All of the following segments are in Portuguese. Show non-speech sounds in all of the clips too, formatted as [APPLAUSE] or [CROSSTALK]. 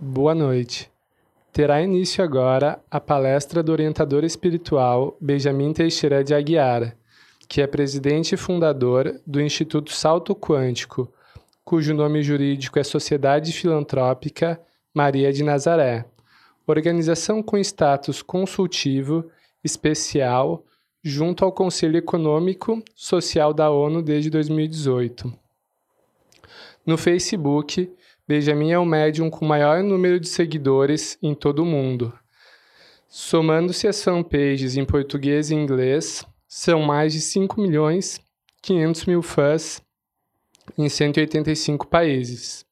Boa noite. Terá início agora a palestra do orientador espiritual Benjamin Teixeira de Aguiar, que é presidente e fundador do Instituto Salto Quântico, cujo nome jurídico é Sociedade Filantrópica Maria de Nazaré, organização com status consultivo especial junto ao Conselho Econômico Social da ONU desde 2018. No Facebook, Benjamin é o médium com maior número de seguidores em todo o mundo. Somando-se as fanpages em português e inglês, são mais de 5 milhões 500 mil fãs em 185 países.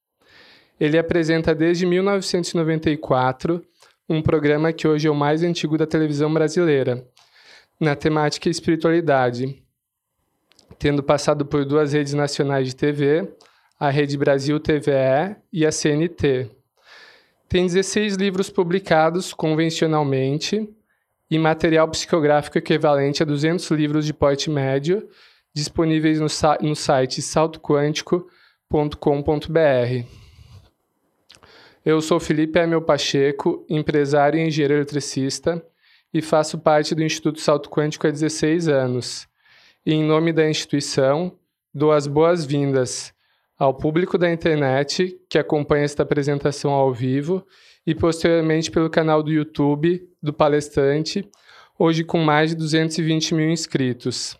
Ele apresenta desde 1994 um programa que hoje é o mais antigo da televisão brasileira, na temática espiritualidade, tendo passado por duas redes nacionais de TV, a Rede Brasil TVE e a CNT. Tem 16 livros publicados convencionalmente e material psicográfico equivalente a 200 livros de porte médio, disponíveis no, no site saltoquântico.com.br. Eu sou Felipe Emil Pacheco, empresário e engenheiro eletricista, e faço parte do Instituto Salto Quântico há 16 anos. E, em nome da instituição, dou as boas-vindas ao público da internet que acompanha esta apresentação ao vivo e posteriormente pelo canal do YouTube do palestrante, hoje com mais de 220 mil inscritos.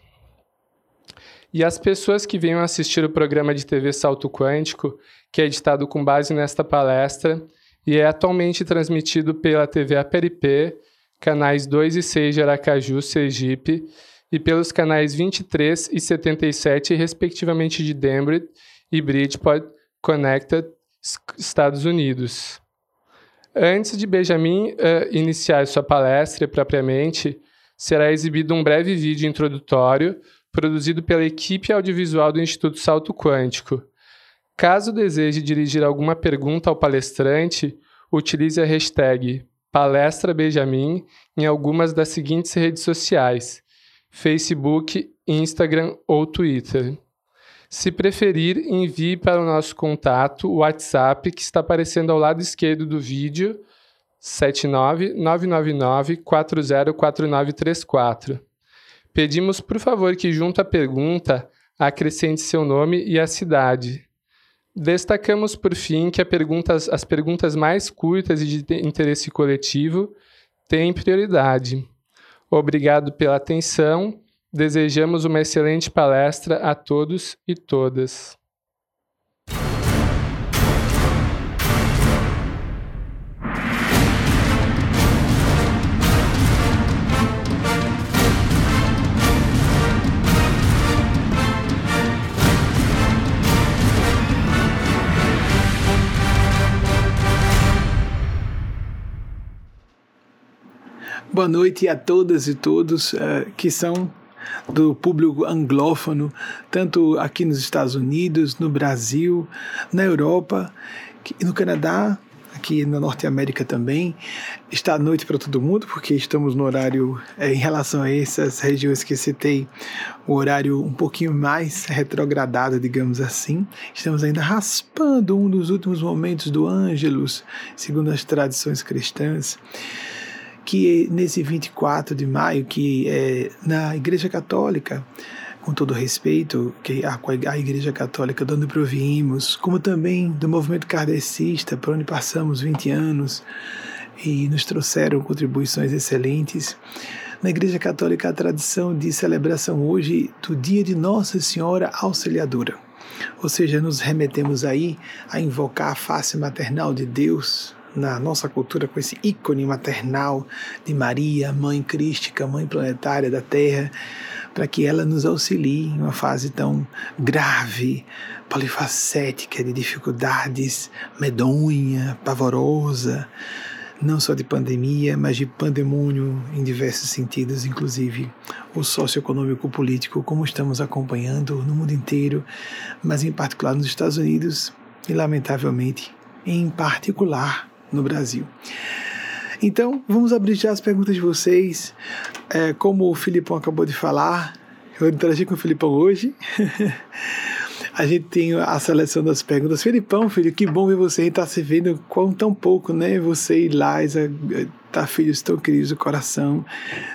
E as pessoas que venham assistir o programa de TV Salto Quântico, que é editado com base nesta palestra e é atualmente transmitido pela TV Aperipê, canais 2 e 6 de Aracaju, Sergipe, e pelos canais 23 e 77, respectivamente de Denver e Bridgeport Connected, Estados Unidos. Antes de Benjamin uh, iniciar sua palestra propriamente, será exibido um breve vídeo introdutório produzido pela equipe audiovisual do Instituto Salto Quântico. Caso deseje dirigir alguma pergunta ao palestrante, utilize a hashtag Palestra Benjamin em algumas das seguintes redes sociais: Facebook, Instagram ou Twitter. Se preferir, envie para o nosso contato o WhatsApp que está aparecendo ao lado esquerdo do vídeo 79999404934. Pedimos, por favor, que junto à pergunta acrescente seu nome e a cidade. Destacamos, por fim, que perguntas, as perguntas mais curtas e de interesse coletivo têm prioridade. Obrigado pela atenção Desejamos uma excelente palestra a todos e todas. Boa noite a todas e todos uh, que são do público anglófono, tanto aqui nos Estados Unidos, no Brasil, na Europa, no Canadá, aqui na Norte América também. Está à noite para todo mundo, porque estamos no horário, é, em relação a essas regiões que citei, o horário um pouquinho mais retrogradado, digamos assim. Estamos ainda raspando um dos últimos momentos do Ângelus, segundo as tradições cristãs que nesse 24 de maio, que é na Igreja Católica, com todo respeito, que a, a Igreja Católica de onde provimos, como também do movimento kardecista, por onde passamos 20 anos e nos trouxeram contribuições excelentes. Na Igreja Católica, a tradição de celebração hoje do dia de Nossa Senhora Auxiliadora. Ou seja, nos remetemos aí a invocar a face maternal de Deus, na nossa cultura com esse ícone maternal de Maria, mãe crística, mãe planetária da Terra, para que ela nos auxilie em uma fase tão grave, polifacética, de dificuldades, medonha, pavorosa, não só de pandemia, mas de pandemônio em diversos sentidos, inclusive o socioeconômico político, como estamos acompanhando no mundo inteiro, mas em particular nos Estados Unidos e, lamentavelmente, em particular no Brasil. Então, vamos abrir já as perguntas de vocês. É, como o Filipão acabou de falar, eu interagi com o Filipão hoje. [LAUGHS] A gente tem a seleção das perguntas. Felipão, filho, que bom ver você. Gente tá se vendo com tão pouco, né? Você e Liza, tá, filhos tão queridos do coração.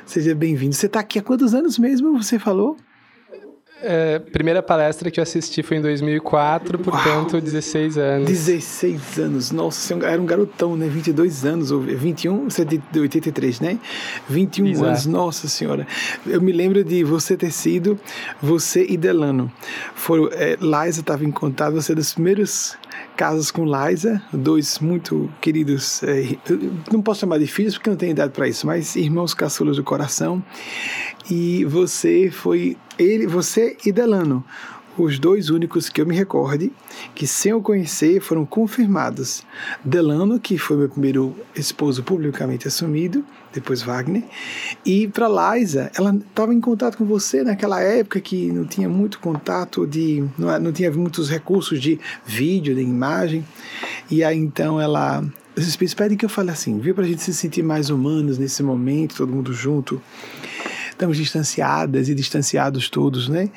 Seja bem-vindo. Você tá aqui há quantos anos mesmo, você falou? É, primeira palestra que eu assisti foi em 2004, portanto, Uau, 16 anos. 16 anos, nossa, era um garotão, né? 22 anos, ou 21, você é de 83, né? 21 Exato. anos, nossa senhora. Eu me lembro de você ter sido, você e Delano. Foram, é, Liza estava em contato, você é dos primeiros casos com Liza, dois muito queridos, é, não posso chamar de filhos porque não tenho idade para isso, mas irmãos caçulas do coração. E você foi ele, você e Delano, os dois únicos que eu me recorde que, sem eu conhecer, foram confirmados. Delano, que foi meu primeiro esposo publicamente assumido, depois Wagner, e para Liza, ela estava em contato com você naquela época que não tinha muito contato de, não, não tinha muitos recursos de vídeo, de imagem, e aí então ela os espíritos pedem que eu fale assim, viu, para a gente se sentir mais humanos nesse momento, todo mundo junto estamos distanciadas e distanciados todos, né?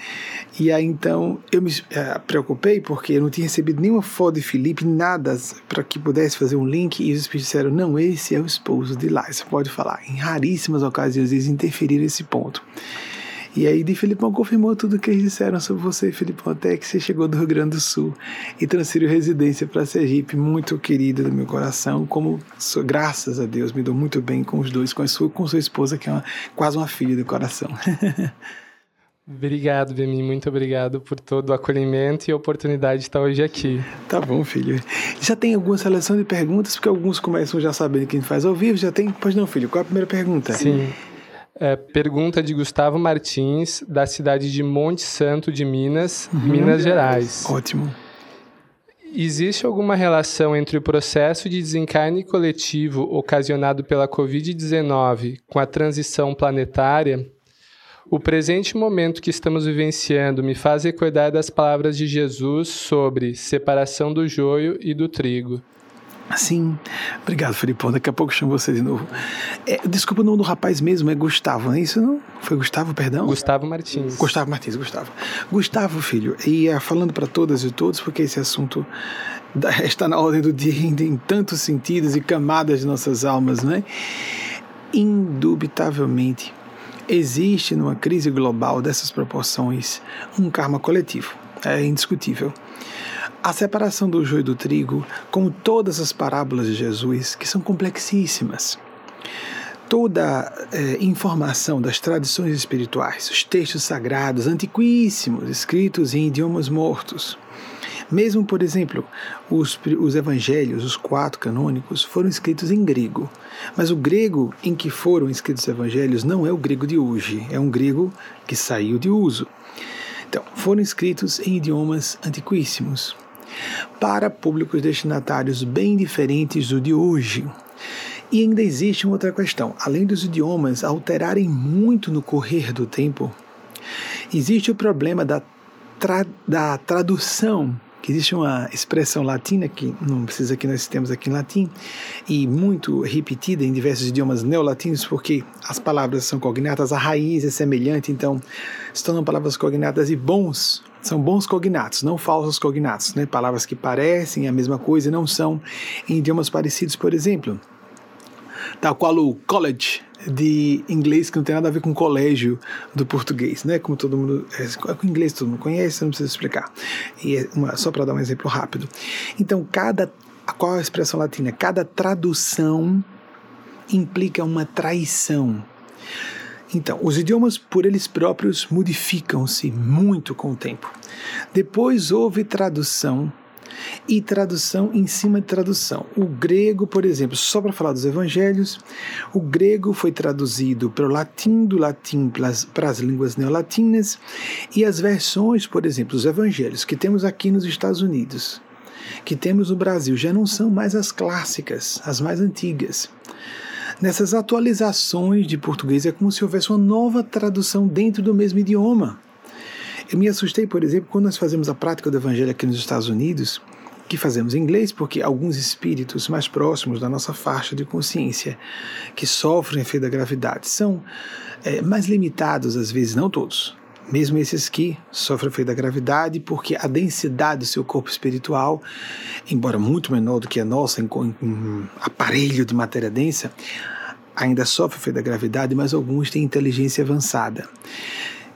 E aí então eu me é, preocupei porque eu não tinha recebido nenhuma foto de Felipe, nada para que pudesse fazer um link e os espíritos disseram: não, esse é o esposo de lá. Você pode falar. Em raríssimas ocasiões eles interferiram esse ponto. E aí de Filipão confirmou tudo o que eles disseram sobre você, Filipão, até que você chegou do Rio Grande do Sul e transferiu residência para Sergipe, muito querido do meu coração, como graças a Deus me dou muito bem com os dois, com a sua, com sua esposa, que é uma, quase uma filha do coração. [LAUGHS] Obrigado, Bemi, muito obrigado por todo o acolhimento e a oportunidade de estar hoje aqui. Tá bom, filho. Já tem alguma seleção de perguntas, porque alguns começam já sabendo que a gente faz ao vivo, já tem? Pois não, filho, qual é a primeira pergunta? Sim. É, pergunta de Gustavo Martins, da cidade de Monte Santo de Minas, uhum. Minas Gerais. Ótimo. Existe alguma relação entre o processo de desencarne coletivo ocasionado pela Covid-19 com a transição planetária? O presente momento que estamos vivenciando me faz recordar das palavras de Jesus sobre separação do joio e do trigo. Sim, obrigado, Felipão. Daqui a pouco eu chamo você de novo. É, desculpa o nome do rapaz mesmo, é Gustavo, não é isso? Não? Foi Gustavo, perdão? Gustavo Martins. Gustavo Martins, Gustavo. Gustavo, filho, e é, falando para todas e todos, porque esse assunto [LAUGHS] está na ordem do dia [LAUGHS] em tantos sentidos e camadas de nossas almas, né? Indubitavelmente, existe numa crise global dessas proporções um karma coletivo. É indiscutível. A separação do joio do trigo, como todas as parábolas de Jesus, que são complexíssimas. Toda é, informação das tradições espirituais, os textos sagrados antiquíssimos, escritos em idiomas mortos. Mesmo, por exemplo, os, os evangelhos, os quatro canônicos, foram escritos em grego. Mas o grego em que foram escritos os evangelhos não é o grego de hoje, é um grego que saiu de uso. Então, foram escritos em idiomas antiquíssimos para públicos destinatários bem diferentes do de hoje. E ainda existe uma outra questão: além dos idiomas alterarem muito no correr do tempo, existe o problema da, tra da tradução que existe uma expressão latina que não precisa que nós temos aqui em latim e muito repetida em diversos idiomas neolatinos porque as palavras são cognatas, a raiz é semelhante, então se tornam palavras cognatas e bons são bons cognatos, não falsos cognatos, né? palavras que parecem a mesma coisa e não são em idiomas parecidos, por exemplo. Tal qual o college de inglês, que não tem nada a ver com colégio do português, né? Como todo mundo. É, com inglês todo mundo conhece, não precisa explicar. E é uma, só para dar um exemplo rápido. Então, cada. Qual a expressão latina? Cada tradução implica uma traição. Então, os idiomas por eles próprios modificam-se muito com o tempo. Depois houve tradução e tradução em cima de tradução. O grego, por exemplo, só para falar dos evangelhos, o grego foi traduzido para o latim, do latim para as línguas neolatinas, e as versões, por exemplo, os evangelhos que temos aqui nos Estados Unidos, que temos no Brasil, já não são mais as clássicas, as mais antigas. Nessas atualizações de português é como se houvesse uma nova tradução dentro do mesmo idioma. Eu me assustei, por exemplo, quando nós fazemos a prática do Evangelho aqui nos Estados Unidos, que fazemos em inglês, porque alguns espíritos mais próximos da nossa faixa de consciência, que sofrem efeito da gravidade, são é, mais limitados, às vezes, não todos, mesmo esses que sofrem efeito da gravidade, porque a densidade do seu corpo espiritual, embora muito menor do que a nossa em, em aparelho de matéria densa, ainda sofre efeito da gravidade, mas alguns têm inteligência avançada.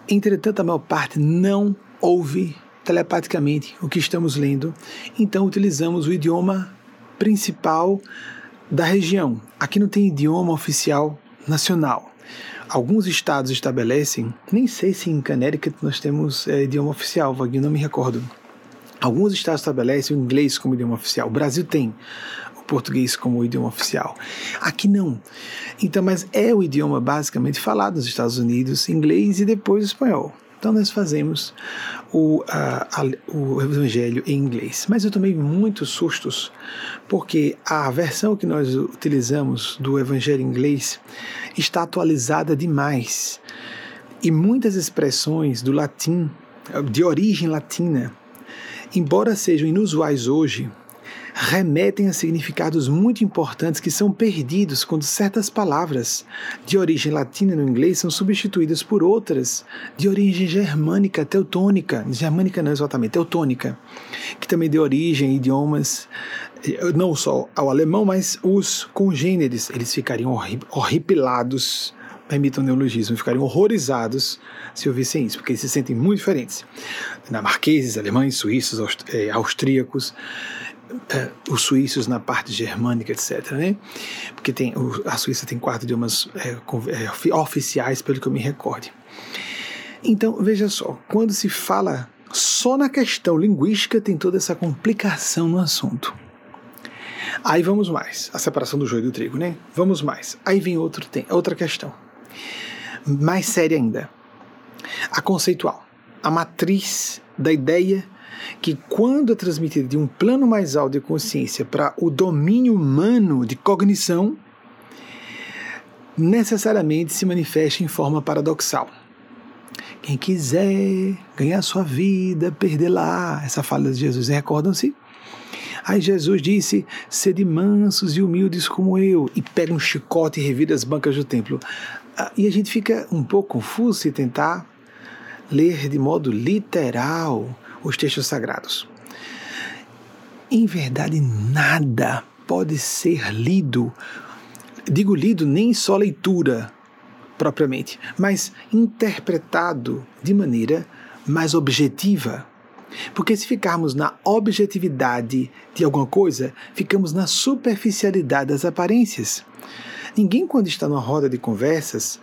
Entretanto, a maior parte não ouve telepaticamente o que estamos lendo, então utilizamos o idioma principal da região. Aqui não tem idioma oficial nacional. Alguns estados estabelecem, nem sei se em Connecticut nós temos é, idioma oficial, Vaguinho, não me recordo. Alguns estados estabelecem o inglês como idioma oficial. O Brasil tem o português como idioma oficial. Aqui não. Então, mas é o idioma basicamente falado nos Estados Unidos, inglês e depois espanhol. Então nós fazemos o, a, a, o Evangelho em inglês. Mas eu tomei muitos sustos, porque a versão que nós utilizamos do Evangelho inglês está atualizada demais. E muitas expressões do latim, de origem latina, embora sejam inusuais hoje, remetem a significados muito importantes que são perdidos quando certas palavras de origem latina no inglês são substituídas por outras de origem germânica, teutônica, germânica não exatamente, teutônica, que também deu origem a idiomas não só ao alemão, mas os congêneres, eles ficariam horripilados, permitam neologismo, ficariam horrorizados se ouvissem isso, porque eles se sentem muito diferentes. Dinamarqueses, alemães, suíços, eh, austríacos, é, os suíços na parte germânica, etc. Né? Porque tem, a Suíça tem quatro idiomas é, oficiais, pelo que eu me recorde. Então, veja só, quando se fala só na questão linguística, tem toda essa complicação no assunto. Aí vamos mais, a separação do joio e do trigo, né? Vamos mais. Aí vem outro, tem, outra questão, mais séria ainda. A conceitual, a matriz da ideia que quando é transmitida de um plano mais alto de consciência para o domínio humano de cognição, necessariamente se manifesta em forma paradoxal. Quem quiser ganhar sua vida, perder lá. Essa fala de Jesus, recordam-se? Aí Jesus disse: Sede mansos e humildes como eu, e pega um chicote e revira as bancas do templo. Ah, e a gente fica um pouco confuso se tentar ler de modo literal os textos sagrados. Em verdade, nada pode ser lido, digo lido nem só leitura propriamente, mas interpretado de maneira mais objetiva. Porque se ficarmos na objetividade de alguma coisa, ficamos na superficialidade das aparências. Ninguém, quando está numa roda de conversas,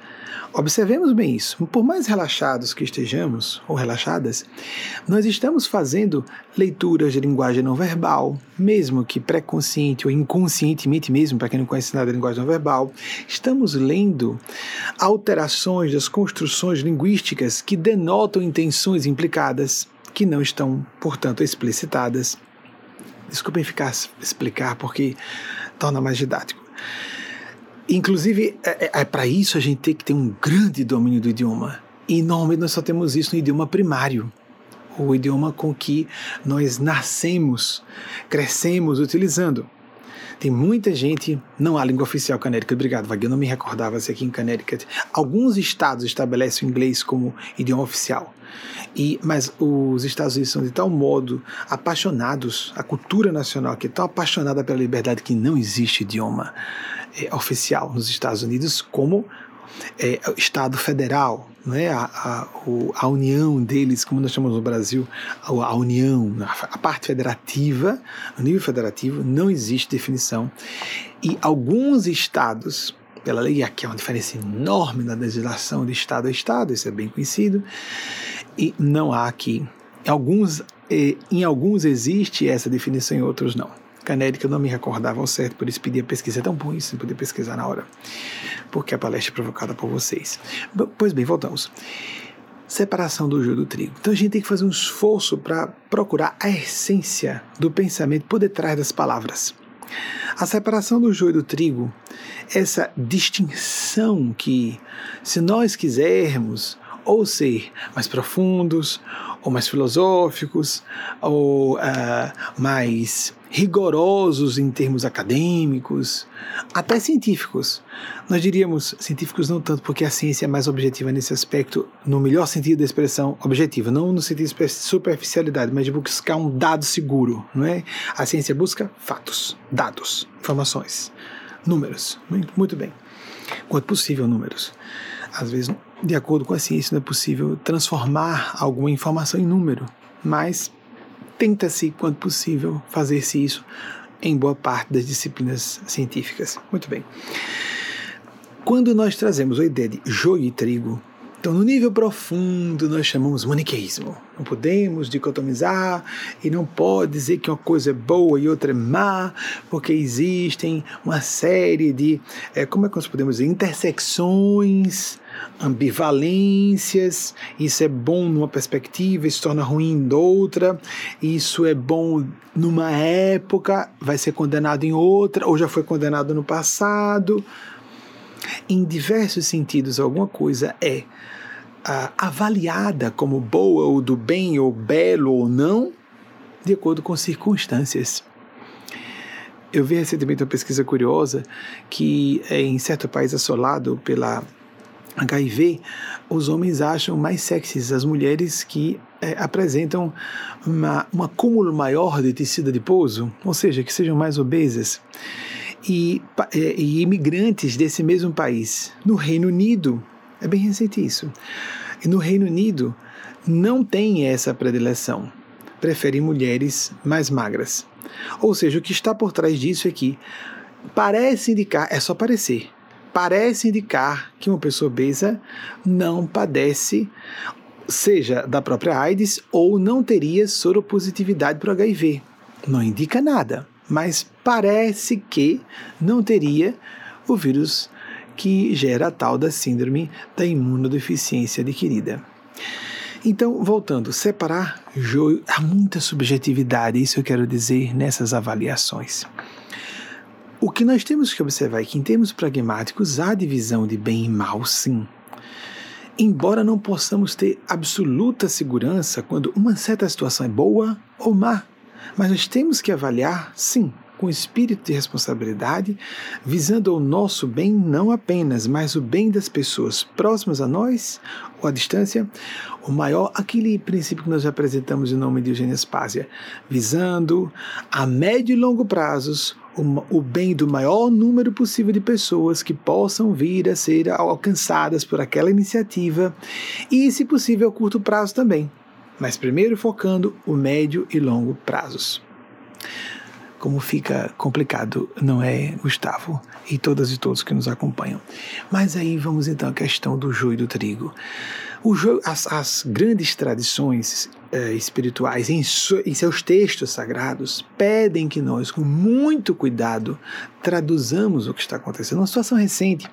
Observemos bem isso. Por mais relaxados que estejamos, ou relaxadas, nós estamos fazendo leituras de linguagem não verbal, mesmo que pré-consciente ou inconscientemente mesmo, para quem não conhece nada de linguagem não verbal, estamos lendo alterações das construções linguísticas que denotam intenções implicadas, que não estão, portanto, explicitadas. Desculpem ficar explicar porque torna mais didático. Inclusive, é, é, é para isso a gente tem que ter um grande domínio do idioma. E normalmente nós só temos isso no idioma primário, o idioma com que nós nascemos, crescemos utilizando. Tem muita gente, não há língua oficial Connecticut, obrigado, Wagner, eu não me recordava se aqui em Connecticut. Alguns estados estabelecem o inglês como idioma oficial, e, mas os Estados Unidos são de tal modo apaixonados, a cultura nacional que é tão apaixonada pela liberdade que não existe idioma é, oficial nos Estados Unidos como é, Estado federal, né? a, a, a, união deles, como nós chamamos no Brasil, a, a união, a parte federativa, no nível federativo, não existe definição. E alguns estados, pela lei, aqui há uma diferença enorme na legislação de estado a estado, isso é bem conhecido, e não há aqui. Em alguns, eh, em alguns existe essa definição, em outros não. Canética eu não me recordava ao certo, por isso pedi a pesquisa. É tão bom isso, poder pesquisar na hora, porque a palestra é provocada por vocês. Pois bem, voltamos. Separação do joio do trigo. Então a gente tem que fazer um esforço para procurar a essência do pensamento por detrás das palavras. A separação do joio do trigo, essa distinção que, se nós quisermos ou ser mais profundos, ou mais filosóficos, ou uh, mais rigorosos em termos acadêmicos, até científicos. Nós diríamos científicos não tanto porque a ciência é mais objetiva nesse aspecto, no melhor sentido da expressão objetiva, não no sentido de superficialidade, mas de buscar um dado seguro, não é? A ciência busca fatos, dados, informações, números. Muito bem. Quanto possível, números. Às vezes, de acordo com a ciência, não é possível transformar alguma informação em número, mas tenta-se, quanto possível, fazer-se isso em boa parte das disciplinas científicas. Muito bem. Quando nós trazemos a ideia de joio e trigo, então no nível profundo nós chamamos maniqueísmo. Não podemos dicotomizar e não pode dizer que uma coisa é boa e outra é má, porque existem uma série de, é, como é que nós podemos dizer, intersecções ambivalências, isso é bom numa perspectiva, isso torna ruim em outra, isso é bom numa época, vai ser condenado em outra, ou já foi condenado no passado. Em diversos sentidos, alguma coisa é ah, avaliada como boa ou do bem ou belo ou não, de acordo com circunstâncias. Eu vi recentemente uma pesquisa curiosa que é, em certo país assolado pela HIV, os homens acham mais sexys as mulheres que é, apresentam uma, um acúmulo maior de tecido adiposo, ou seja, que sejam mais obesas. E, é, e imigrantes desse mesmo país. No Reino Unido, é bem recente isso. E no Reino Unido não tem essa predileção. Preferem mulheres mais magras. Ou seja, o que está por trás disso é que parece indicar, é só parecer, parece indicar que uma pessoa obesa não padece, seja da própria AIDS ou não teria soropositividade para o HIV. Não indica nada, mas parece que não teria o vírus que gera a tal da síndrome da imunodeficiência adquirida. Então, voltando, separar joio, há muita subjetividade, isso eu quero dizer nessas avaliações. O que nós temos que observar é que, em termos pragmáticos, há divisão de bem e mal, sim. Embora não possamos ter absoluta segurança quando uma certa situação é boa ou má, mas nós temos que avaliar, sim, com espírito de responsabilidade, visando o nosso bem não apenas, mas o bem das pessoas próximas a nós ou à distância, o maior, aquele princípio que nós apresentamos em nome de Eugênia Spásia, visando a médio e longo prazos o, bem do maior número possível de pessoas que possam vir a ser alcançadas por aquela iniciativa e, se possível, a curto prazo também, mas primeiro focando o médio e longo prazos como fica complicado, não é, Gustavo? E todas e todos que nos acompanham. Mas aí vamos então à questão do joio e do trigo. O joio, as, as grandes tradições eh, espirituais, em, em seus textos sagrados, pedem que nós, com muito cuidado, traduzamos o que está acontecendo. Uma situação recente,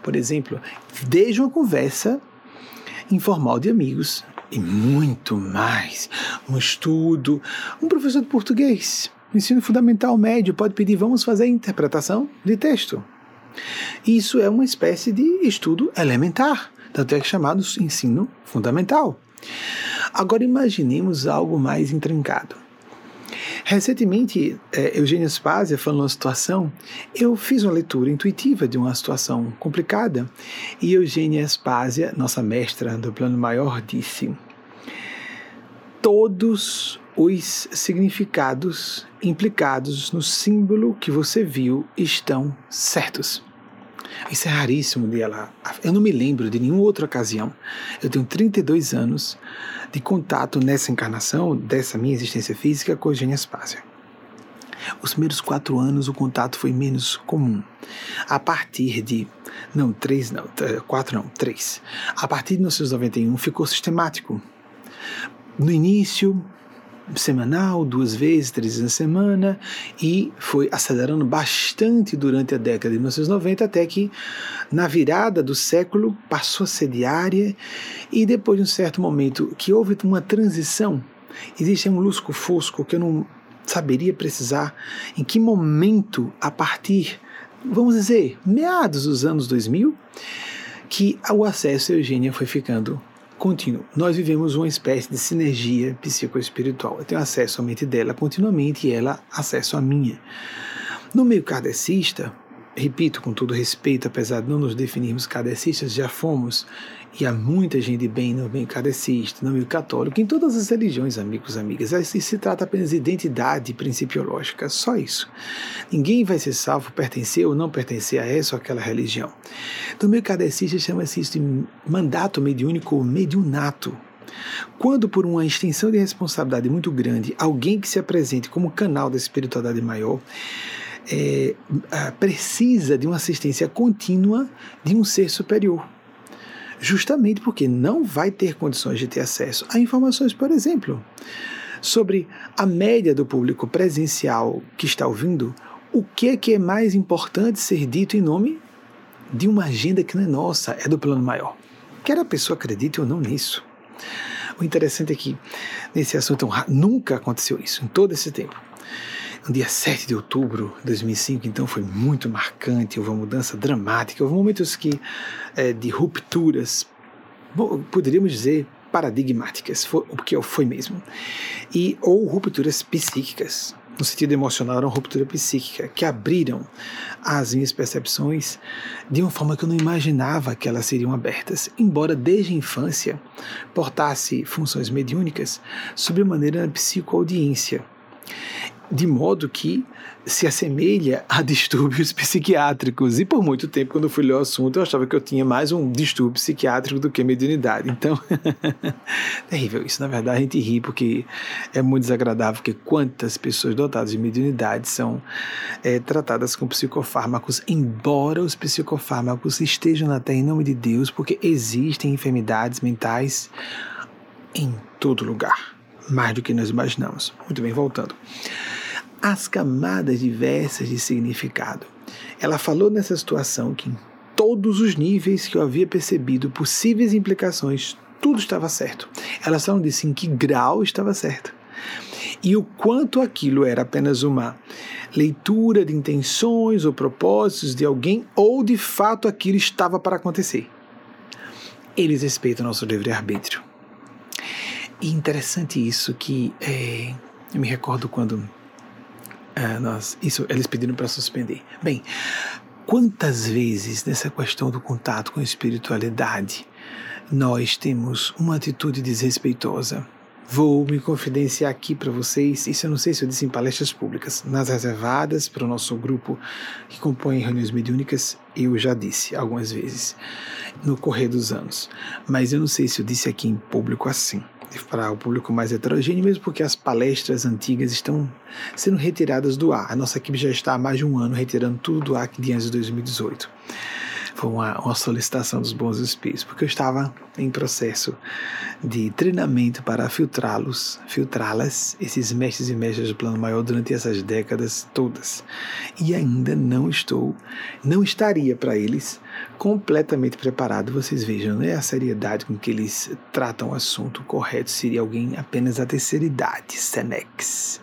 por exemplo, desde uma conversa informal de amigos, e muito mais, um estudo, um professor de português ensino fundamental médio pode pedir, vamos fazer interpretação de texto. Isso é uma espécie de estudo elementar, tanto é chamado ensino fundamental. Agora imaginemos algo mais intrincado. Recentemente, é, Eugênia Spazia falou uma situação, eu fiz uma leitura intuitiva de uma situação complicada e Eugênia Spazia, nossa mestra do plano maior, disse: Todos os significados implicados no símbolo que você viu estão certos. Isso é raríssimo de ela. Eu não me lembro de nenhuma outra ocasião. Eu tenho 32 anos de contato nessa encarnação, dessa minha existência física, com Eugênia Spásia. Os primeiros quatro anos o contato foi menos comum. A partir de. Não, três, não, quatro, não, três. A partir de 1991 ficou sistemático. No início, semanal, duas vezes, três vezes na semana, e foi acelerando bastante durante a década de 1990, até que na virada do século passou a ser diária, e depois de um certo momento que houve uma transição, existe um lusco fosco que eu não saberia precisar em que momento, a partir, vamos dizer, meados dos anos 2000, que o acesso à Eugênia foi ficando contínuo. Nós vivemos uma espécie de sinergia psicoespiritual. Eu tenho acesso à mente dela continuamente e ela acesso à minha. No meio kardecista, repito com todo respeito, apesar de não nos definirmos kardecistas, já fomos, e há muita gente bem no meio kardecista, no meio católico, em todas as religiões, amigos e amigas. Isso se trata apenas de identidade principiológica, só isso. Ninguém vai ser salvo pertencer ou não pertencer a essa ou aquela religião. No meio kardecista chama-se isso de mandato mediúnico ou mediunato. Quando, por uma extensão de responsabilidade muito grande, alguém que se apresente como canal da espiritualidade maior, é, precisa de uma assistência contínua de um ser superior. Justamente porque não vai ter condições de ter acesso a informações, por exemplo, sobre a média do público presencial que está ouvindo, o que é que é mais importante ser dito em nome de uma agenda que não é nossa, é do plano maior. Quer a pessoa acredite ou não nisso. O interessante é que nesse assunto nunca aconteceu isso em todo esse tempo no dia 7 de outubro de 2005, então foi muito marcante, houve uma mudança dramática, houve momentos que, é, de rupturas, poderíamos dizer paradigmáticas, foi, porque foi mesmo, e ou rupturas psíquicas, no sentido emocional, era uma ruptura psíquica, que abriram as minhas percepções de uma forma que eu não imaginava que elas seriam abertas, embora desde a infância portasse funções mediúnicas sobre maneira psicoaudiência de modo que se assemelha a distúrbios [LAUGHS] psiquiátricos. E por muito tempo, quando eu fui ler o assunto, eu achava que eu tinha mais um distúrbio psiquiátrico do que mediunidade. Então, [LAUGHS] terrível isso. Na verdade, a gente ri porque é muito desagradável que quantas pessoas dotadas de mediunidade são é, tratadas com psicofármacos, embora os psicofármacos estejam na Terra em nome de Deus, porque existem enfermidades mentais em todo lugar mais do que nós imaginamos. Muito bem, voltando. As camadas diversas de significado. Ela falou nessa situação que em todos os níveis que eu havia percebido possíveis implicações, tudo estava certo. Ela só não disse em que grau estava certo. E o quanto aquilo era apenas uma leitura de intenções ou propósitos de alguém, ou de fato aquilo estava para acontecer. Eles respeitam nosso livre-arbítrio. E interessante isso que é, eu me recordo quando é, nós, isso eles pediram para suspender. Bem, quantas vezes nessa questão do contato com a espiritualidade nós temos uma atitude desrespeitosa? Vou me confidenciar aqui para vocês, isso eu não sei se eu disse em palestras públicas, nas reservadas para o nosso grupo que compõe reuniões mediúnicas, eu já disse algumas vezes no correr dos anos, mas eu não sei se eu disse aqui em público assim para o público mais heterogêneo, mesmo porque as palestras antigas estão sendo retiradas do ar. A nossa equipe já está há mais de um ano retirando tudo do ar de antes de 2018 foi uma, uma solicitação dos bons espíritos, porque eu estava em processo de treinamento para filtrá-los, filtrá-las, esses mestres e mestras do plano maior durante essas décadas todas. E ainda não estou, não estaria para eles completamente preparado. Vocês vejam, né, a seriedade com que eles tratam o assunto. O correto seria alguém apenas da terceira idade, Senex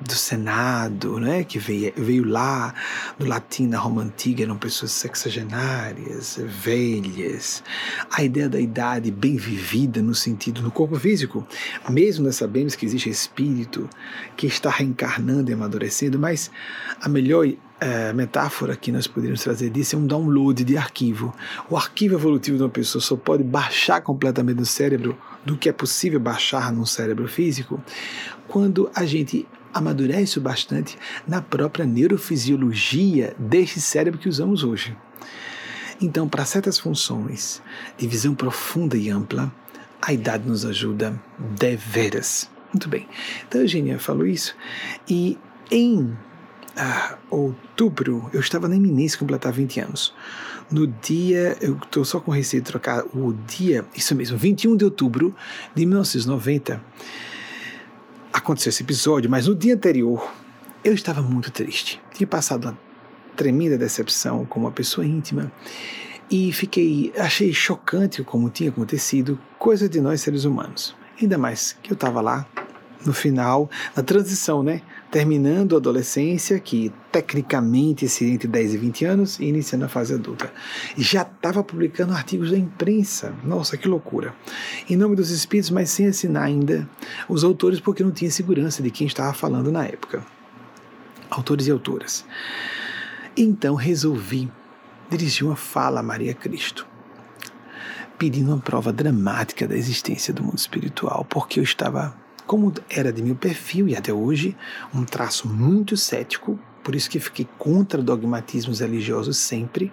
do Senado, né, que veio, veio lá do latim na Roma Antiga, eram pessoas sexagenárias, velhas. A ideia da idade bem vivida no sentido, no corpo físico. Mesmo nós sabemos que existe espírito que está reencarnando e amadurecendo, mas a melhor é, metáfora que nós poderíamos trazer disso é um download de arquivo. O arquivo evolutivo de uma pessoa só pode baixar completamente no cérebro do que é possível baixar num cérebro físico quando a gente amadurece bastante na própria neurofisiologia deste cérebro que usamos hoje. Então, para certas funções de visão profunda e ampla, a idade nos ajuda deveras. Muito bem. Então, Eugênia falou isso e em ah, outubro eu estava na iminência de completar 20 anos. No dia, eu estou só com receio de trocar o dia, isso mesmo, 21 de outubro de 1990 aconteceu esse episódio, mas no dia anterior eu estava muito triste. Tinha passado uma tremenda decepção com uma pessoa íntima e fiquei, achei chocante como tinha acontecido, coisa de nós seres humanos. Ainda mais que eu estava lá no final, na transição, né? Terminando a adolescência, que tecnicamente seria entre 10 e 20 anos, e iniciando a fase adulta. Já estava publicando artigos da imprensa. Nossa, que loucura. Em nome dos espíritos, mas sem assinar ainda os autores, porque não tinha segurança de quem estava falando na época. Autores e autoras. Então resolvi dirigir uma fala a Maria Cristo pedindo uma prova dramática da existência do mundo espiritual, porque eu estava como era de meu perfil e até hoje, um traço muito cético, por isso que fiquei contra dogmatismos religiosos sempre.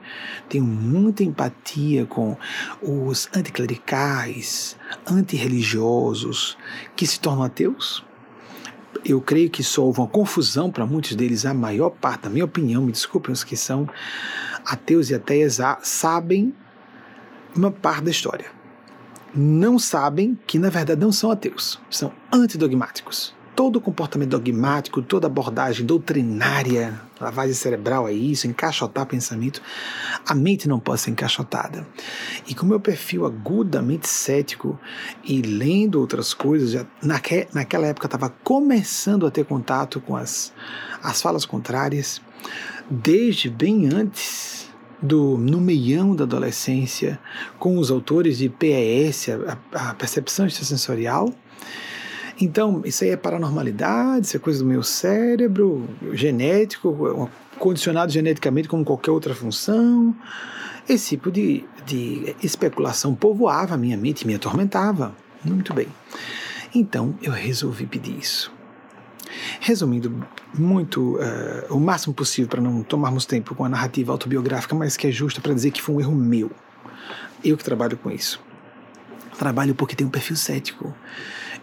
Tenho muita empatia com os anticlericais, antirreligiosos que se tornam ateus. Eu creio que isso houve uma confusão para muitos deles. A maior parte, na minha opinião, me desculpem os que são ateus e ateias, sabem uma parte da história não sabem que, na verdade, não são ateus, são antidogmáticos. Todo comportamento dogmático, toda abordagem doutrinária, lavagem cerebral é isso, encaixotar pensamento, a mente não pode ser encaixotada. E com meu perfil agudamente cético e lendo outras coisas, já naque, naquela época estava começando a ter contato com as, as falas contrárias, desde bem antes do no meião da adolescência com os autores de PES, a, a percepção extrasensorial. Então, isso aí é paranormalidade, isso é coisa do meu cérebro, genético, condicionado geneticamente como qualquer outra função. Esse tipo de, de especulação povoava a minha mente e me atormentava. Muito bem. Então, eu resolvi pedir isso. Resumindo muito, uh, o máximo possível para não tomarmos tempo com a narrativa autobiográfica, mas que é justa para dizer que foi um erro meu. Eu que trabalho com isso. Trabalho porque tenho um perfil cético.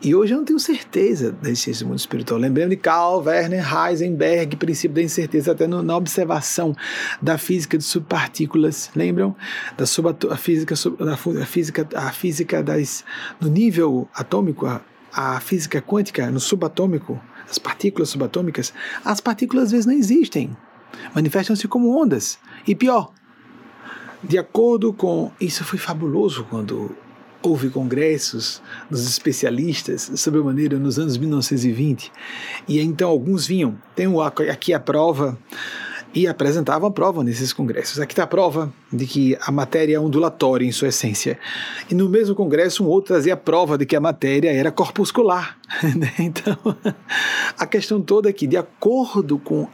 E hoje eu não tenho certeza da existência do mundo espiritual. Lembrando de Carl Werner Heisenberg, princípio da incerteza, até no, na observação da física de subpartículas. Lembram? Da a física, da a física, a física das, no nível atômico, a, a física quântica no subatômico as partículas subatômicas, as partículas às vezes não existem. Manifestam-se como ondas. E pior, de acordo com. Isso foi fabuloso quando houve congressos dos especialistas sobre a maneira nos anos 1920. E então alguns vinham. Tem aqui a prova e apresentavam prova nesses congressos. Aqui está a prova de que a matéria é ondulatória em sua essência. E no mesmo congresso, um outro trazia a prova de que a matéria era corpuscular. [LAUGHS] Né? então, a questão toda é que, de acordo com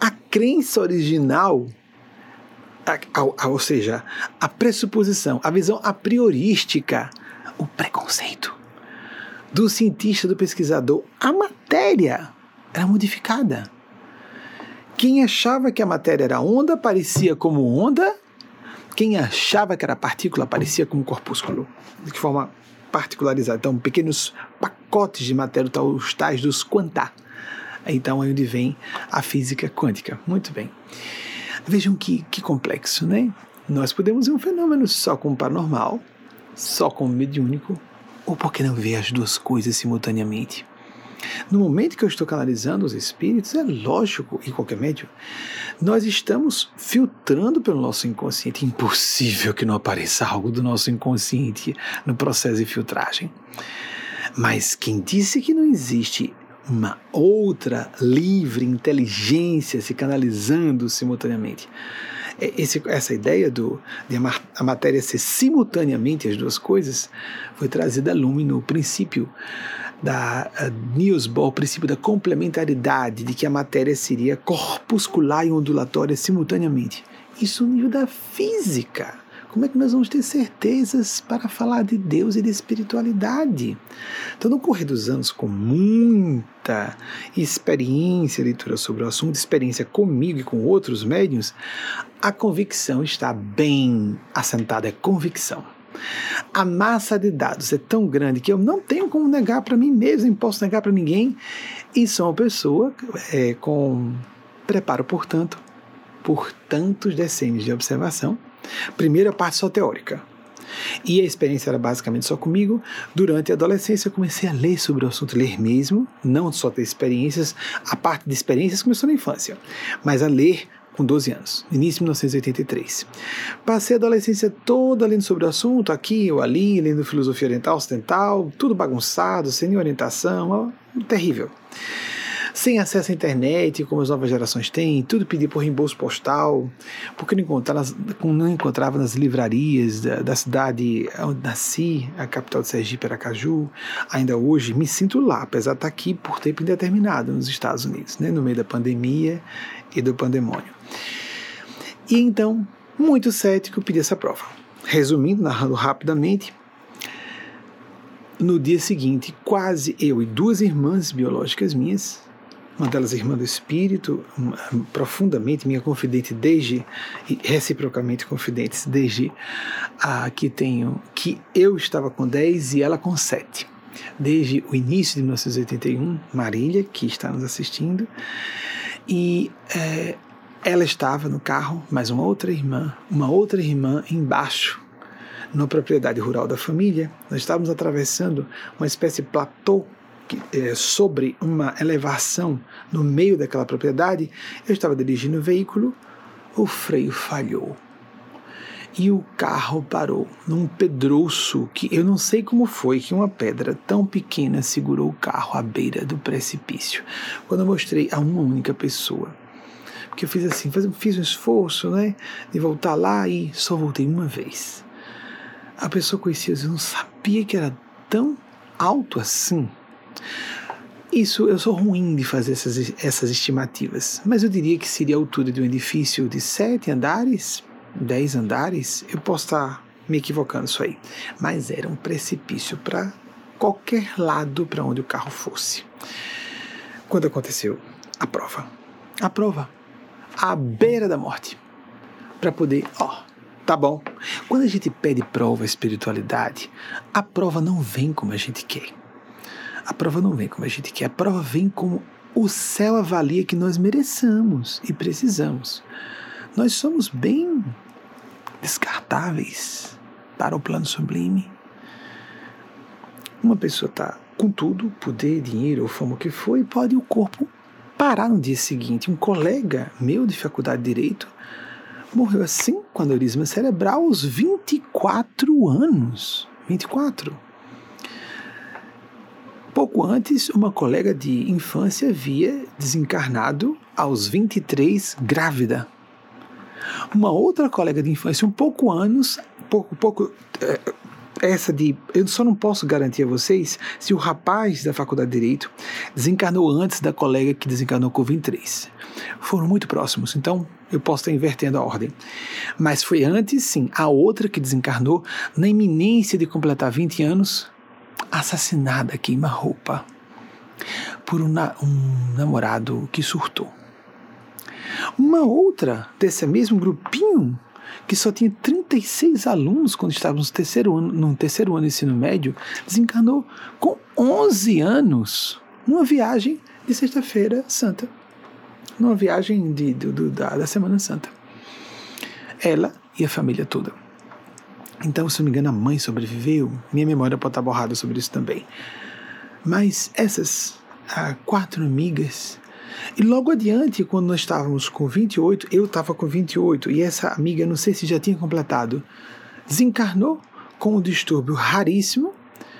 a crença original, ou seja, a pressuposição, a visão a priorística, o preconceito do cientista, do pesquisador, a matéria era modificada. Quem achava que a matéria era onda aparecia como onda, quem achava que era partícula aparecia como corpúsculo, de forma particularizada. Então, pequenos pacotes de matéria, os tais dos quanta. Então, aí onde vem a física quântica. Muito bem. Vejam que, que complexo, né? Nós podemos ver um fenômeno só como paranormal, só como mediúnico, ou por que não ver as duas coisas simultaneamente? No momento que eu estou canalizando os espíritos, é lógico, e qualquer médium, nós estamos filtrando pelo nosso inconsciente. Impossível que não apareça algo do nosso inconsciente no processo de filtragem. Mas quem disse que não existe uma outra livre inteligência se canalizando simultaneamente? É, esse, essa ideia do, de a matéria ser simultaneamente as duas coisas foi trazida a lume no princípio da uh, Niels Bohr, o princípio da complementaridade, de que a matéria seria corpuscular e ondulatória simultaneamente. Isso no nível da física. Como é que nós vamos ter certezas para falar de Deus e de espiritualidade? Então, no correr dos anos, com muita experiência, leitura sobre o assunto, experiência comigo e com outros médiums, a convicção está bem assentada, é convicção. A massa de dados é tão grande que eu não tenho como negar para mim mesmo, não posso negar para ninguém. E sou uma pessoa é, com preparo, portanto, por tantos decênios de observação. Primeira parte só teórica. E a experiência era basicamente só comigo. Durante a adolescência, eu comecei a ler sobre o assunto, ler mesmo, não só ter experiências. A parte de experiências começou na infância, mas a ler com 12 anos, início de 1983. Passei a adolescência toda lendo sobre o assunto, aqui ou ali, lendo filosofia oriental, ocidental, tudo bagunçado, sem orientação, ó, terrível sem acesso à internet, como as novas gerações têm, tudo pedir por reembolso postal, porque não encontrava, não encontrava nas livrarias da, da, cidade onde nasci, a capital de Sergipe, Aracaju. Ainda hoje me sinto lá, apesar de estar aqui por tempo indeterminado nos Estados Unidos, né, no meio da pandemia e do pandemônio. E então, muito cético, pedi essa prova. Resumindo, narrando rapidamente, no dia seguinte, quase eu e duas irmãs biológicas minhas uma delas irmã do espírito, profundamente minha confidente desde, reciprocamente confidentes desde a que tenho, que eu estava com 10 e ela com 7. Desde o início de 1981, Marília, que está nos assistindo, e é, ela estava no carro, mas uma outra irmã, uma outra irmã embaixo, na propriedade rural da família. Nós estávamos atravessando uma espécie de platô é, sobre uma elevação no meio daquela propriedade, eu estava dirigindo o veículo, o freio falhou. E o carro parou num pedrouço que eu não sei como foi que uma pedra tão pequena segurou o carro à beira do precipício. Quando eu mostrei a uma única pessoa, porque eu fiz assim, fiz um esforço, né, de voltar lá e só voltei uma vez. A pessoa conhecia, eu não sabia que era tão alto assim. Isso, eu sou ruim de fazer essas, essas estimativas, mas eu diria que seria a altura de um edifício de sete andares, dez andares. Eu posso estar me equivocando isso aí, mas era um precipício para qualquer lado para onde o carro fosse. Quando aconteceu a prova, a prova, à beira da morte, para poder, ó, tá bom. Quando a gente pede prova espiritualidade, a prova não vem como a gente quer. A prova não vem como a gente quer, a prova vem como o céu avalia que nós mereçamos e precisamos. Nós somos bem descartáveis para o plano sublime. Uma pessoa está com tudo, poder, dinheiro ou fama, o que for, e pode o corpo parar no dia seguinte. Um colega meu de faculdade de Direito morreu assim com aneurisma cerebral aos 24 anos. 24. Pouco antes, uma colega de infância havia desencarnado aos 23, grávida. Uma outra colega de infância, um pouco anos, pouco, pouco, é, essa de. Eu só não posso garantir a vocês se o rapaz da faculdade de Direito desencarnou antes da colega que desencarnou com 23. Foram muito próximos, então eu posso estar invertendo a ordem. Mas foi antes, sim, a outra que desencarnou, na iminência de completar 20 anos, assassinada queima-roupa por um, um namorado que surtou. Uma outra desse mesmo grupinho que só tinha 36 alunos quando estávamos no terceiro ano, no terceiro ano de ensino médio, desencarnou com 11 anos numa viagem de sexta-feira santa, numa viagem de, de, de, da, da Semana Santa. Ela e a família toda. Então, se não me engano, a mãe sobreviveu. Minha memória pode estar borrada sobre isso também. Mas essas ah, quatro amigas. E logo adiante, quando nós estávamos com 28, eu estava com 28, e essa amiga, não sei se já tinha completado, desencarnou com um distúrbio raríssimo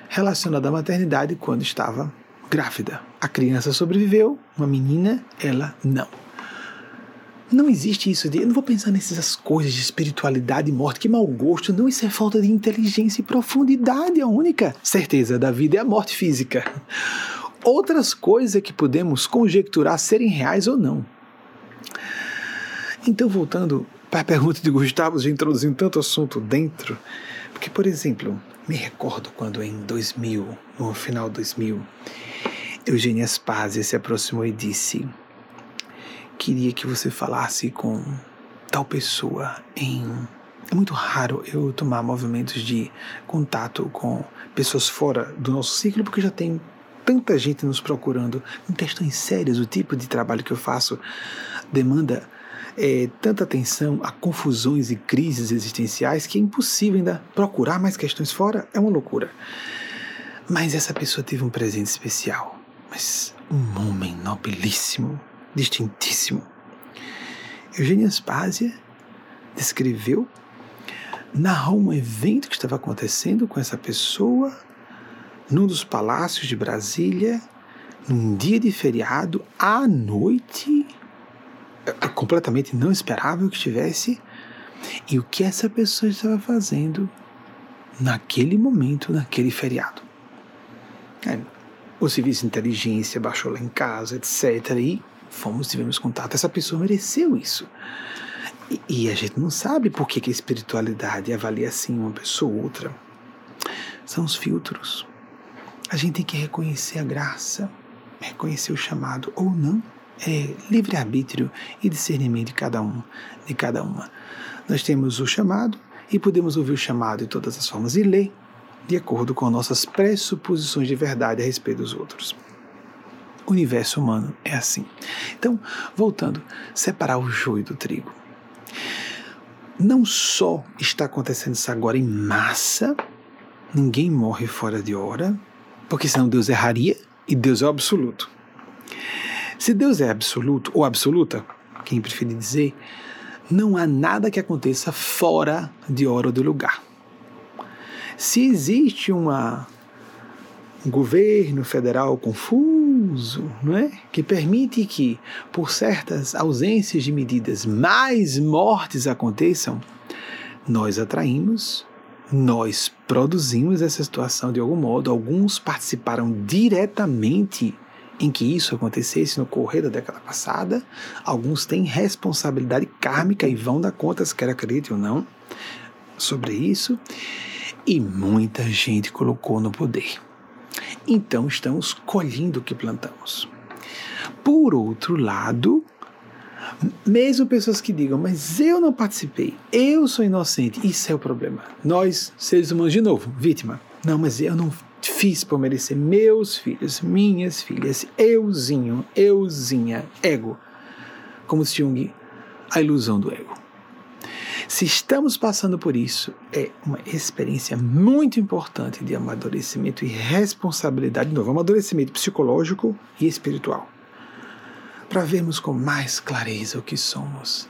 relacionado à maternidade quando estava grávida. A criança sobreviveu, uma menina, ela não. Não existe isso de. Eu não vou pensar nessas coisas de espiritualidade e morte, que mau gosto. Não, isso é falta de inteligência e profundidade. A única certeza da vida é a morte física. Outras coisas que podemos conjecturar serem reais ou não. Então, voltando para a pergunta de Gustavo, já introduzindo tanto assunto dentro, porque, por exemplo, me recordo quando em 2000, no final de 2000, Eugênia Spazia se aproximou e disse: queria que você falasse com tal pessoa em. É muito raro eu tomar movimentos de contato com pessoas fora do nosso ciclo, porque já tem tanta gente nos procurando em questões sérias. O tipo de trabalho que eu faço demanda é, tanta atenção a confusões e crises existenciais que é impossível ainda procurar mais questões fora. É uma loucura. Mas essa pessoa teve um presente especial. Mas um homem nobilíssimo distintíssimo. Eugênia Spásia descreveu, narrou um evento que estava acontecendo com essa pessoa num dos palácios de Brasília, num dia de feriado, à noite, é, completamente não esperável que estivesse, e o que essa pessoa estava fazendo naquele momento, naquele feriado. É, o serviço de inteligência baixou lá em casa, etc. E fomos, tivemos contato. Essa pessoa mereceu isso. E, e a gente não sabe por que, que a espiritualidade avalia assim uma pessoa ou outra. São os filtros. A gente tem que reconhecer a graça, reconhecer o chamado ou não. É livre-arbítrio e discernimento de cada um, de cada uma. Nós temos o chamado e podemos ouvir o chamado de todas as formas e ler de acordo com nossas pressuposições de verdade a respeito dos outros. O universo humano é assim. Então, voltando, separar o joio do trigo. Não só está acontecendo isso agora em massa, ninguém morre fora de hora, porque senão Deus erraria e Deus é o absoluto. Se Deus é absoluto ou absoluta, quem preferir dizer, não há nada que aconteça fora de hora ou de lugar. Se existe uma, um governo federal confuso, não é? que permite que, por certas ausências de medidas, mais mortes aconteçam, nós atraímos, nós produzimos essa situação de algum modo. Alguns participaram diretamente em que isso acontecesse no correr da década passada. Alguns têm responsabilidade kármica e vão dar contas, quer acredite ou não, sobre isso. E muita gente colocou no poder. Então estamos colhendo o que plantamos. Por outro lado, mesmo pessoas que digam, mas eu não participei, eu sou inocente, isso é o problema. Nós, seres humanos, de novo, vítima. Não, mas eu não fiz por merecer meus filhos, minhas filhas, euzinho, euzinha, ego. Como se Jung, a ilusão do ego. Se estamos passando por isso, é uma experiência muito importante de amadurecimento e responsabilidade, de novo, amadurecimento psicológico e espiritual. Para vermos com mais clareza o que somos.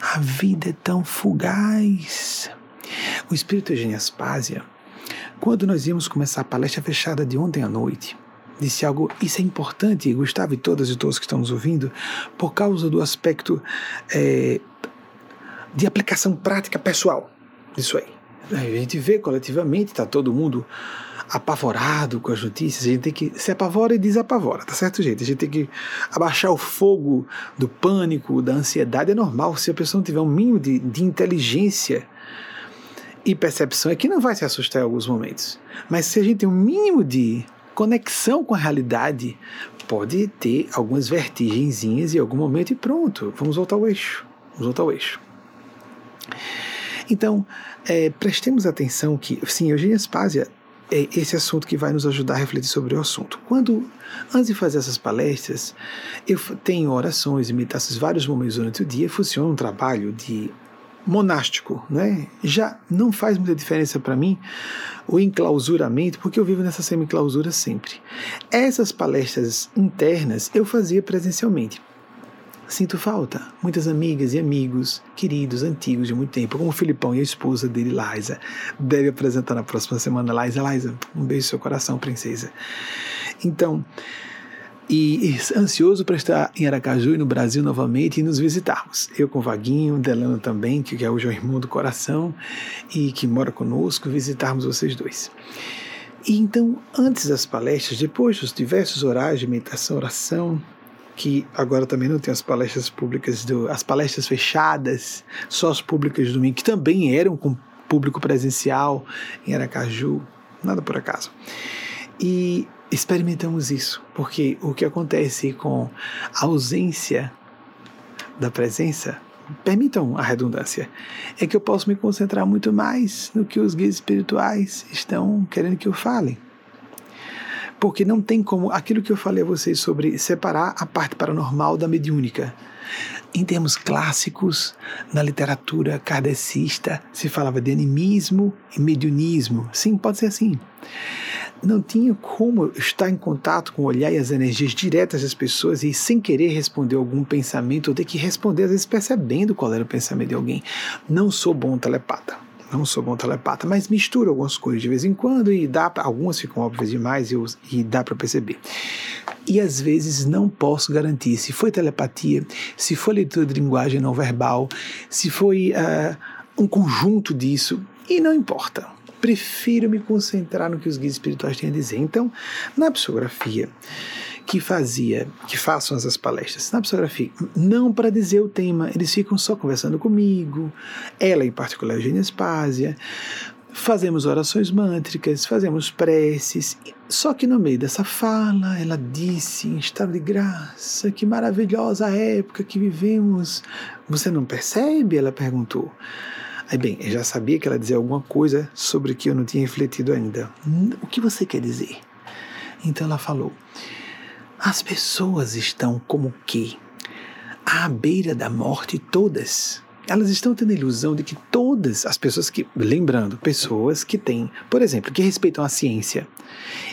A vida é tão fugaz. O espírito Eugênio Aspásia quando nós íamos começar a palestra fechada de ontem à noite, disse algo, isso é importante, Gustavo e todas e todos que estão nos ouvindo, por causa do aspecto é, de aplicação prática pessoal disso aí. A gente vê coletivamente, está todo mundo apavorado com as notícias, a gente tem que se apavora e desapavora, tá certo, gente? A gente tem que abaixar o fogo do pânico, da ansiedade, é normal. Se a pessoa não tiver um mínimo de, de inteligência e percepção é que não vai se assustar em alguns momentos. Mas se a gente tem um mínimo de conexão com a realidade, pode ter algumas vertigenzinhas em algum momento e pronto, vamos voltar ao eixo. Vamos voltar ao eixo. Então, é, prestemos atenção que, sim, Eugênia Spásia é esse assunto que vai nos ajudar a refletir sobre o assunto. Quando, antes de fazer essas palestras, eu tenho orações e meditações vários momentos durante o dia, funciona um trabalho de monástico, né? Já não faz muita diferença para mim o enclausuramento, porque eu vivo nessa semi-clausura sempre. Essas palestras internas eu fazia presencialmente. Sinto falta. Muitas amigas e amigos, queridos, antigos de muito tempo, como o Filipão e a esposa dele, Liza, deve apresentar na próxima semana. Liza, Liza, um beijo no seu coração, princesa. Então, e ansioso para estar em Aracaju e no Brasil novamente e nos visitarmos. Eu com o Vaguinho, Delano também, que é hoje o irmão do coração e que mora conosco, visitarmos vocês dois. E então, antes das palestras, depois dos diversos horários de meditação, oração, que agora também não tem as palestras públicas, do, as palestras fechadas, só as públicas do domingo, que também eram com público presencial em Aracaju, nada por acaso. E experimentamos isso, porque o que acontece com a ausência da presença, permitam a redundância, é que eu posso me concentrar muito mais no que os guias espirituais estão querendo que eu fale. Porque não tem como aquilo que eu falei a vocês sobre separar a parte paranormal da mediúnica. Em termos clássicos, na literatura kardecista, se falava de animismo e mediunismo. Sim, pode ser assim. não tinha como estar em contato com o olhar e as energias diretas das pessoas e sem querer responder algum pensamento ou ter que responder às vezes percebendo qual era o pensamento de alguém. Não sou bom telepata. Não sou bom telepata, mas misturo algumas coisas de vez em quando e dá algumas ficam óbvias demais e, e dá para perceber. E às vezes não posso garantir se foi telepatia, se foi leitura de linguagem não verbal, se foi uh, um conjunto disso, e não importa prefiro me concentrar no que os guias espirituais têm a dizer. Então, na psicografia que fazia, que façam essas palestras, na psicografia, não para dizer o tema, eles ficam só conversando comigo, ela em particular, Eugênia Spásia, fazemos orações mântricas, fazemos preces, só que no meio dessa fala, ela disse em estado de graça, que maravilhosa época que vivemos. Você não percebe? Ela perguntou. Aí, bem, eu já sabia que ela dizia alguma coisa sobre que eu não tinha refletido ainda. O que você quer dizer? Então ela falou: as pessoas estão como que à beira da morte todas. Elas estão tendo a ilusão de que todas as pessoas que, lembrando, pessoas que têm, por exemplo, que respeitam a ciência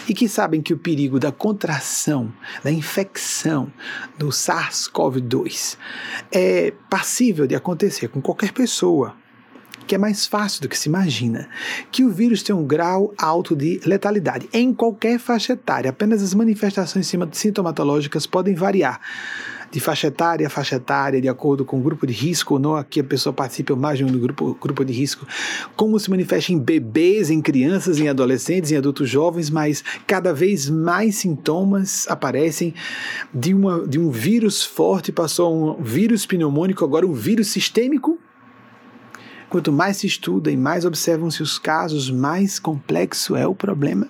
e que sabem que o perigo da contração, da infecção do SARS-CoV-2 é passível de acontecer com qualquer pessoa, que é mais fácil do que se imagina, que o vírus tem um grau alto de letalidade. Em qualquer faixa etária, apenas as manifestações sintomatológicas podem variar de faixa etária a faixa etária, de acordo com o grupo de risco ou não, aqui a pessoa participa mais de um grupo, grupo de risco, como se manifesta em bebês, em crianças, em adolescentes, em adultos jovens, mas cada vez mais sintomas aparecem de, uma, de um vírus forte, passou um vírus pneumônico, agora um vírus sistêmico, Quanto mais se estuda e mais observam-se os casos, mais complexo é o problema.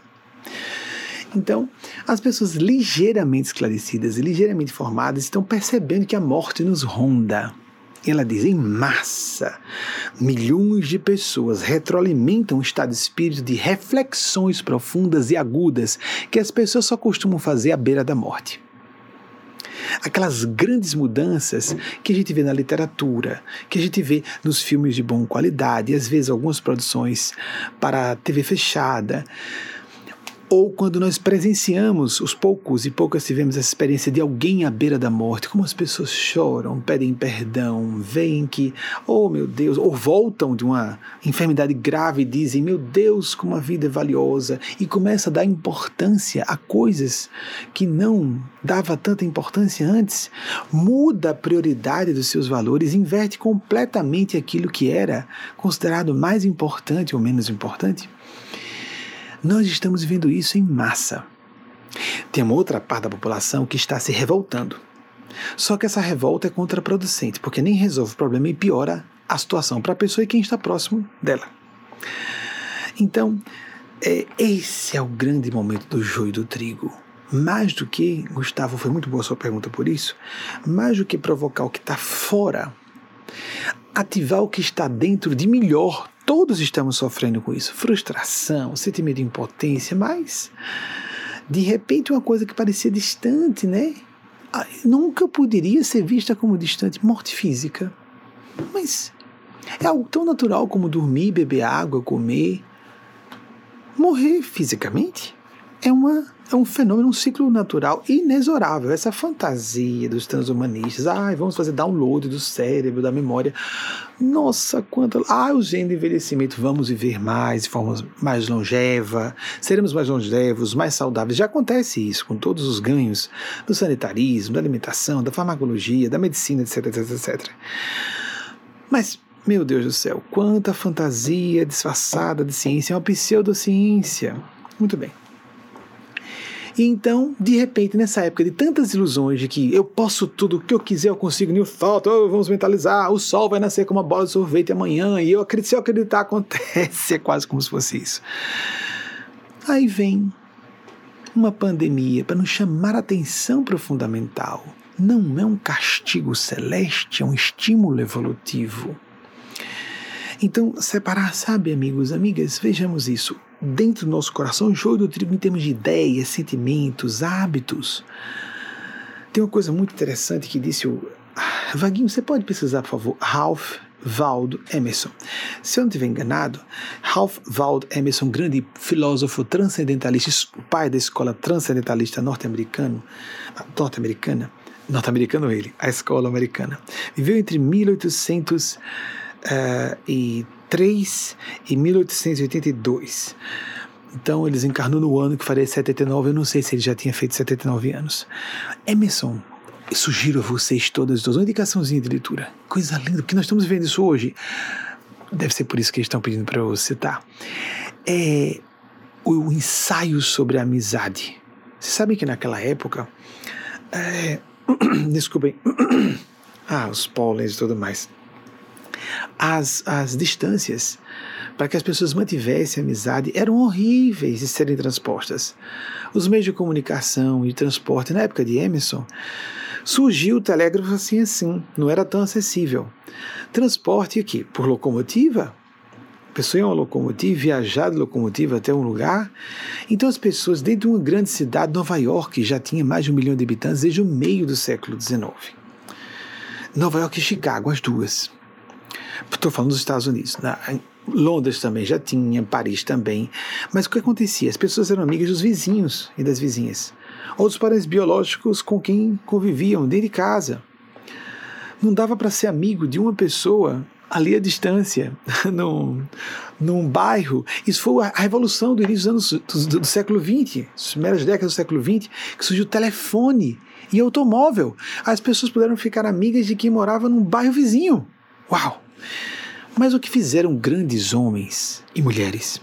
Então, as pessoas ligeiramente esclarecidas e ligeiramente formadas estão percebendo que a morte nos ronda. Ela diz em massa. Milhões de pessoas retroalimentam o estado de espírito de reflexões profundas e agudas que as pessoas só costumam fazer à beira da morte aquelas grandes mudanças que a gente vê na literatura, que a gente vê nos filmes de boa qualidade, e às vezes algumas produções para TV fechada ou quando nós presenciamos, os poucos e poucas tivemos essa experiência de alguém à beira da morte, como as pessoas choram, pedem perdão, veem que, oh meu Deus, ou voltam de uma enfermidade grave e dizem, meu Deus, como a vida é valiosa, e começa a dar importância a coisas que não dava tanta importância antes, muda a prioridade dos seus valores, inverte completamente aquilo que era considerado mais importante ou menos importante. Nós estamos vendo isso em massa. Tem uma outra parte da população que está se revoltando. Só que essa revolta é contraproducente, porque nem resolve o problema e piora a situação para a pessoa e quem está próximo dela. Então, é, esse é o grande momento do joio do trigo. Mais do que, Gustavo, foi muito boa a sua pergunta por isso, mais do que provocar o que está fora, ativar o que está dentro de melhor Todos estamos sofrendo com isso. Frustração, sentimento de impotência, mas de repente uma coisa que parecia distante, né? Ah, nunca poderia ser vista como distante. Morte física. Mas é algo tão natural como dormir, beber água, comer. Morrer fisicamente é uma é um fenômeno, um ciclo natural inexorável. Essa fantasia dos transhumanistas, ah, vamos fazer download do cérebro, da memória. Nossa, quanta. Ah, o gene de envelhecimento, vamos viver mais, de forma mais longeva, seremos mais longevos, mais saudáveis. Já acontece isso com todos os ganhos do sanitarismo, da alimentação, da farmacologia, da medicina, etc, etc, etc. Mas meu Deus do céu, quanta fantasia disfarçada de ciência, é uma pseudociência. Muito bem. E então, de repente, nessa época de tantas ilusões de que eu posso tudo o que eu quiser, eu consigo, nem falta, oh, vamos mentalizar, o sol vai nascer como uma bola de sorvete amanhã, e eu acredito, se eu acreditar, [LAUGHS] acontece, é quase como se fosse isso. Aí vem uma pandemia para nos chamar a atenção para o fundamental. Não é um castigo celeste, é um estímulo evolutivo. Então, separar, sabe, amigos, amigas, vejamos isso dentro do nosso coração, joio do trigo em termos de ideias, sentimentos, hábitos. Tem uma coisa muito interessante que disse o. Vaguinho, você pode pesquisar, por favor, Ralph Waldo Emerson. Se eu não estiver enganado, Ralph Waldo Emerson, grande filósofo transcendentalista, o pai da escola transcendentalista norte-americano, norte-americana, norte-americano ele, a escola americana, viveu entre 1803 e 1882. Então ele desencarnou no ano que faria 79, eu não sei se ele já tinha feito 79 anos. Emerson, eu sugiro a vocês todas uma indicaçãozinha de leitura. Coisa linda, porque nós estamos vendo isso hoje. Deve ser por isso que eles estão pedindo para eu citar. É o ensaio sobre a amizade. Vocês sabem que naquela época. É, [CLEARS THROAT] desculpem. [CLEARS THROAT] ah, os pólenes e tudo mais. As, as distâncias para que as pessoas mantivessem a amizade eram horríveis de serem transpostas. Os meios de comunicação e transporte na época de Emerson surgiu o telégrafo assim assim, não era tão acessível. Transporte aqui por locomotiva, a pessoa ia uma locomotiva, viajar de locomotiva até um lugar. Então as pessoas, dentro de uma grande cidade, Nova York, já tinha mais de um milhão de habitantes desde o meio do século XIX. Nova York e Chicago, as duas. Estou falando dos Estados Unidos. Na, Londres também já tinha, Paris também. Mas o que acontecia? As pessoas eram amigas dos vizinhos e das vizinhas. Outros parentes biológicos com quem conviviam dentro de casa. Não dava para ser amigo de uma pessoa ali à distância, [LAUGHS] num, num bairro. Isso foi a revolução do início dos anos do, do século XX, as primeiras décadas do século XX, que surgiu o telefone e automóvel. As pessoas puderam ficar amigas de quem morava num bairro vizinho. Uau! Mas o que fizeram grandes homens e mulheres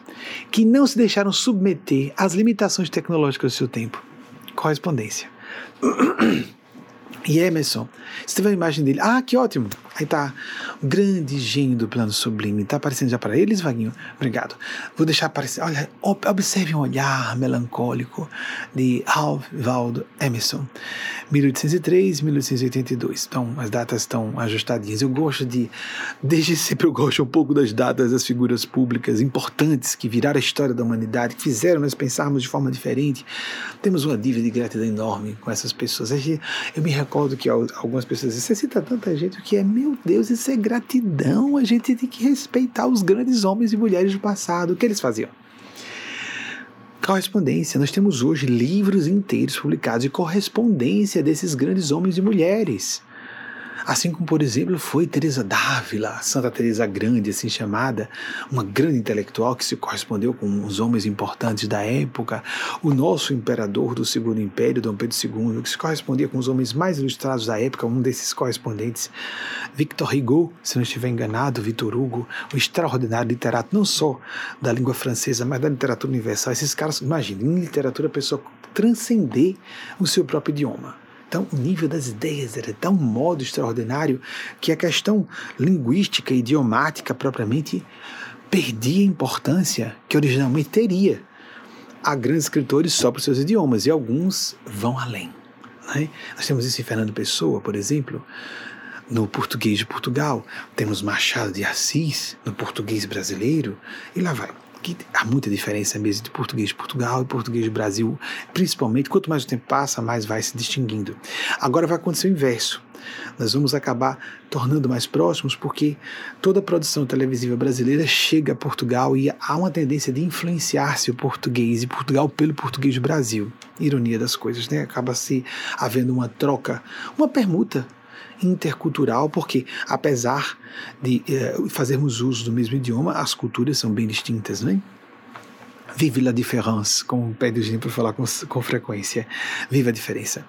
que não se deixaram submeter às limitações tecnológicas do seu tempo? Correspondência. E Emerson, você teve a imagem dele. Ah, que ótimo! Aí tá o grande gênio do plano sublime. Tá aparecendo já para eles, Vaguinho? Obrigado. Vou deixar aparecer. Olha, observe um olhar melancólico de Ralph Waldo Emerson. 1803, 1882. Então, as datas estão ajustadinhas. Eu gosto de. Desde sempre eu gosto um pouco das datas das figuras públicas importantes que viraram a história da humanidade, que fizeram nós pensarmos de forma diferente. Temos uma dívida de gratidão enorme com essas pessoas. Eu me recordo recordo que algumas pessoas dizem, você cita tanta gente, que é, meu Deus, isso é gratidão, a gente tem que respeitar os grandes homens e mulheres do passado. O que eles faziam? Correspondência. Nós temos hoje livros inteiros publicados de correspondência desses grandes homens e mulheres. Assim como, por exemplo, foi Teresa d'Ávila, Santa Teresa Grande, assim chamada, uma grande intelectual que se correspondeu com os homens importantes da época, o nosso imperador do Segundo Império, Dom Pedro II, que se correspondia com os homens mais ilustrados da época, um desses correspondentes, Victor Hugo, se não estiver enganado, Victor Hugo, o extraordinário literato não só da língua francesa, mas da literatura universal. Esses caras, imagine, em literatura a pessoa transcender o seu próprio idioma. Então, o nível das ideias era tão modo extraordinário que a questão linguística e idiomática propriamente perdia a importância que originalmente teria. Há grandes escritores só para os seus idiomas e alguns vão além. Né? Nós temos isso em Fernando Pessoa, por exemplo, no português de Portugal, temos Machado de Assis no português brasileiro, e lá vai que há muita diferença mesmo de português de Portugal e português do Brasil, principalmente quanto mais o tempo passa, mais vai se distinguindo. Agora vai acontecer o inverso. Nós vamos acabar tornando mais próximos porque toda a produção televisiva brasileira chega a Portugal e há uma tendência de influenciar-se o português e Portugal pelo português do Brasil. Ironia das coisas, né? Acaba se havendo uma troca, uma permuta intercultural, porque apesar de eh, fazermos uso do mesmo idioma, as culturas são bem distintas, né? Vive la différence, como pede o Gino para falar com, com frequência. Viva a diferença.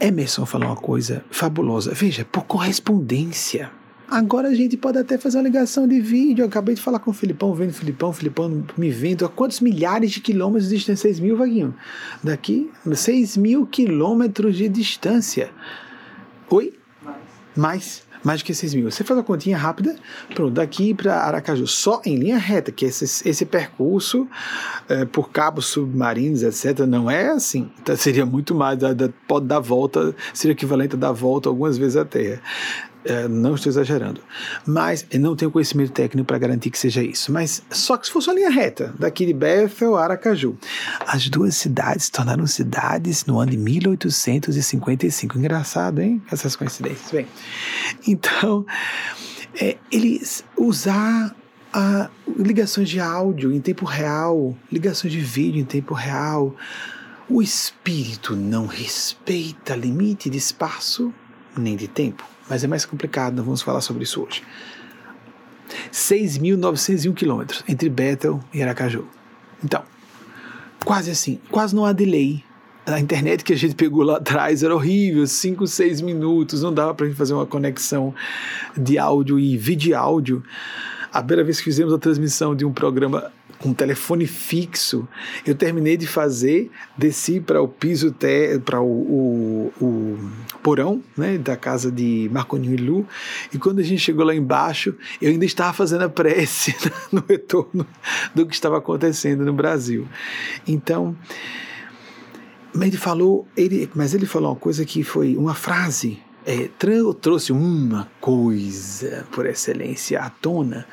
Emerson falou uma coisa fabulosa. Veja, por correspondência. Agora a gente pode até fazer uma ligação de vídeo. Eu acabei de falar com o Filipão, vendo o Filipão, o Filipão me vendo. A quantos milhares de quilômetros de distância? 6 mil, Vaguinho. Daqui, 6 mil quilômetros de distância. Oi? Mais. Mais? Mais do que 6 mil. Você faz a continha rápida, pronto, daqui para Aracaju, só em linha reta, que esse, esse percurso é, por cabos submarinos, etc., não é assim. Então, seria muito mais, da, da, pode dar volta, seria equivalente a dar volta algumas vezes à Terra. É, não estou exagerando. Mas não tenho conhecimento técnico para garantir que seja isso. Mas só que se fosse uma linha reta, daqui de Bethel a Aracaju. As duas cidades tornaram cidades no ano de 1855. Engraçado, hein? Essas coincidências. Bem, então, é, eles usar a, ligações de áudio em tempo real, ligações de vídeo em tempo real. O espírito não respeita limite de espaço nem de tempo, mas é mais complicado, não vamos falar sobre isso hoje. 6.901 quilômetros entre Bethel e Aracaju. Então, quase assim, quase não há delay. A internet que a gente pegou lá atrás era horrível, 5, 6 minutos, não dava para fazer uma conexão de áudio e vídeo áudio. A primeira vez que fizemos a transmissão de um programa com telefone fixo, eu terminei de fazer, desci para o piso, para o, o, o, porão né, da casa de Marconinho e Lu, e quando a gente chegou lá embaixo, eu ainda estava fazendo a prece [LAUGHS] no retorno do que estava acontecendo no Brasil. Então, mas ele falou, ele, mas ele falou uma coisa que foi uma frase é, trouxe uma coisa por excelência à tona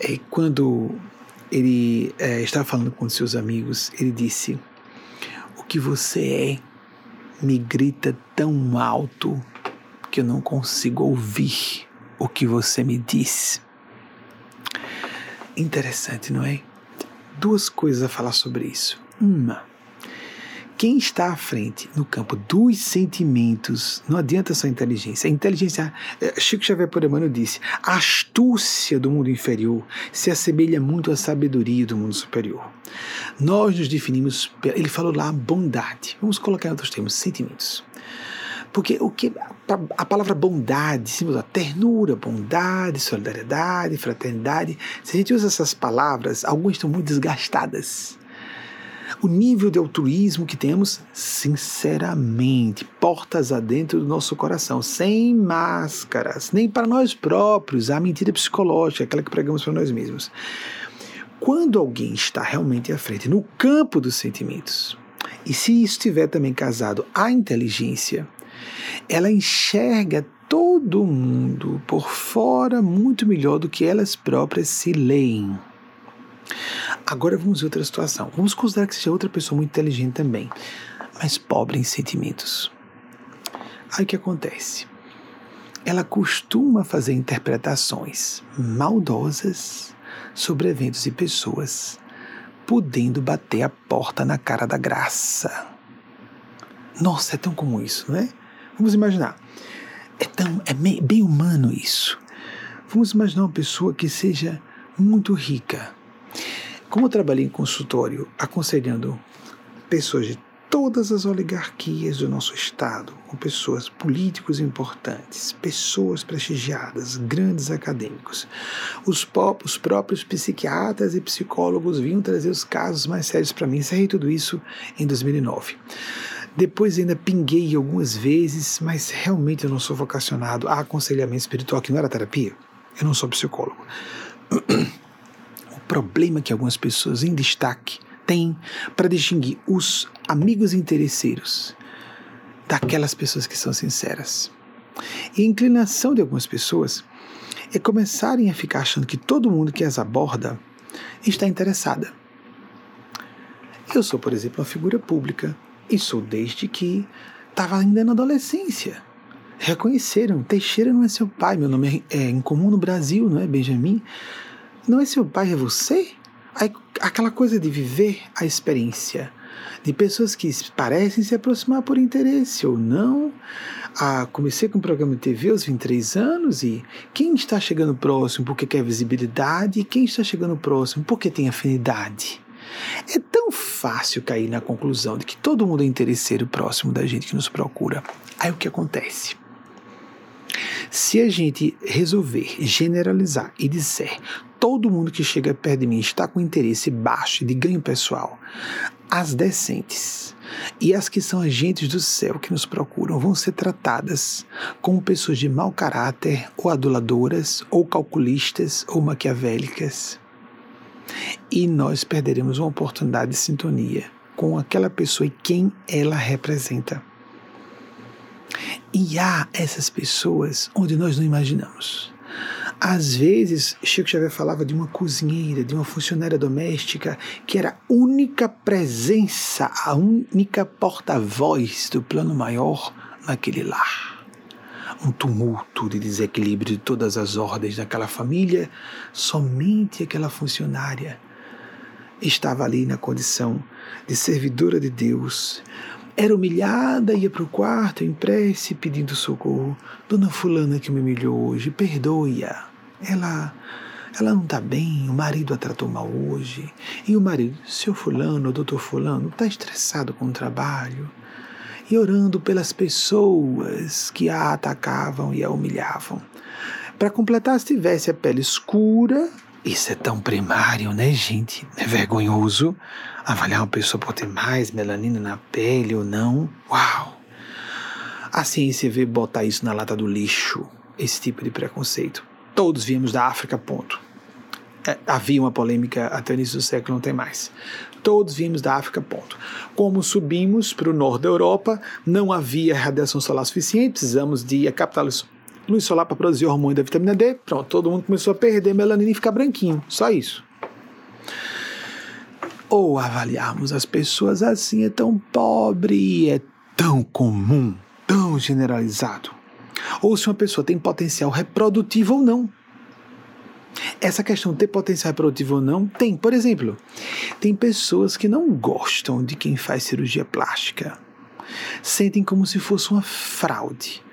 é, quando ele é, estava falando com seus amigos, ele disse: O que você é me grita tão alto que eu não consigo ouvir o que você me diz. Interessante, não é? Duas coisas a falar sobre isso. Uma, quem está à frente no campo dos sentimentos, não adianta só inteligência. A inteligência, eh, Chico Xavier Poremano disse, a astúcia do mundo inferior se assemelha muito à sabedoria do mundo superior. Nós nos definimos, ele falou lá, bondade. Vamos colocar em outros termos, sentimentos. Porque o que a palavra bondade, símbolo ternura, bondade, solidariedade, fraternidade, se a gente usa essas palavras, algumas estão muito desgastadas o nível de altruísmo que temos, sinceramente, portas adentro do nosso coração, sem máscaras, nem para nós próprios, a mentira psicológica, aquela que pregamos para nós mesmos. Quando alguém está realmente à frente no campo dos sentimentos, e se estiver também casado à inteligência, ela enxerga todo mundo por fora muito melhor do que elas próprias se leem. Agora vamos ver outra situação. Vamos considerar que seja outra pessoa muito inteligente também, mas pobre em sentimentos. Aí o que acontece? Ela costuma fazer interpretações maldosas sobre eventos e pessoas, podendo bater a porta na cara da graça. Nossa, é tão comum isso, não é? Vamos imaginar. É, tão, é bem humano isso. Vamos imaginar uma pessoa que seja muito rica como eu trabalhei em consultório aconselhando pessoas de todas as oligarquias do nosso Estado, com pessoas políticos importantes, pessoas prestigiadas, grandes acadêmicos. Os, os próprios psiquiatras e psicólogos vinham trazer os casos mais sérios para mim. Encerrei tudo isso em 2009. Depois ainda pinguei algumas vezes, mas realmente eu não sou vocacionado a aconselhamento espiritual, que não era terapia. Eu não sou psicólogo. [CLEARS THROAT] problema que algumas pessoas em destaque têm para distinguir os amigos interesseiros daquelas pessoas que são sinceras. E a inclinação de algumas pessoas é começarem a ficar achando que todo mundo que as aborda está interessada. Eu sou, por exemplo, uma figura pública e sou desde que estava ainda na adolescência. Reconheceram, Teixeira não é seu pai, meu nome é, é incomum no Brasil, não é Benjamin? Não é seu pai, é você? Aquela coisa de viver a experiência de pessoas que parecem se aproximar por interesse ou não. Ah, comecei com um programa de TV aos 23 anos e quem está chegando próximo porque quer visibilidade e quem está chegando próximo porque tem afinidade. É tão fácil cair na conclusão de que todo mundo é interesseiro próximo da gente que nos procura. Aí o que acontece? Se a gente resolver generalizar e disser todo mundo que chega perto de mim está com interesse baixo de ganho pessoal, as decentes e as que são agentes do céu que nos procuram vão ser tratadas como pessoas de mau caráter, ou aduladoras, ou calculistas, ou maquiavélicas. E nós perderemos uma oportunidade de sintonia com aquela pessoa e quem ela representa. E há essas pessoas onde nós não imaginamos. Às vezes, Chico Xavier falava de uma cozinheira, de uma funcionária doméstica que era a única presença, a única porta-voz do plano maior naquele lar. um tumulto de desequilíbrio de todas as ordens daquela família, somente aquela funcionária estava ali na condição de servidora de Deus. Era humilhada, ia para o quarto em prece pedindo socorro. Dona Fulana que me humilhou hoje, perdoe-a. Ela ela não está bem, o marido a tratou mal hoje. E o marido, seu fulano, doutor fulano, está estressado com o trabalho. E orando pelas pessoas que a atacavam e a humilhavam. Para completar, se tivesse a pele escura, isso é tão primário, né, gente? É vergonhoso avaliar uma pessoa por ter mais melanina na pele ou não. Uau! A ciência vê botar isso na lata do lixo, esse tipo de preconceito. Todos viemos da África, ponto. É, havia uma polêmica até o início do século, não tem mais. Todos viemos da África, ponto. Como subimos para o norte da Europa, não havia radiação solar suficiente, precisamos de a capital luz solar para produzir hormônio da vitamina D. Pronto, todo mundo começou a perder melanina e ficar branquinho. Só isso. Ou avaliarmos as pessoas assim é tão pobre, é tão comum, tão generalizado ou se uma pessoa tem potencial reprodutivo ou não. Essa questão de ter potencial reprodutivo ou não tem. Por exemplo, tem pessoas que não gostam de quem faz cirurgia plástica. Sentem como se fosse uma fraude.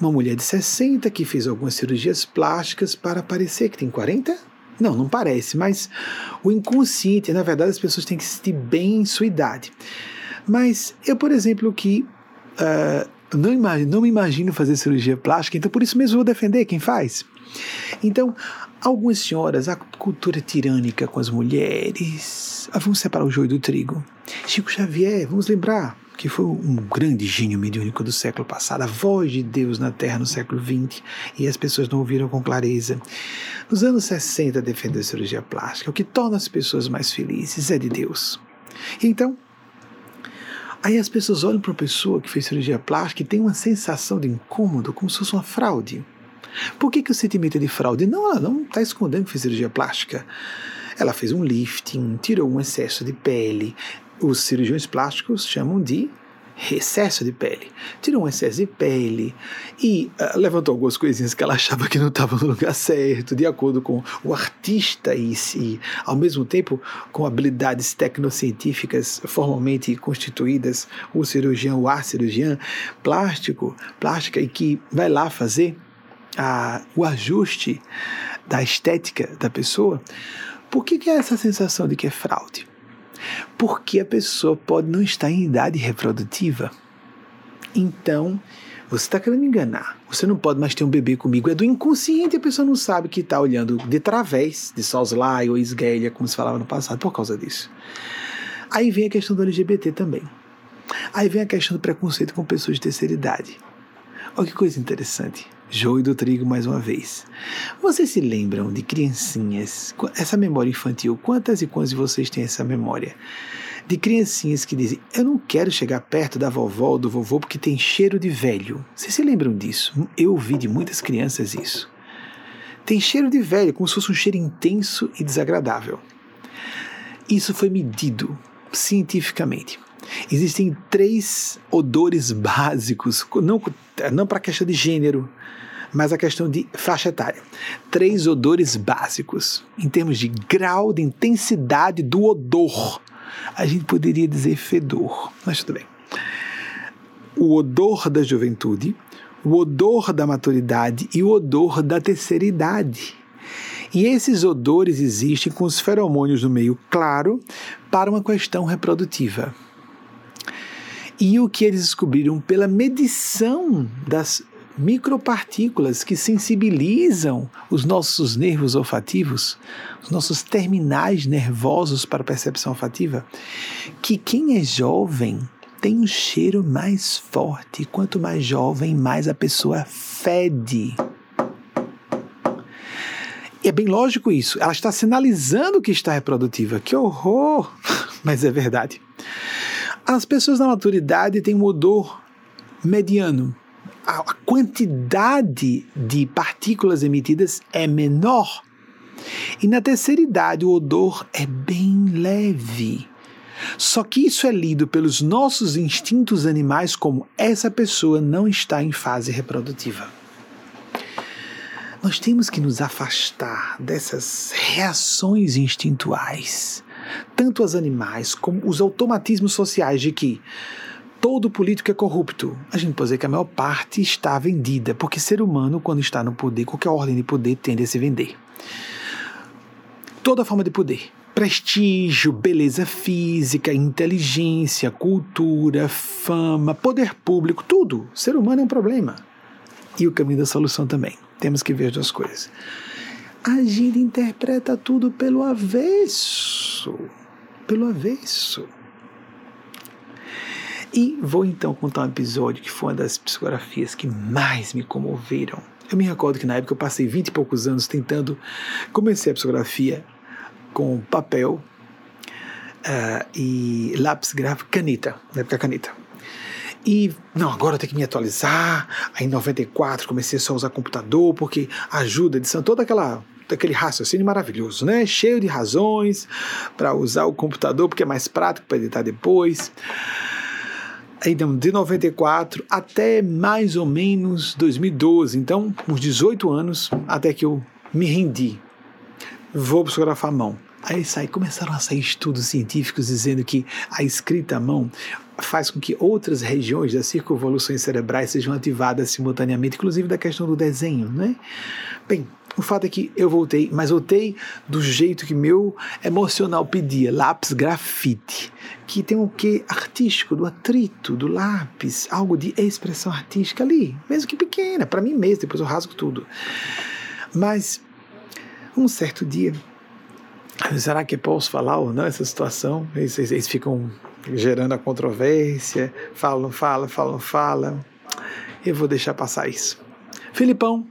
Uma mulher de 60 que fez algumas cirurgias plásticas para parecer que tem 40? Não, não parece, mas o inconsciente, na verdade, as pessoas têm que se sentir bem em sua idade. Mas eu, por exemplo, que uh, não, imagino, não me imagino fazer cirurgia plástica, então por isso mesmo vou defender quem faz. Então, algumas senhoras, a cultura tirânica com as mulheres, ah, vamos separar o joio do trigo. Chico Xavier, vamos lembrar que foi um grande gênio mediúnico do século passado, a voz de Deus na Terra no século XX, e as pessoas não ouviram com clareza. Nos anos 60, defendeu a cirurgia plástica. O que torna as pessoas mais felizes é de Deus. Então, Aí as pessoas olham para a pessoa que fez cirurgia plástica e tem uma sensação de incômodo, como se fosse uma fraude. Por que, que o sentimento é de fraude? Não, ela não está escondendo que fez cirurgia plástica. Ela fez um lifting, tirou um excesso de pele. Os cirurgiões plásticos chamam de excesso de pele. Tirou um excesso de pele e uh, levantou algumas coisinhas que ela achava que não estavam no lugar certo, de acordo com o artista e, e ao mesmo tempo com habilidades tecnocientíficas formalmente constituídas, o cirurgião, o ar cirurgião plástico, plástica e que vai lá fazer a, o ajuste da estética da pessoa. Por que, que é essa sensação de que é fraude? Porque a pessoa pode não estar em idade reprodutiva. Então, você está querendo enganar. Você não pode mais ter um bebê comigo. É do inconsciente, a pessoa não sabe que está olhando de través de Soslai ou Isguelia, como se falava no passado, por causa disso. Aí vem a questão do LGBT também. Aí vem a questão do preconceito com pessoas de terceira idade. Olha que coisa interessante joio do trigo mais uma vez. Vocês se lembram de criancinhas, essa memória infantil, quantas e quantos de vocês têm essa memória? De criancinhas que dizem: Eu não quero chegar perto da vovó ou do vovô porque tem cheiro de velho. Vocês se lembram disso? Eu ouvi de muitas crianças isso. Tem cheiro de velho, como se fosse um cheiro intenso e desagradável. Isso foi medido cientificamente. Existem três odores básicos, não, não para questão de gênero, mas a questão de faixa etária. Três odores básicos, em termos de grau de intensidade do odor. A gente poderia dizer fedor, mas tudo bem. O odor da juventude, o odor da maturidade e o odor da terceira idade. E esses odores existem com os feromônios no meio claro para uma questão reprodutiva. E o que eles descobriram pela medição das micropartículas que sensibilizam os nossos nervos olfativos, os nossos terminais nervosos para percepção olfativa, que quem é jovem tem um cheiro mais forte. Quanto mais jovem, mais a pessoa fede. E é bem lógico isso. Ela está sinalizando que está reprodutiva. Que horror! [LAUGHS] Mas é verdade. As pessoas na maturidade têm um odor mediano. A quantidade de partículas emitidas é menor. E na terceira idade o odor é bem leve. Só que isso é lido pelos nossos instintos animais como essa pessoa não está em fase reprodutiva. nós temos que nos afastar dessas reações instintuais, tanto as animais como os automatismos sociais de que todo político é corrupto. A gente pode dizer que a maior parte está vendida, porque ser humano, quando está no poder, qualquer ordem de poder tende a se vender. Toda forma de poder. Prestígio, beleza física, inteligência, cultura, fama, poder público, tudo. Ser humano é um problema. E o caminho da solução também. Temos que ver as duas coisas. A gente interpreta tudo pelo avesso. Pelo avesso. E vou então contar um episódio que foi uma das psicografias que mais me comoveram. Eu me recordo que na época eu passei vinte e poucos anos tentando. Comecei a psicografia com papel uh, e lápis gráfico, caneta, na época caneta. E, não, agora eu tenho que me atualizar. Aí em 94 comecei só a usar computador, porque ajuda edição, toda aquela aquele raciocínio maravilhoso, né? Cheio de razões para usar o computador, porque é mais prático para editar depois então, de 94 até mais ou menos 2012, então uns 18 anos até que eu me rendi. Vou psicografar a mão. Aí sai, começaram a sair estudos científicos dizendo que a escrita à mão faz com que outras regiões das circunvoluções cerebrais sejam ativadas simultaneamente, inclusive da questão do desenho, né? Bem, o fato é que eu voltei, mas voltei do jeito que meu emocional pedia, lápis grafite, que tem o que artístico, do atrito, do lápis, algo de expressão artística ali, mesmo que pequena, para mim mesmo, depois eu rasgo tudo. Mas um certo dia, será que posso falar ou não essa situação? Eles, eles ficam gerando a controvérsia, falam, fala, falam, fala. Eu vou deixar passar isso. Filipão,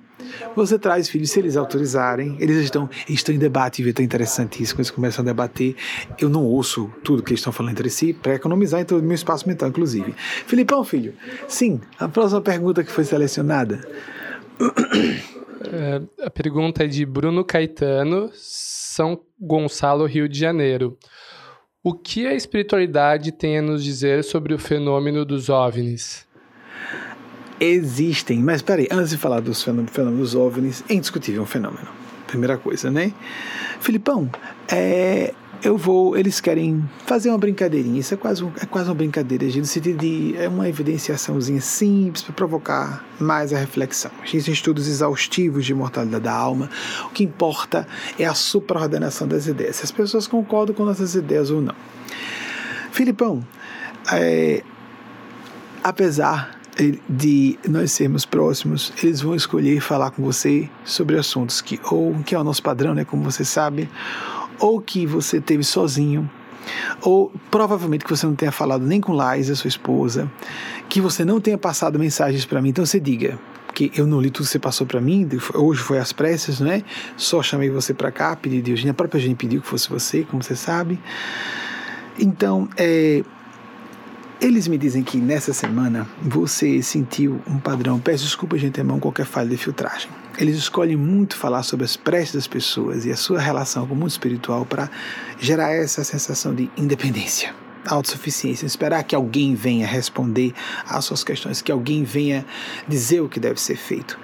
você traz filhos, se eles autorizarem, eles estão, estão em debate, e está interessantíssimo, eles começam a debater. Eu não ouço tudo que eles estão falando entre si, para economizar então meu espaço mental, inclusive. Filipão, filho, sim, a próxima pergunta que foi selecionada. É, a pergunta é de Bruno Caetano, São Gonçalo, Rio de Janeiro. O que a espiritualidade tem a nos dizer sobre o fenômeno dos OVNIs? Existem. Mas peraí, antes de falar dos fenômenos OVNIs, é indiscutível um fenômeno. Primeira coisa, né? Filipão, é, eu vou. Eles querem fazer uma brincadeirinha. Isso é quase, um, é quase uma brincadeira, no sentido de. É uma evidenciaçãozinha simples para provocar mais a reflexão. Existem estudos exaustivos de mortalidade da alma. O que importa é a supraordenação das ideias. Se as pessoas concordam com nossas ideias ou não. Filipão, é, apesar de nós sermos próximos, eles vão escolher falar com você sobre assuntos que ou que é o nosso padrão, né, como você sabe, ou que você teve sozinho, ou provavelmente que você não tenha falado nem com Laís, sua esposa, que você não tenha passado mensagens para mim. Então você diga, que eu não li tudo que você passou para mim, hoje foi às pressas, não é? Só chamei você para cá, pedi de Eugênia, a própria gente pediu que fosse você, como você sabe. Então, é, eles me dizem que nessa semana você sentiu um padrão. Peço desculpa de antemão qualquer falha de filtragem. Eles escolhem muito falar sobre as preces das pessoas e a sua relação com o mundo espiritual para gerar essa sensação de independência, autossuficiência, esperar que alguém venha responder às suas questões, que alguém venha dizer o que deve ser feito.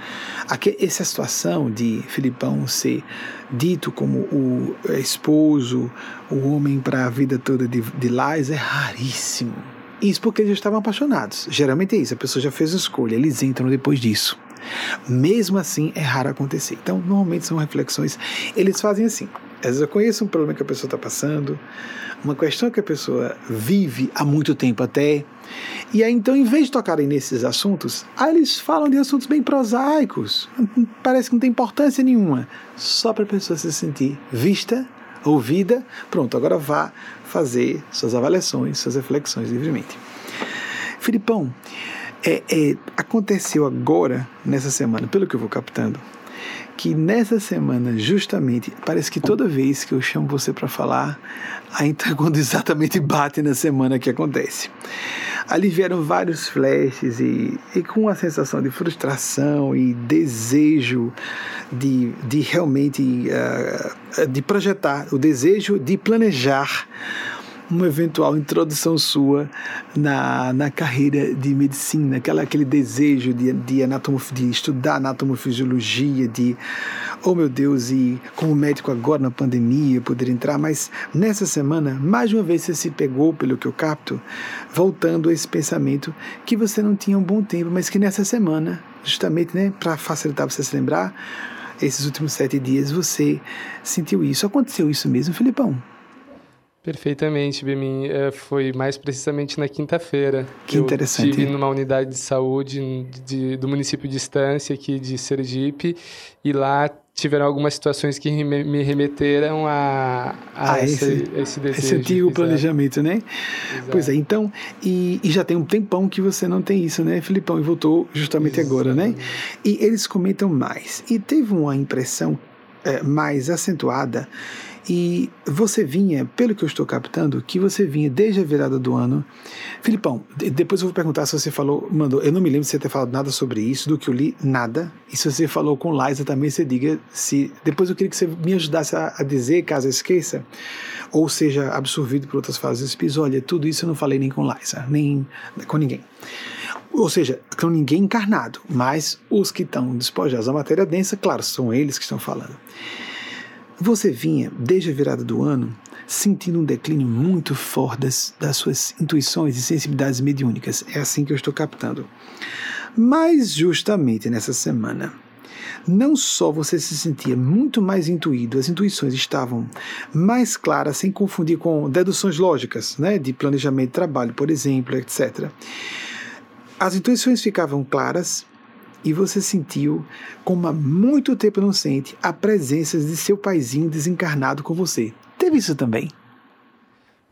Aqui, essa situação de Filipão ser dito como o esposo, o homem para a vida toda de, de Lais é raríssimo isso porque eles já estavam apaixonados. Geralmente é isso, a pessoa já fez a escolha, eles entram depois disso. Mesmo assim, é raro acontecer. Então, normalmente são reflexões. Eles fazem assim. Às vezes eu conheço um problema que a pessoa está passando, uma questão que a pessoa vive há muito tempo até. E aí, então, em vez de tocarem nesses assuntos, aí eles falam de assuntos bem prosaicos. Parece que não tem importância nenhuma. Só para a pessoa se sentir vista, ouvida. Pronto, agora vá fazer suas avaliações, suas reflexões livremente. Filipão, é, é, aconteceu agora, nessa semana, pelo que eu vou captando, que nessa semana, justamente, parece que toda vez que eu chamo você para falar, aí tá quando exatamente bate na semana que acontece. Ali vieram vários flashes e, e com uma sensação de frustração e desejo de, de realmente uh, de projetar, o desejo de planejar uma eventual introdução sua na, na carreira de medicina, aquela, aquele desejo de, de, anatomo, de estudar anatomofisiologia, de, oh meu Deus, e como médico agora na pandemia poder entrar, mas nessa semana, mais uma vez você se pegou, pelo que eu capto, voltando a esse pensamento que você não tinha um bom tempo, mas que nessa semana, justamente né, para facilitar você se lembrar, esses últimos sete dias você sentiu isso. Aconteceu isso mesmo, Filipão? Perfeitamente, Bemin. É, foi mais precisamente na quinta-feira. Que eu interessante. Estive numa unidade de saúde de, do município de Estância, aqui de Sergipe, e lá tiveram algumas situações que me remeteram a, a, a esse, esse, esse desejo. Esse antigo planejamento, né? Exato. Pois é, então, e, e, já tem um tempão que você não tem isso, né, Filipão? E voltou justamente agora, né? E eles comentam mais. E teve uma impressão é, mais acentuada e você vinha, pelo que eu estou captando, que você vinha desde a virada do ano. Filipão, depois eu vou perguntar se você falou, mandou. Eu não me lembro de você ter falado nada sobre isso, do que eu li, nada. E se você falou com Liza também, você diga se. Depois eu queria que você me ajudasse a, a dizer, caso eu esqueça, ou seja absorvido por outras fases episódio. Olha, tudo isso eu não falei nem com Liza, nem com ninguém. Ou seja, com ninguém encarnado, mas os que estão despojados da matéria densa, claro, são eles que estão falando. Você vinha, desde a virada do ano, sentindo um declínio muito forte das, das suas intuições e sensibilidades mediúnicas. É assim que eu estou captando. Mas, justamente nessa semana, não só você se sentia muito mais intuído, as intuições estavam mais claras, sem confundir com deduções lógicas, né, de planejamento de trabalho, por exemplo, etc. As intuições ficavam claras e você sentiu, como há muito tempo não sente, a presença de seu paizinho desencarnado com você. Teve isso também?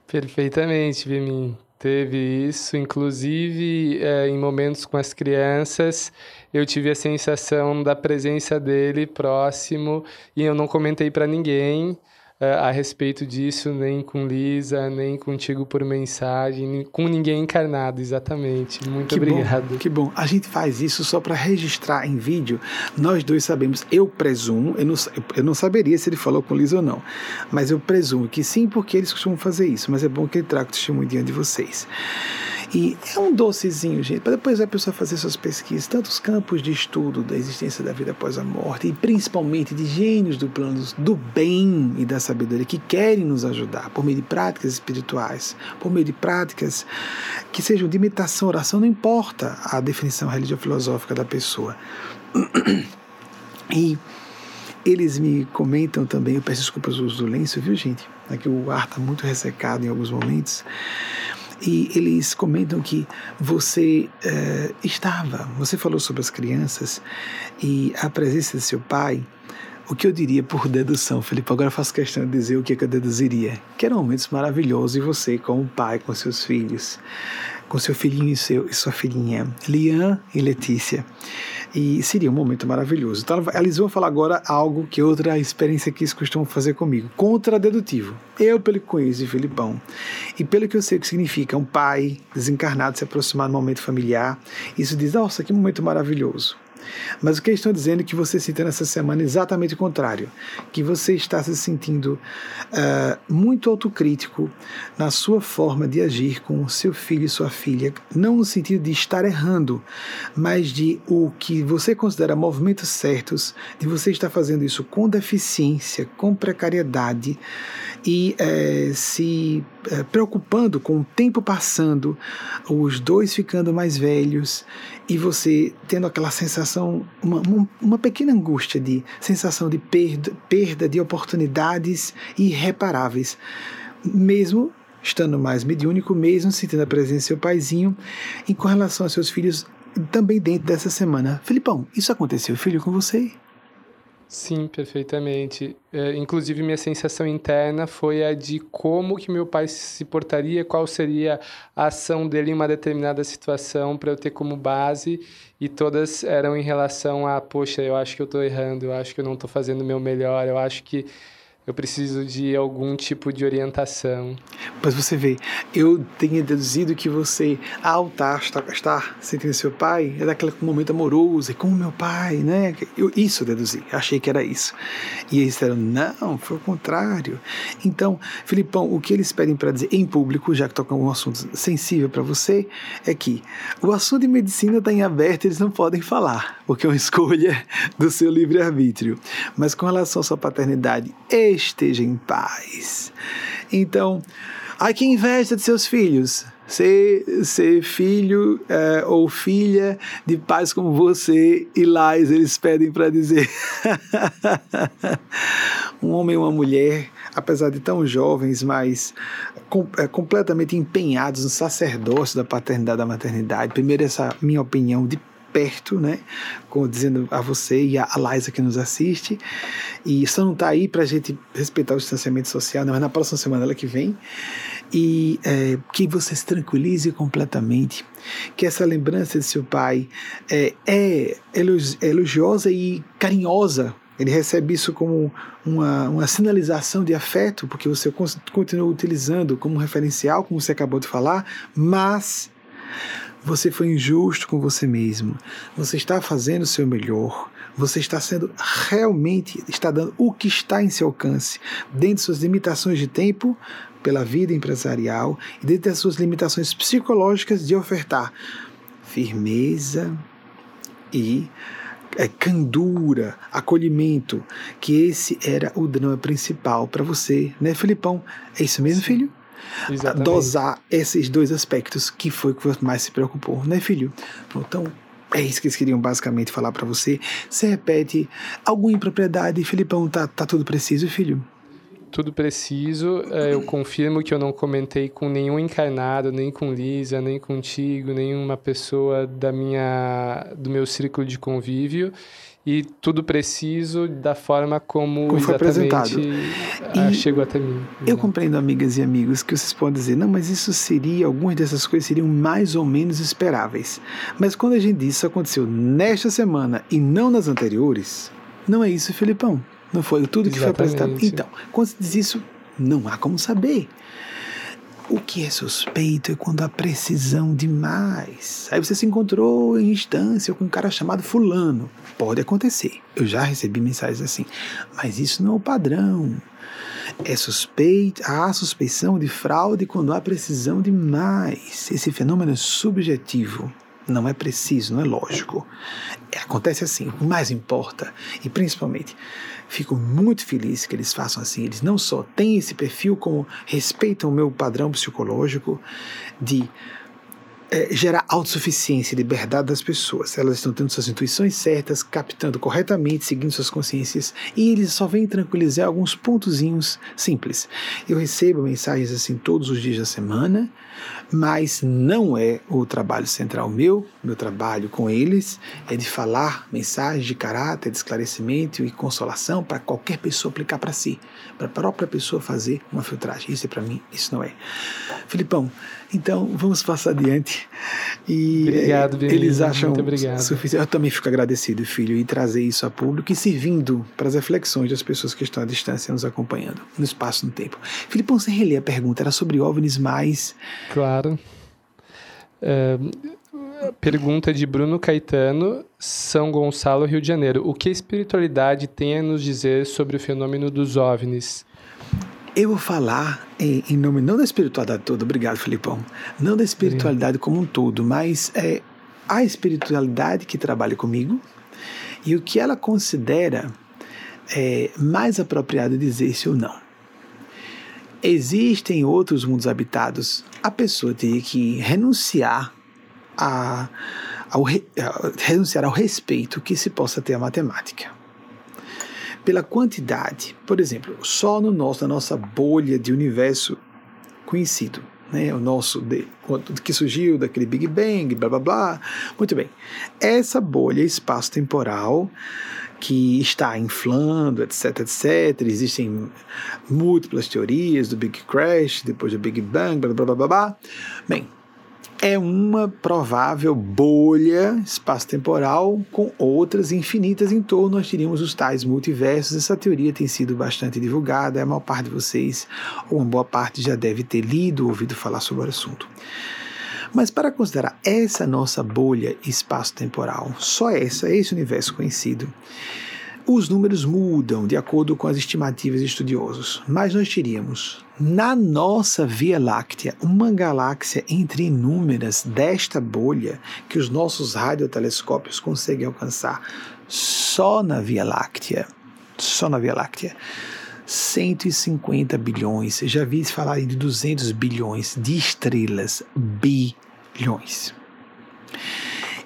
Perfeitamente, Vimin. Teve isso, inclusive é, em momentos com as crianças, eu tive a sensação da presença dele próximo e eu não comentei para ninguém a respeito disso, nem com Lisa, nem contigo por mensagem, nem com ninguém encarnado, exatamente. Muito que obrigado. Bom, que bom. A gente faz isso só para registrar em vídeo. Nós dois sabemos, eu presumo, eu não, eu não saberia se ele falou com Lisa ou não, mas eu presumo que sim, porque eles costumam fazer isso. Mas é bom que ele traga o testemunho diante de vocês. E é um docezinho, gente, para depois a pessoa fazer suas pesquisas, tantos campos de estudo da existência da vida após a morte, e principalmente de gênios do plano do bem e da sabedoria que querem nos ajudar por meio de práticas espirituais, por meio de práticas que sejam de imitação, oração, não importa a definição religio-filosófica da pessoa. E eles me comentam também, eu peço desculpas do uso do lenço, viu gente? Aqui o ar está muito ressecado em alguns momentos e eles comentam que você uh, estava, você falou sobre as crianças e a presença de seu pai. O que eu diria por dedução, Felipe? Agora faço questão de dizer o que, é que eu deduziria. Que eram momentos maravilhosos e você, como pai, com seus filhos, com seu filhinho e, seu, e sua filhinha, Lian e Letícia e seria um momento maravilhoso. Então, eles vão falar agora algo que outra experiência que eles costumam fazer comigo, contradedutivo. Eu, pelo que conheço de Filipão, e pelo que eu sei o que significa um pai desencarnado se aproximar do momento familiar, isso diz, nossa, que momento maravilhoso. Mas o que eles estão dizendo é que você sentiu nessa semana exatamente o contrário, que você está se sentindo uh, muito autocrítico na sua forma de agir com seu filho e sua filha, não no sentido de estar errando, mas de o que você considera movimentos certos, de você estar fazendo isso com deficiência, com precariedade e eh, se eh, preocupando com o tempo passando, os dois ficando mais velhos e você tendo aquela sensação, uma, uma pequena angústia de sensação de perda, perda de oportunidades irreparáveis, mesmo estando mais mediúnico, mesmo sentindo a presença do seu paizinho, e com relação aos seus filhos também dentro dessa semana. Filipão, isso aconteceu, filho, com você? Sim, perfeitamente. É, inclusive, minha sensação interna foi a de como que meu pai se portaria, qual seria a ação dele em uma determinada situação para eu ter como base, e todas eram em relação a, poxa, eu acho que eu estou errando, eu acho que eu não estou fazendo o meu melhor, eu acho que eu preciso de algum tipo de orientação. Mas você vê, eu tenho deduzido que você, ao estar, estar, estar sentindo seu pai, é daquele momento amoroso, é como meu pai, né? Eu, isso eu deduzi, achei que era isso. E eles disseram, não, foi o contrário. Então, Filipão, o que eles pedem para dizer em público, já que tocam um assunto sensível para você, é que o assunto de medicina está em aberto, eles não podem falar, porque é uma escolha do seu livre-arbítrio. Mas com relação à sua paternidade, esteja em paz. Então, ai que inveja de seus filhos. Ser, ser filho é, ou filha de pais como você e Lais, eles pedem para dizer. [LAUGHS] um homem e uma mulher, apesar de tão jovens, mas com, é, completamente empenhados no sacerdócio da paternidade e da maternidade. Primeiro, essa minha opinião de perto, né? Como dizendo a você e a Liza que nos assiste. E isso não está aí para a gente respeitar o distanciamento social, não, mas na próxima semana ela que vem. E é, que você se tranquilize completamente, que essa lembrança de seu pai é, é elogiosa e carinhosa ele recebe isso como uma, uma sinalização de afeto, porque você continua utilizando como referencial, como você acabou de falar, mas você foi injusto com você mesmo. Você está fazendo o seu melhor. Você está sendo realmente, está dando o que está em seu alcance, dentro de suas limitações de tempo, pela vida empresarial e dentro das suas limitações psicológicas de ofertar firmeza e é, candura, acolhimento, que esse era o drama principal para você, né, Filipão? É isso mesmo, Sim. filho? Exatamente. dosar esses dois aspectos que foi que mais se preocupou, né, filho? Então, é isso que eles queriam basicamente falar para você. Você repete alguma impropriedade, Filipão, tá, tá tudo preciso, filho? Tudo preciso. É, eu confirmo que eu não comentei com nenhum encarnado, nem com Lisa, nem contigo, nenhuma pessoa da minha, do meu círculo de convívio e tudo preciso da forma como, como foi apresentado. E chegou até mim. Eu compreendo, amigas e amigos, que vocês podem dizer, não, mas isso seria, algumas dessas coisas seriam mais ou menos esperáveis. Mas quando a gente diz isso aconteceu nesta semana e não nas anteriores, não é isso, Filipão. Não foi tudo que Exatamente. foi apresentado. Então, quando se diz isso, não há como saber. O que é suspeito é quando há precisão demais. Aí você se encontrou em instância com um cara chamado Fulano. Pode acontecer. Eu já recebi mensagens assim. Mas isso não é o padrão. É suspeito, há suspeição de fraude quando há precisão demais. Esse fenômeno é subjetivo. Não é preciso, não é lógico. É, acontece assim. O mais importa, e principalmente Fico muito feliz que eles façam assim. Eles não só têm esse perfil, como respeitam o meu padrão psicológico de é, gerar autossuficiência e liberdade das pessoas. Elas estão tendo suas intuições certas, captando corretamente, seguindo suas consciências, e eles só vêm tranquilizar alguns pontozinhos simples. Eu recebo mensagens assim todos os dias da semana, mas não é o trabalho central meu. Meu trabalho com eles é de falar mensagens de caráter, de esclarecimento e consolação para qualquer pessoa aplicar para si, para a própria pessoa fazer uma filtragem. Isso é para mim, isso não é. Filipão, então vamos passar adiante. E obrigado, eh, eles acham suficiente. Eu também fico agradecido, filho, e trazer isso a público e servindo para as reflexões das pessoas que estão à distância nos acompanhando, no espaço, no tempo. Filipão, você relê a pergunta, era sobre OVNIs mais Claro. É, pergunta de Bruno Caetano, São Gonçalo, Rio de Janeiro. O que a espiritualidade tem a nos dizer sobre o fenômeno dos OVNIs? Eu vou falar em, em nome não da espiritualidade toda, obrigado, Filipão. Não da espiritualidade como um todo, mas é a espiritualidade que trabalha comigo e o que ela considera é, mais apropriado dizer-se ou não. Existem outros mundos habitados. A pessoa teria que renunciar a, ao, a, renunciar ao respeito que se possa ter à matemática. Pela quantidade, por exemplo, só no nosso, na nossa bolha de universo conhecido, né, o nosso de, que surgiu daquele Big Bang, blá blá blá. Muito bem. Essa bolha espaço-temporal que está inflando, etc, etc. Existem múltiplas teorias do Big Crash, depois do Big Bang, blá blá blá blá. blá. Bem, é uma provável bolha espaço-temporal com outras infinitas em torno. Nós teríamos os tais multiversos. Essa teoria tem sido bastante divulgada. A maior parte de vocês, ou uma boa parte, já deve ter lido ou ouvido falar sobre o assunto. Mas para considerar essa nossa bolha espaço-temporal, só essa, esse universo conhecido, os números mudam de acordo com as estimativas de estudiosos, mas nós teríamos na nossa Via Láctea uma galáxia entre inúmeras desta bolha que os nossos radiotelescópios conseguem alcançar só na Via Láctea. Só na Via Láctea. 150 bilhões, já vi falar de 200 bilhões de estrelas, bilhões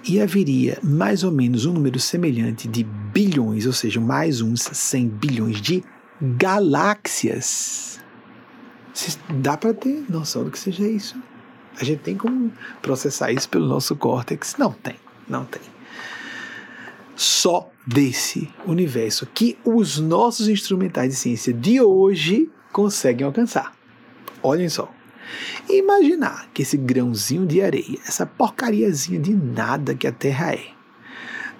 e haveria mais ou menos um número semelhante de bilhões, ou seja, mais uns 100 bilhões de galáxias. Dá para ter noção do que seja isso? A gente tem como processar isso pelo nosso córtex? Não tem, não tem. Só desse universo que os nossos instrumentais de ciência de hoje conseguem alcançar. Olhem só. E imaginar que esse grãozinho de areia, essa porcariazinha de nada que a Terra é,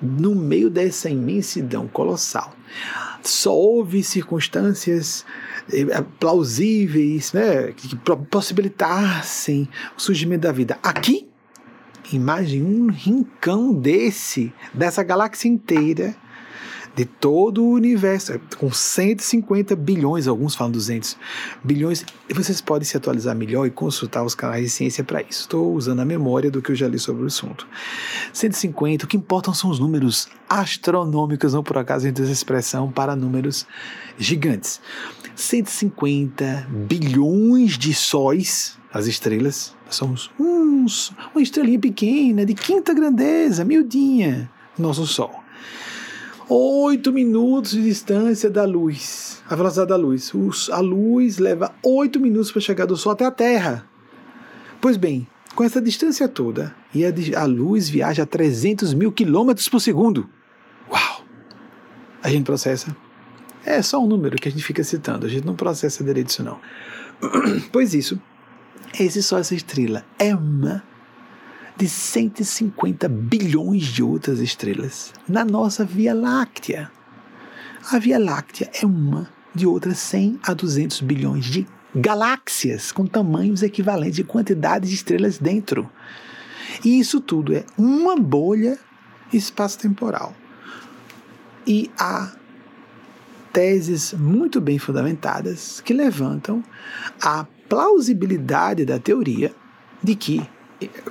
no meio dessa imensidão colossal, só houve circunstâncias eh, plausíveis né, que possibilitassem o surgimento da vida. Aqui, imagine um rincão desse, dessa galáxia inteira, de todo o universo, com 150 bilhões, alguns falam 200 bilhões, e vocês podem se atualizar melhor e consultar os canais de ciência para isso. Estou usando a memória do que eu já li sobre o assunto. 150, o que importam são os números astronômicos, não por acaso a gente usa expressão para números gigantes. 150 bilhões de sóis, as estrelas, somos uns, uma estrelinha pequena, de quinta grandeza, miudinha, nosso Sol. 8 minutos de distância da luz, a velocidade da luz. a luz leva 8 minutos para chegar do Sol até a Terra. Pois bem, com essa distância toda, e a, a luz viaja a 300 mil quilômetros por segundo. Uau! A gente processa. É só um número que a gente fica citando, a gente não processa direito isso não. [CLEARS THROAT] pois isso, esse só essa estrela é uma de 150 bilhões de outras estrelas na nossa Via Láctea. A Via Láctea é uma de outras 100 a 200 bilhões de galáxias com tamanhos equivalentes de quantidade de estrelas dentro. E isso tudo é uma bolha espaço-temporal. E há teses muito bem fundamentadas que levantam a plausibilidade da teoria de que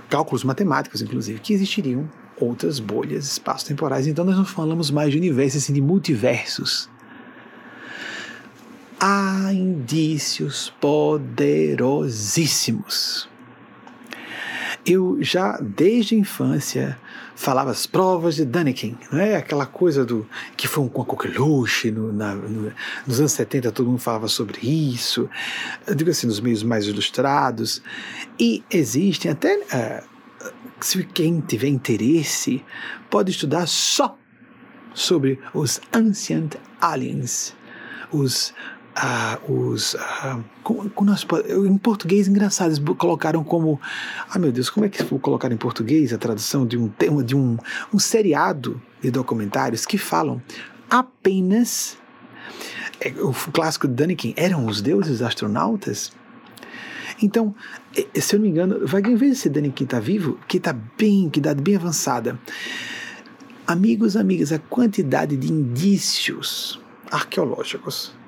cálculos matemáticos, inclusive, que existiriam outras bolhas espaço-temporais. Então nós não falamos mais de universos, assim, de multiversos. Há indícios poderosíssimos. Eu já, desde a infância, falava as provas de Daniken, não é? Aquela coisa do que foi um, coqueluche no, na, no, nos anos 70 todo mundo falava sobre isso, eu digo assim, nos meios mais ilustrados, e existem até, uh, se quem tiver interesse, pode estudar só sobre os Ancient Aliens, os ah, os. Ah, como, como nós, em português, engraçado, eles colocaram como. Ah, meu Deus, como é que vou colocar em português a tradução de um tema, de um, um seriado de documentários que falam apenas. É, o clássico de Daniken eram os deuses astronautas? Então, se eu não me engano, vai ver se Daniken está vivo, que está bem, que idade bem avançada. Amigos, amigas, a quantidade de indícios arqueológicos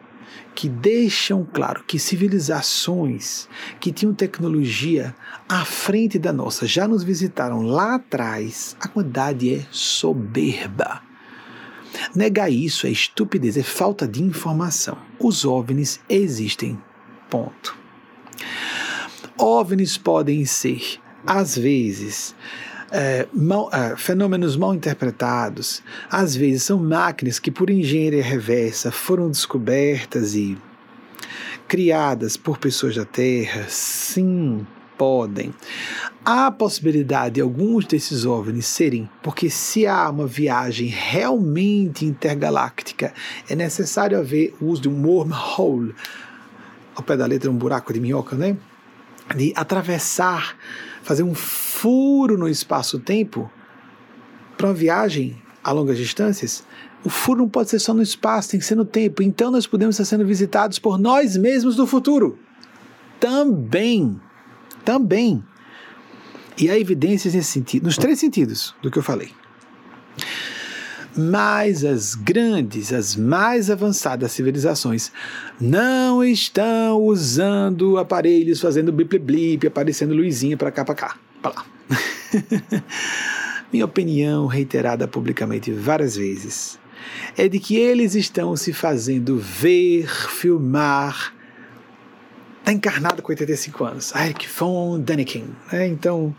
que deixam claro que civilizações que tinham tecnologia à frente da nossa já nos visitaram lá atrás, a quantidade é soberba. Negar isso é estupidez, é falta de informação. Os OVNIs existem. Ponto. OVNIs podem ser, às vezes, é, mal, é, fenômenos mal interpretados, às vezes são máquinas que, por engenharia reversa, foram descobertas e criadas por pessoas da Terra. Sim, podem. Há a possibilidade de alguns desses OVNIs serem, porque se há uma viagem realmente intergaláctica, é necessário haver o uso de um wormhole. Ao pé da letra, um buraco de minhoca, né? de atravessar, fazer um furo no espaço-tempo para uma viagem a longas distâncias, o furo não pode ser só no espaço, tem que ser no tempo. Então nós podemos estar sendo visitados por nós mesmos no futuro. Também. Também. E há evidências nesse sentido, nos três sentidos do que eu falei. Mas as grandes, as mais avançadas civilizações não estão usando aparelhos fazendo blip blip, aparecendo luzinha para cá para cá, lá. [LAUGHS] Minha opinião, reiterada publicamente várias vezes, é de que eles estão se fazendo ver, filmar, está encarnado com 85 anos. Ai, que von Däniken. É, então,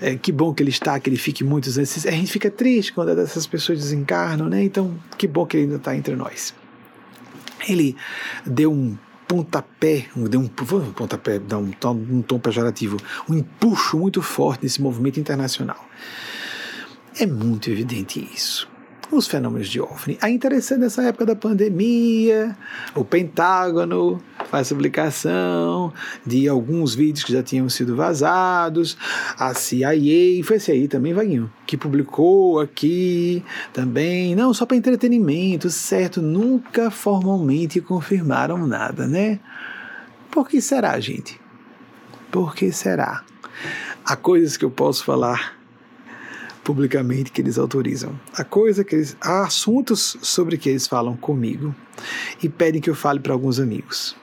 é, que bom que ele está, que ele fique muitos anos. A gente fica triste quando essas pessoas desencarnam, né? Então, que bom que ele ainda está entre nós. Ele deu um pontapé, deu um, um pontapé, dá um, um tom pejorativo, um empuxo muito forte nesse movimento internacional. É muito evidente isso os fenômenos de OVNI. É interessante nessa época da pandemia, o Pentágono faz publicação de alguns vídeos que já tinham sido vazados, a CIA, foi esse aí também, Vaguinho, que publicou aqui também, não, só para entretenimento, certo, nunca formalmente confirmaram nada, né? Por que será, gente? Por que será? Há coisas que eu posso falar publicamente que eles autorizam. A coisa que eles, há assuntos sobre que eles falam comigo e pedem que eu fale para alguns amigos.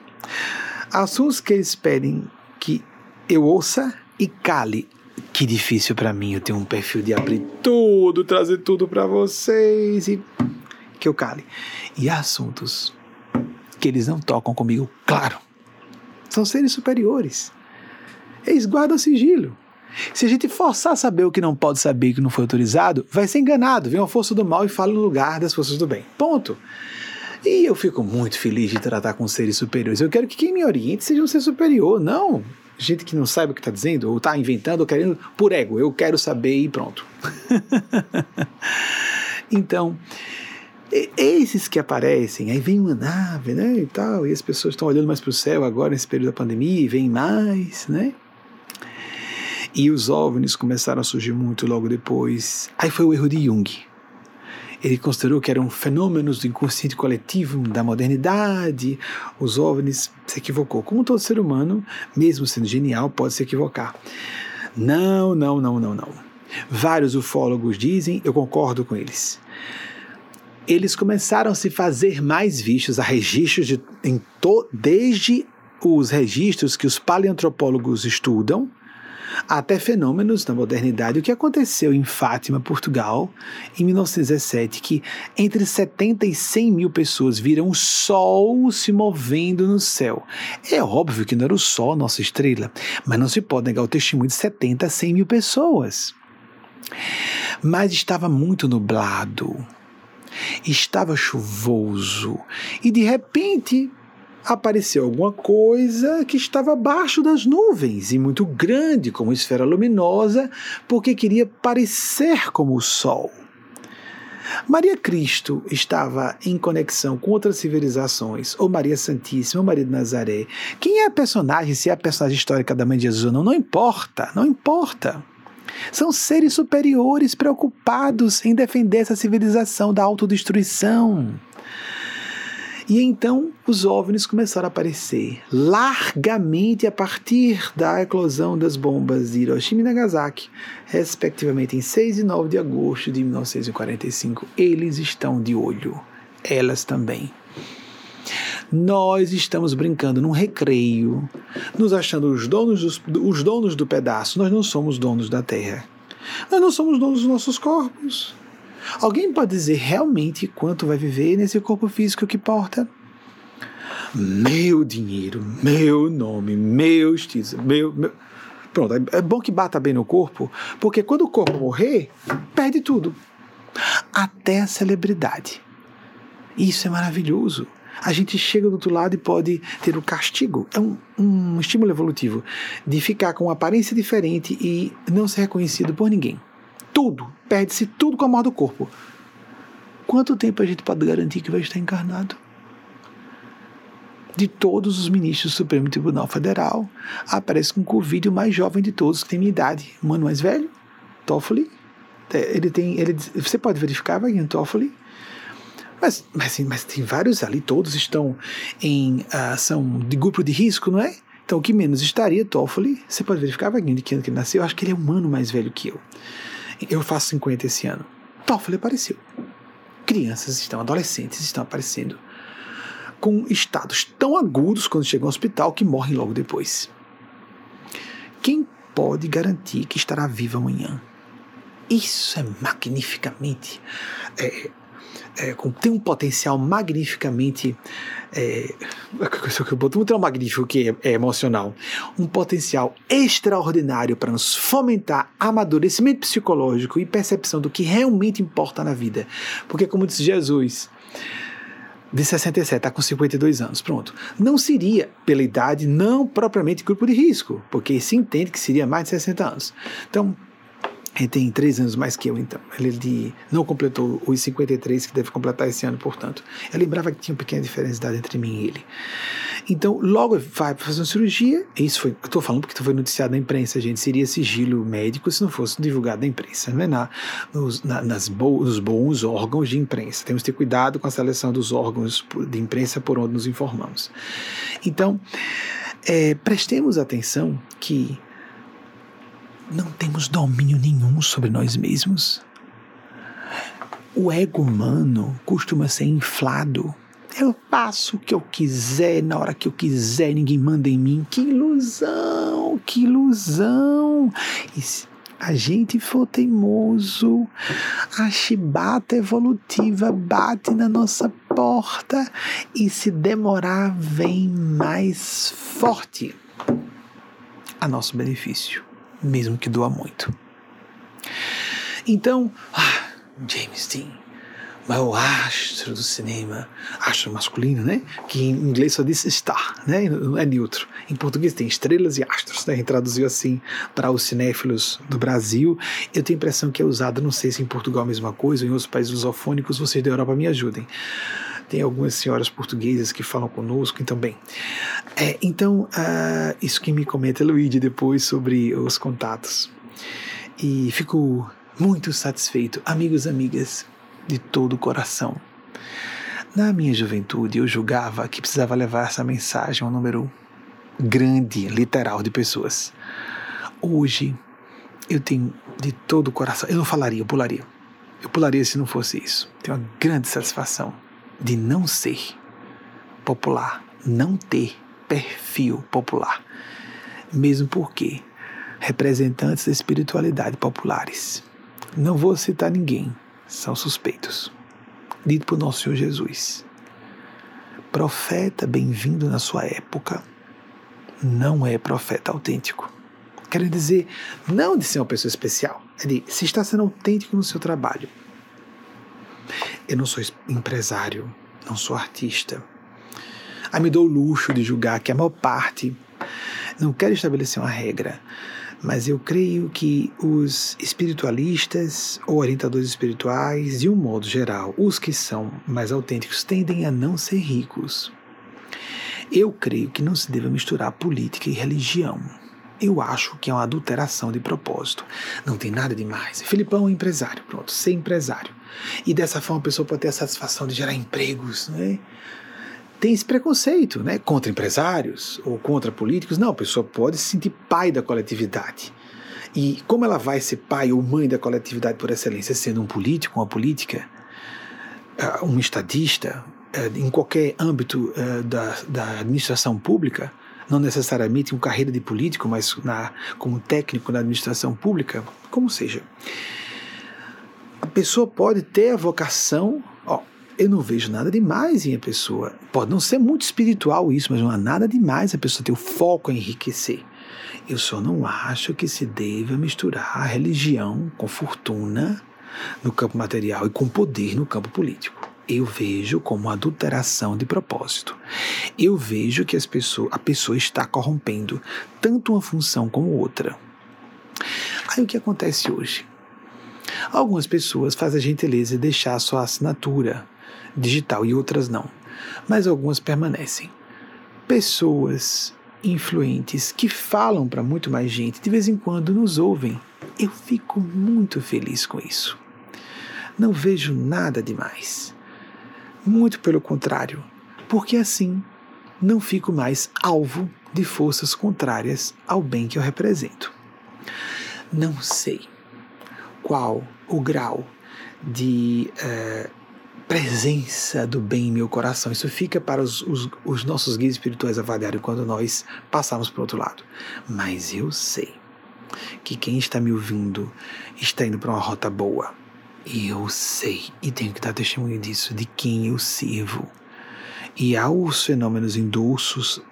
Há assuntos que eles pedem que eu ouça e cale. Que difícil para mim, eu tenho um perfil de abrir tudo, trazer tudo para vocês e que eu cale. E há assuntos que eles não tocam comigo, claro. São seres superiores. Eles guardam sigilo. Se a gente forçar a saber o que não pode saber que não foi autorizado, vai ser enganado. Vem uma força do mal e fala no lugar das forças do bem. Ponto. E eu fico muito feliz de tratar com seres superiores. Eu quero que quem me oriente seja um ser superior, não gente que não sabe o que está dizendo, ou está inventando, ou querendo por ego. Eu quero saber e pronto. [LAUGHS] então, esses que aparecem, aí vem uma nave, né, e tal, e as pessoas estão olhando mais para o céu agora nesse período da pandemia, e vem mais, né? E os OVNIs começaram a surgir muito logo depois. Aí foi o erro de Jung. Ele considerou que eram fenômenos do inconsciente coletivo da modernidade. Os OVNIs se equivocou. Como todo ser humano, mesmo sendo genial, pode se equivocar. Não, não, não, não, não. Vários ufólogos dizem, eu concordo com eles. Eles começaram a se fazer mais vistos, a registros de, em to, desde os registros que os paleantropólogos estudam, até fenômenos da modernidade. O que aconteceu em Fátima, Portugal, em 1917, que entre 70 e 100 mil pessoas viram o Sol se movendo no céu. É óbvio que não era o Sol nossa estrela, mas não se pode negar o testemunho de 70 a 100 mil pessoas. Mas estava muito nublado, estava chuvoso, e de repente apareceu alguma coisa que estava abaixo das nuvens e muito grande como esfera luminosa, porque queria parecer como o Sol. Maria Cristo estava em conexão com outras civilizações, ou Maria Santíssima, ou Maria de Nazaré. Quem é a personagem, se é a personagem histórica da mãe de Jesus ou não, não importa, não importa. São seres superiores preocupados em defender essa civilização da autodestruição. E então os OVNIs começaram a aparecer largamente a partir da eclosão das bombas de Hiroshima e Nagasaki, respectivamente em 6 e 9 de agosto de 1945. Eles estão de olho, elas também. Nós estamos brincando num recreio, nos achando os donos, dos, os donos do pedaço. Nós não somos donos da Terra. Nós não somos donos dos nossos corpos. Alguém pode dizer realmente quanto vai viver nesse corpo físico que porta? Meu dinheiro, meu nome, meu estilo, meu, meu. Pronto, é bom que bata bem no corpo, porque quando o corpo morrer, perde tudo. Até a celebridade. Isso é maravilhoso. A gente chega do outro lado e pode ter o castigo. É um, um estímulo evolutivo de ficar com uma aparência diferente e não ser reconhecido por ninguém tudo, perde-se tudo com a morte do corpo. Quanto tempo a gente pode garantir que vai estar encarnado? de todos os ministros do Supremo Tribunal Federal, aparece com Covid o mais jovem de todos, que tem minha idade. Um ano mais velho, Toffoli. É, ele tem. Ele, você pode verificar, Wagner Toffoli. Mas, mas, mas tem vários ali, todos estão em. Uh, são de grupo de risco, não é? Então, o que menos estaria, Toffoli, você pode verificar, Wagner, de que ano que ele nasceu? Eu acho que ele é um ano mais velho que eu. Eu faço 50 esse ano. Toffoli apareceu. Crianças estão, adolescentes estão aparecendo com estados tão agudos quando chegam ao hospital que morrem logo depois. Quem pode garantir que estará vivo amanhã? Isso é magnificamente. É, é, tem um potencial magnificamente. É, [LAUGHS] muito magnífico que é, é emocional. Um potencial extraordinário para nos fomentar amadurecimento psicológico e percepção do que realmente importa na vida. Porque, como disse Jesus, de 67, está com 52 anos, pronto. Não seria, pela idade, não propriamente grupo de risco, porque se entende que seria mais de 60 anos. Então, ele tem três anos mais que eu, então. Ele de, não completou os 53 que deve completar esse ano, portanto. Eu lembrava que tinha uma pequena diferença de idade entre mim e ele. Então, logo vai para fazer uma cirurgia. Isso foi, estou falando porque foi noticiado na imprensa, gente. Seria sigilo médico se não fosse divulgado na imprensa, não é na, nos, na, nas bo, nos bons órgãos de imprensa. Temos que ter cuidado com a seleção dos órgãos de imprensa por onde nos informamos. Então, é, prestemos atenção que não temos domínio nenhum sobre nós mesmos. O ego humano costuma ser inflado. Eu faço o que eu quiser, na hora que eu quiser, ninguém manda em mim. Que ilusão, que ilusão. E se a gente for teimoso, a chibata evolutiva bate na nossa porta e se demorar, vem mais forte a nosso benefício mesmo que doa muito. Então, ah, James Dean, o astro do cinema, astro masculino, né? Que em inglês só diz star, né? É neutro. Em português tem estrelas e astros, né? Traduziu assim para os cinéfilos do Brasil. Eu tenho a impressão que é usado, não sei se em Portugal é a mesma coisa, ou em outros países lusofônicos, vocês da Europa me ajudem. Tem algumas senhoras portuguesas que falam conosco, então, bem. É, então, uh, isso que me comenta Luigi depois sobre os contatos. E fico muito satisfeito, amigos amigas, de todo o coração. Na minha juventude, eu julgava que precisava levar essa mensagem a um número grande, literal, de pessoas. Hoje, eu tenho de todo o coração. Eu não falaria, eu pularia. Eu pularia se não fosse isso. Tenho uma grande satisfação de não ser popular, não ter perfil popular. Mesmo porque representantes da espiritualidade populares, não vou citar ninguém, são suspeitos. Dito por nosso Senhor Jesus. Profeta bem-vindo na sua época não é profeta autêntico. Quero dizer, não de ser uma pessoa especial, é de se está sendo autêntico no seu trabalho, eu não sou empresário, não sou artista. Aí me dou o luxo de julgar que a maior parte não quero estabelecer uma regra, mas eu creio que os espiritualistas ou orientadores espirituais, de um modo geral, os que são mais autênticos, tendem a não ser ricos. Eu creio que não se deva misturar política e religião. Eu acho que é uma adulteração de propósito. Não tem nada demais. Filipão é empresário, pronto, ser empresário. E dessa forma a pessoa pode ter a satisfação de gerar empregos, né? Tem esse preconceito, né? Contra empresários ou contra políticos. Não, a pessoa pode se sentir pai da coletividade. E como ela vai ser pai ou mãe da coletividade por excelência, sendo um político, uma política, ah, um estadista, ah, em qualquer âmbito ah, da, da administração pública, não necessariamente uma carreira de político, mas na, como técnico na administração pública, como seja a pessoa pode ter a vocação, ó, eu não vejo nada demais em a pessoa. Pode não ser muito espiritual isso, mas não há nada demais a pessoa ter o foco em enriquecer. Eu só não acho que se deva misturar a religião com fortuna no campo material e com poder no campo político. Eu vejo como adulteração de propósito. Eu vejo que as pessoas, a pessoa está corrompendo tanto uma função como outra. Aí o que acontece hoje? Algumas pessoas fazem a gentileza de deixar sua assinatura digital e outras não, mas algumas permanecem. pessoas influentes que falam para muito mais gente, de vez em quando nos ouvem. Eu fico muito feliz com isso. Não vejo nada demais. Muito pelo contrário, porque assim não fico mais alvo de forças contrárias ao bem que eu represento. Não sei qual o grau de uh, presença do bem em meu coração. Isso fica para os, os, os nossos guias espirituais avaliarem quando nós passarmos para o outro lado. Mas eu sei que quem está me ouvindo está indo para uma rota boa. E eu sei, e tenho que dar testemunho disso, de quem eu sirvo. E aos fenômenos endossos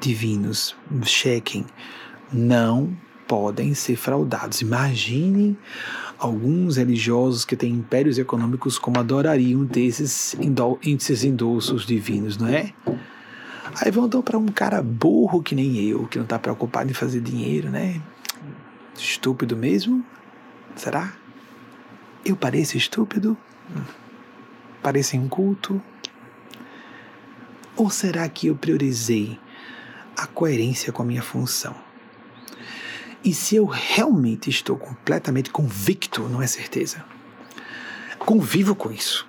divinos, chequem, não podem ser fraudados. Imaginem alguns religiosos que têm impérios econômicos como adorariam ter esses, índices endossos divinos, não é? Aí vão então para um cara burro que nem eu, que não está preocupado em fazer dinheiro, né? Estúpido mesmo? Será? Eu pareço estúpido? Pareço inculto? Ou será que eu priorizei a coerência com a minha função? E se eu realmente estou completamente convicto, não é certeza, convivo com isso.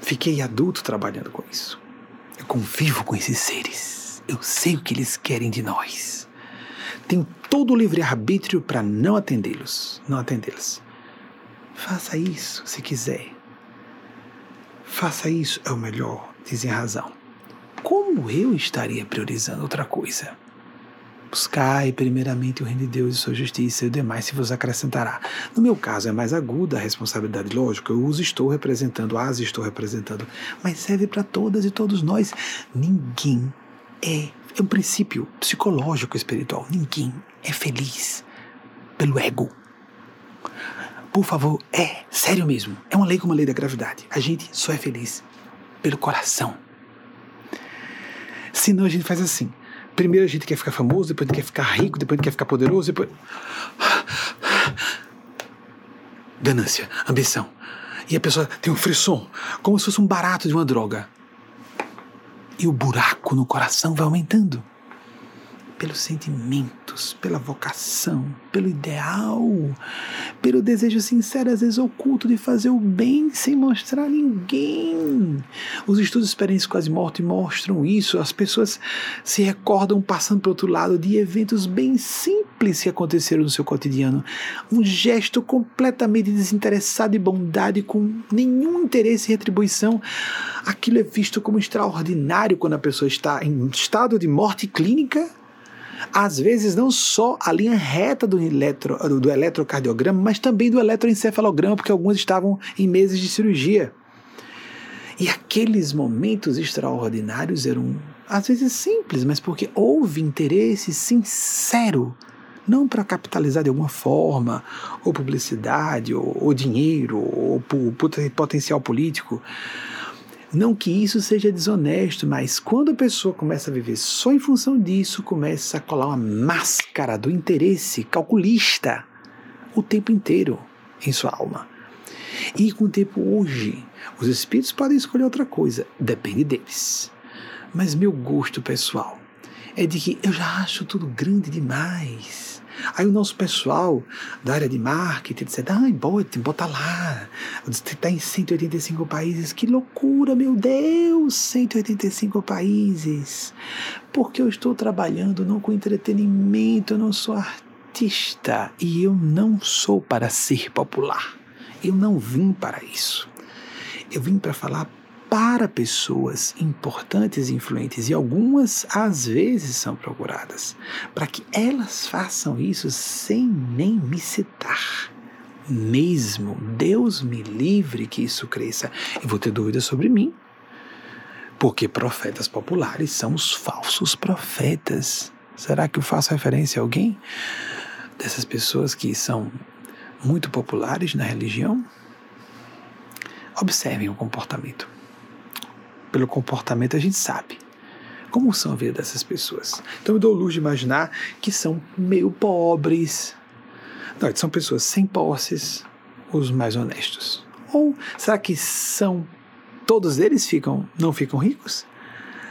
Fiquei adulto trabalhando com isso. Eu convivo com esses seres. Eu sei o que eles querem de nós. Tenho todo o livre-arbítrio para não atendê-los, não atendê-los. Faça isso se quiser. Faça isso é o melhor, dizem razão. Como eu estaria priorizando outra coisa? Buscai primeiramente o reino de Deus e sua justiça, e o demais se vos acrescentará. No meu caso, é mais aguda a responsabilidade, lógico, eu os estou representando, as estou representando, mas serve para todas e todos nós. Ninguém é, é um princípio psicológico espiritual, ninguém é feliz pelo ego. Por favor, é sério mesmo. É uma lei como a lei da gravidade. A gente só é feliz pelo coração. Senão a gente faz assim. Primeiro a gente quer ficar famoso, depois a gente quer ficar rico, depois a gente quer ficar poderoso, depois. Ganância, ambição. E a pessoa tem um frisson, como se fosse um barato de uma droga. E o buraco no coração vai aumentando pelos sentimentos, pela vocação, pelo ideal, pelo desejo sincero, às vezes oculto, de fazer o bem sem mostrar a ninguém. Os estudos experiências quase morte mostram isso. As pessoas se recordam passando para outro lado de eventos bem simples que aconteceram no seu cotidiano. Um gesto completamente desinteressado de bondade, com nenhum interesse em retribuição. Aquilo é visto como extraordinário quando a pessoa está em estado de morte clínica às vezes não só a linha reta do, eletro, do eletrocardiograma, mas também do eletroencefalograma, porque alguns estavam em meses de cirurgia. E aqueles momentos extraordinários eram, às vezes, simples, mas porque houve interesse sincero, não para capitalizar de alguma forma, ou publicidade, ou, ou dinheiro, ou, ou potencial político, não que isso seja desonesto, mas quando a pessoa começa a viver só em função disso, começa a colar uma máscara do interesse calculista o tempo inteiro em sua alma. E com o tempo hoje, os espíritos podem escolher outra coisa, depende deles. Mas meu gosto pessoal é de que eu já acho tudo grande demais Aí o nosso pessoal da área de marketing disse: ai, bota, bota lá. Está em 185 países. Que loucura, meu Deus! 185 países. Porque eu estou trabalhando não com entretenimento, eu não sou artista. E eu não sou para ser popular. Eu não vim para isso. Eu vim para falar para pessoas importantes e influentes, e algumas às vezes são procuradas, para que elas façam isso sem nem me citar. Mesmo Deus me livre que isso cresça. E vou ter dúvidas sobre mim, porque profetas populares são os falsos profetas. Será que eu faço referência a alguém dessas pessoas que são muito populares na religião? Observem o comportamento pelo comportamento a gente sabe como são a vida dessas pessoas. Então eu dou luz de imaginar que são meio pobres. Não, são pessoas sem posses, os mais honestos. Ou será que são todos eles ficam não ficam ricos?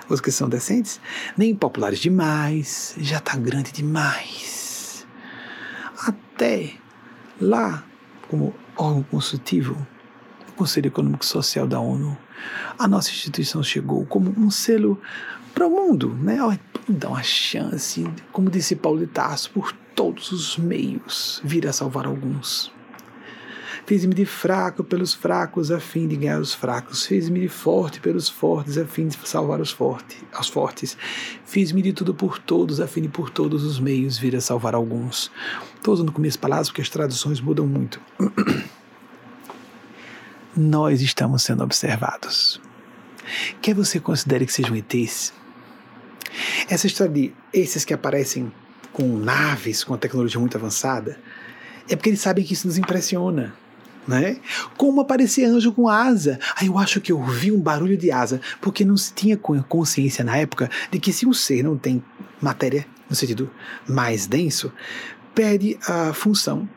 os que são decentes, nem populares demais, já está grande demais. Até lá, como órgão consultivo, o Conselho Econômico Social da ONU, a nossa instituição chegou como um selo para o mundo, né? Dá uma chance, como disse Paulo de Tarso, por todos os meios, vir a salvar alguns. Fiz-me de fraco pelos fracos a fim de ganhar os fracos. Fiz-me de forte pelos fortes a fim de salvar os fortes. Aos fortes. Fiz-me de tudo por todos a fim de por todos os meios vir a salvar alguns. Estou usando com minhas palavras porque as traduções mudam muito. [CLEARS THROAT] Nós estamos sendo observados. Quer você considere que sejam ETs? Essa história de esses que aparecem com naves, com tecnologia muito avançada, é porque eles sabem que isso nos impressiona né? Como aparecer anjo com asa? Aí eu acho que eu ouvi um barulho de asa, porque não se tinha consciência na época de que se um ser não tem matéria, no sentido mais denso, perde a função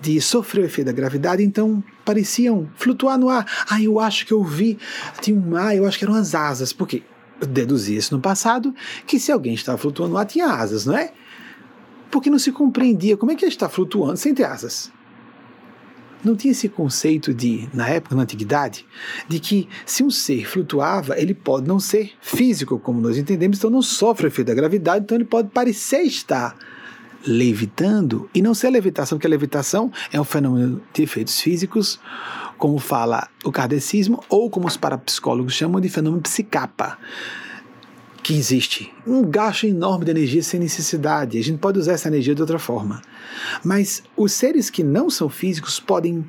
de sofrer o efeito da gravidade, então pareciam flutuar no ar. Ah, eu acho que eu vi, tinha um ar, eu acho que eram as asas, porque eu deduzi isso no passado, que se alguém estava flutuando no ar, tinha asas, não é? Porque não se compreendia como é que ele está flutuando sem ter asas não tinha esse conceito de, na época, na antiguidade, de que se um ser flutuava, ele pode não ser físico, como nós entendemos, então não sofre o efeito da gravidade, então ele pode parecer estar levitando e não ser levitação, porque a levitação é um fenômeno de efeitos físicos, como fala o kardecismo, ou como os parapsicólogos chamam de fenômeno psicapa que existe. Um gasto enorme de energia sem necessidade. A gente pode usar essa energia de outra forma. Mas os seres que não são físicos podem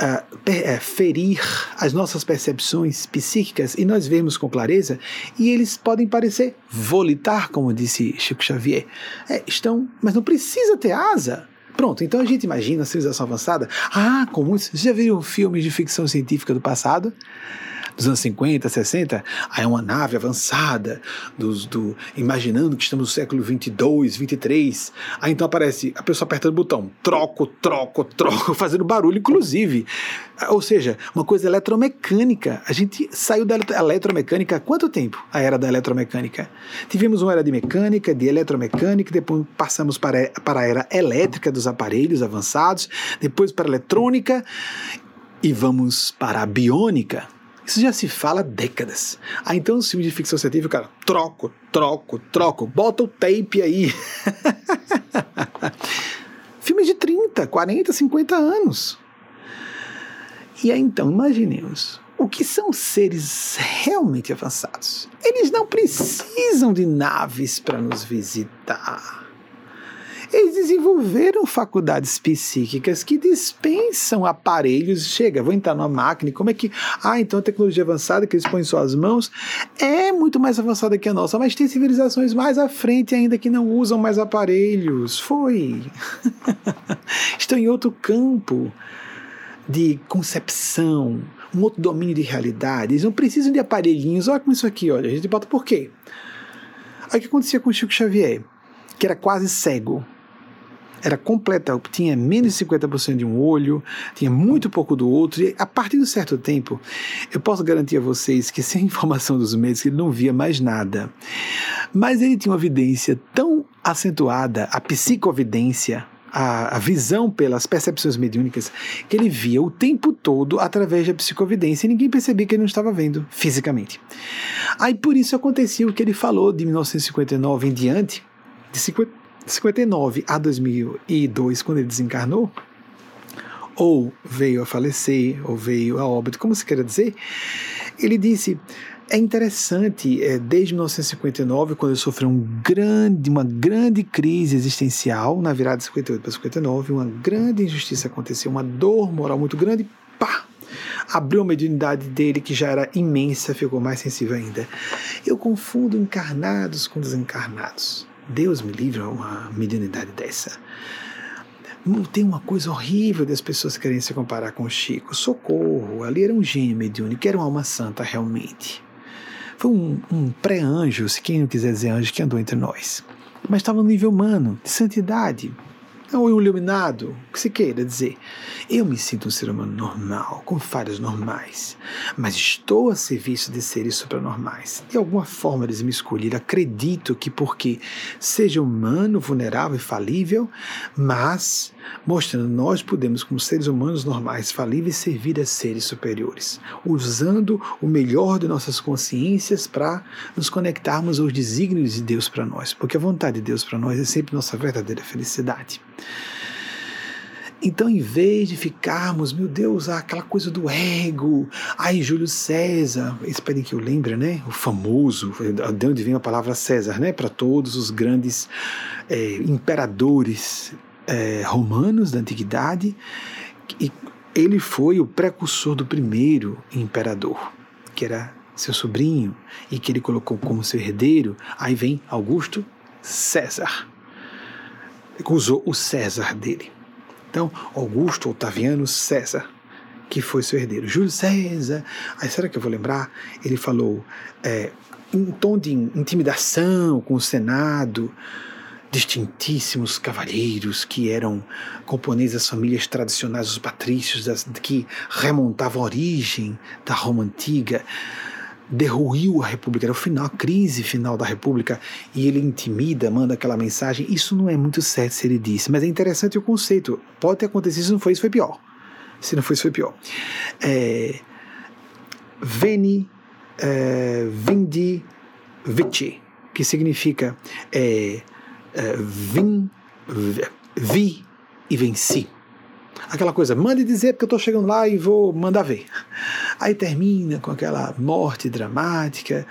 uh, ferir as nossas percepções psíquicas e nós vemos com clareza, e eles podem parecer volitar, como disse Chico Xavier. É, estão, mas não precisa ter asa. Pronto, então a gente imagina a civilização avançada. Ah, como isso? Você já viu filmes de ficção científica do passado? Dos anos 50, 60, aí é uma nave avançada, dos, do, imaginando que estamos no século 22, 23. Aí então aparece a pessoa apertando o botão, troco, troco, troco, [LAUGHS] fazendo barulho, inclusive. Ou seja, uma coisa eletromecânica. A gente saiu da eletromecânica há quanto tempo? A era da eletromecânica. Tivemos uma era de mecânica, de eletromecânica, depois passamos para, para a era elétrica dos aparelhos avançados, depois para a eletrônica e vamos para a biônica. Isso já se fala há décadas. Ah, então os filmes de ficção científica, cara, troco, troco, troco, bota o tape aí. [LAUGHS] Filmes de 30, 40, 50 anos. E aí então, imaginemos, o que são seres realmente avançados? Eles não precisam de naves para nos visitar. Eles desenvolveram faculdades psíquicas que dispensam aparelhos. Chega, vou entrar numa máquina como é que. Ah, então a tecnologia avançada que eles põem em suas mãos é muito mais avançada que a nossa, mas tem civilizações mais à frente ainda que não usam mais aparelhos. Foi. [LAUGHS] Estão em outro campo de concepção, um outro domínio de realidade. Eles não precisam de aparelhinhos. Olha como isso aqui, olha. A gente bota por quê? Aí o que acontecia com o Chico Xavier? Que era quase cego era completa, tinha menos de 50% de um olho, tinha muito pouco do outro, e a partir de um certo tempo, eu posso garantir a vocês que sem [LAUGHS] informação dos médicos ele não via mais nada. Mas ele tinha uma evidência tão acentuada, a psicovidência, a, visão pelas percepções mediúnicas que ele via o tempo todo através da psicovidência e ninguém percebia que ele não estava vendo fisicamente. Aí por isso acontecia o que ele falou de 1959 em diante, de 50, 59 a 2002, quando ele desencarnou, ou veio a falecer, ou veio a óbito, como se queira dizer, ele disse: é interessante, é, desde 1959, quando ele sofreu um grande, uma grande crise existencial, na virada de 58 para 59, uma grande injustiça aconteceu, uma dor moral muito grande, pá! Abriu a mediunidade dele, que já era imensa, ficou mais sensível ainda. Eu confundo encarnados com desencarnados. Deus me livre uma mediunidade dessa. Tem uma coisa horrível das pessoas querem se comparar com o Chico. Socorro, ali era um gênio mediúnico, era uma alma santa realmente. Foi um, um pré-anjo, se quem não quiser dizer anjo, que andou entre nós. Mas estava no nível humano, de santidade. Ou iluminado, o que se queira dizer. Eu me sinto um ser humano normal, com falhas normais, mas estou a serviço de seres supranormais. De alguma forma eles me escolheram. Acredito que porque seja humano, vulnerável e falível, mas mostrando nós podemos, como seres humanos normais, falíveis, servir a seres superiores, usando o melhor de nossas consciências para nos conectarmos aos desígnios de Deus para nós, porque a vontade de Deus para nós é sempre nossa verdadeira felicidade. Então, em vez de ficarmos, meu Deus, aquela coisa do ego, ai, Júlio César, esperem que eu lembre, né? O famoso, de onde vem a palavra César, né? Para todos os grandes é, imperadores é, romanos da antiguidade, e ele foi o precursor do primeiro imperador, que era seu sobrinho, e que ele colocou como seu herdeiro. Aí vem Augusto César. Usou o César dele. Então, Augusto Otaviano César, que foi seu herdeiro. Júlio César, aí será que eu vou lembrar? Ele falou é, em tom de intimidação com o Senado, distintíssimos cavalheiros que eram componentes das famílias tradicionais, os patrícios, das, que remontavam a origem da Roma Antiga derruiu a República, era o final, a crise final da República, e ele intimida, manda aquela mensagem. Isso não é muito certo se ele disse, mas é interessante o conceito. Pode ter acontecido, se não foi isso, foi pior. Se não foi isso, foi pior. É, veni, é, vindi, vici, que significa é, é, vim, vi e venci. Aquela coisa, mande dizer porque eu estou chegando lá e vou mandar ver. Aí termina com aquela morte dramática,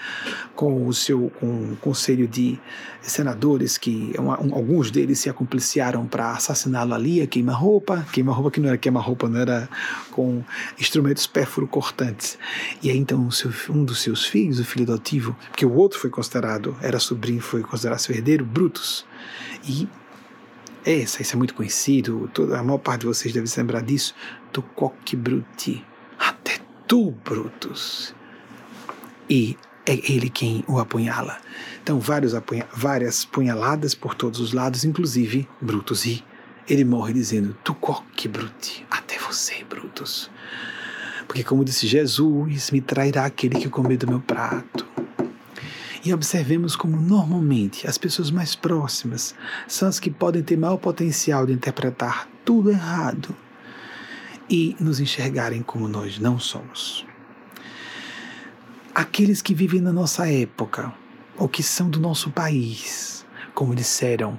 com o seu com o conselho de senadores que um, alguns deles se acompliciaram para assassiná-lo ali, a queima-roupa, queima-roupa que não era queima-roupa, não era com instrumentos pérfuro-cortantes. E aí então seu, um dos seus filhos, o filho adotivo, porque o outro foi considerado, era sobrinho, foi considerado seu herdeiro, Brutus. E essa, isso é muito conhecido, toda, a maior parte de vocês deve se lembrar disso. Tucoque Bruti. Até tu, Brutus. E é ele quem o apunhala. Então, vários apunha, várias punhaladas por todos os lados, inclusive Brutus. E ele morre dizendo: Tucoque Bruti. Até você, Brutus. Porque, como disse Jesus, me trairá aquele que comer do meu prato e observemos como normalmente as pessoas mais próximas são as que podem ter maior potencial de interpretar tudo errado e nos enxergarem como nós não somos. Aqueles que vivem na nossa época ou que são do nosso país, como disseram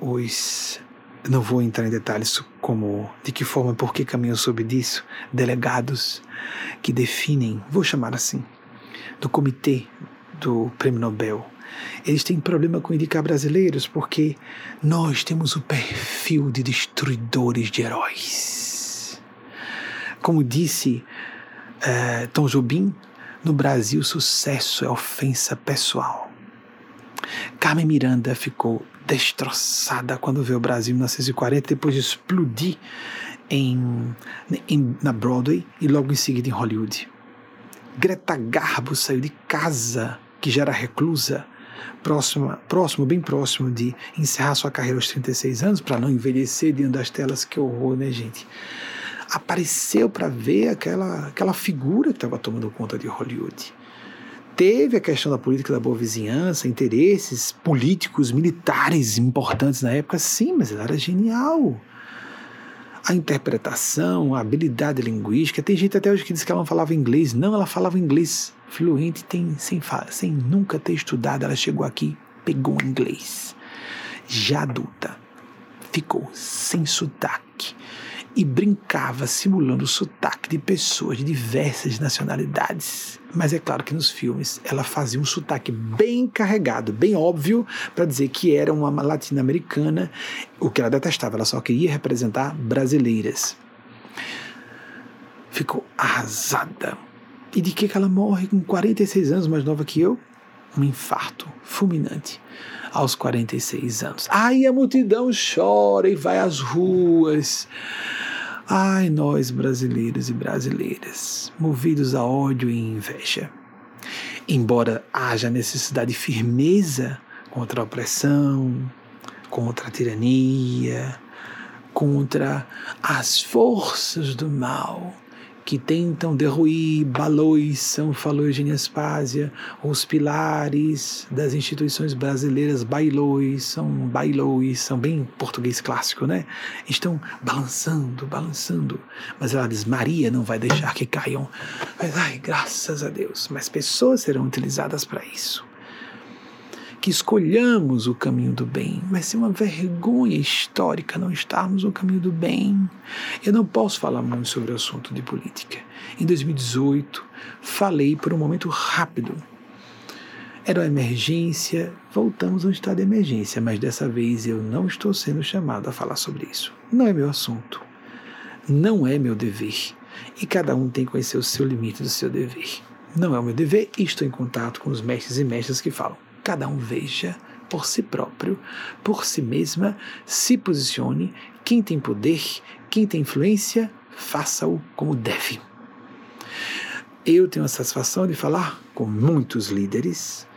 uh, os não vou entrar em detalhes como de que forma, por que caminham sob disso, delegados que definem, vou chamar assim, do comitê do Prêmio Nobel. Eles têm problema com indicar brasileiros porque nós temos o perfil de destruidores de heróis. Como disse uh, Tom Jobim, no Brasil sucesso é ofensa pessoal. Carmen Miranda ficou destroçada quando veio o Brasil em 1940, depois de explodir em, em, na Broadway e logo em seguida em Hollywood. Greta Garbo saiu de casa que já era reclusa, próximo, próximo, bem próximo de encerrar sua carreira aos 36 anos, para não envelhecer diante das telas, que horror, né, gente? Apareceu para ver aquela, aquela figura que estava tomando conta de Hollywood. Teve a questão da política da boa vizinhança, interesses políticos, militares importantes na época, sim, mas ela era genial a interpretação, a habilidade linguística. Tem gente até hoje que diz que ela não falava inglês. Não, ela falava inglês fluente tem, sem, sem nunca ter estudado. Ela chegou aqui, pegou inglês. Já adulta, ficou sem sotaque e brincava simulando o sotaque de pessoas de diversas nacionalidades. Mas é claro que nos filmes ela fazia um sotaque bem carregado, bem óbvio, para dizer que era uma latino-americana, o que ela detestava, ela só queria representar brasileiras. Ficou arrasada. E de que, que ela morre com 46 anos, mais nova que eu? Um infarto fulminante aos 46 anos. Aí a multidão chora e vai às ruas. Ai, nós brasileiros e brasileiras, movidos a ódio e inveja. Embora haja necessidade de firmeza contra a opressão, contra a tirania, contra as forças do mal que tentam derruir Balões, São Falou Eugênia Aspásia, os pilares das instituições brasileiras, bailões, são bailões, são bem português clássico, né? Estão balançando, balançando. Mas ela diz: Maria não vai deixar que caiam. Mas, ai, graças a Deus, mas pessoas serão utilizadas para isso que escolhamos o caminho do bem. Vai ser uma vergonha histórica não estarmos no caminho do bem. Eu não posso falar muito sobre o assunto de política. Em 2018, falei por um momento rápido. Era uma emergência, voltamos a um estado de emergência, mas dessa vez eu não estou sendo chamado a falar sobre isso. Não é meu assunto. Não é meu dever. E cada um tem que conhecer o seu limite do seu dever. Não é o meu dever e estou em contato com os mestres e mestras que falam cada um veja por si próprio, por si mesma, se posicione. Quem tem poder, quem tem influência, faça-o como deve. Eu tenho a satisfação de falar com muitos líderes,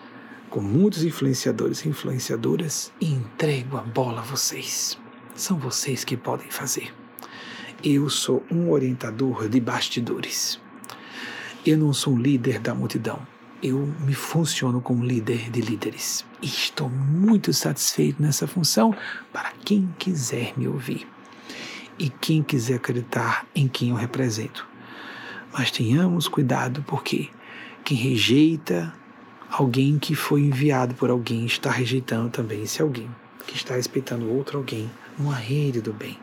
com muitos influenciadores e influenciadoras e entrego a bola a vocês. São vocês que podem fazer. Eu sou um orientador de bastidores. Eu não sou um líder da multidão eu me funciono como líder de líderes. E estou muito satisfeito nessa função para quem quiser me ouvir e quem quiser acreditar em quem eu represento. Mas tenhamos cuidado porque quem rejeita alguém que foi enviado por alguém está rejeitando também esse alguém que está respeitando outro alguém numa rede do bem.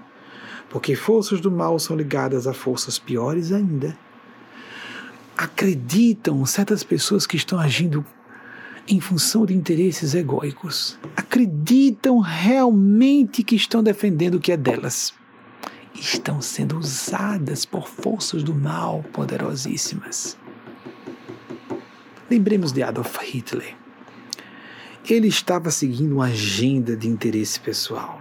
Porque forças do mal são ligadas a forças piores ainda acreditam, certas pessoas que estão agindo em função de interesses egóicos, acreditam realmente que estão defendendo o que é delas. Estão sendo usadas por forças do mal poderosíssimas. Lembremos de Adolf Hitler. Ele estava seguindo uma agenda de interesse pessoal.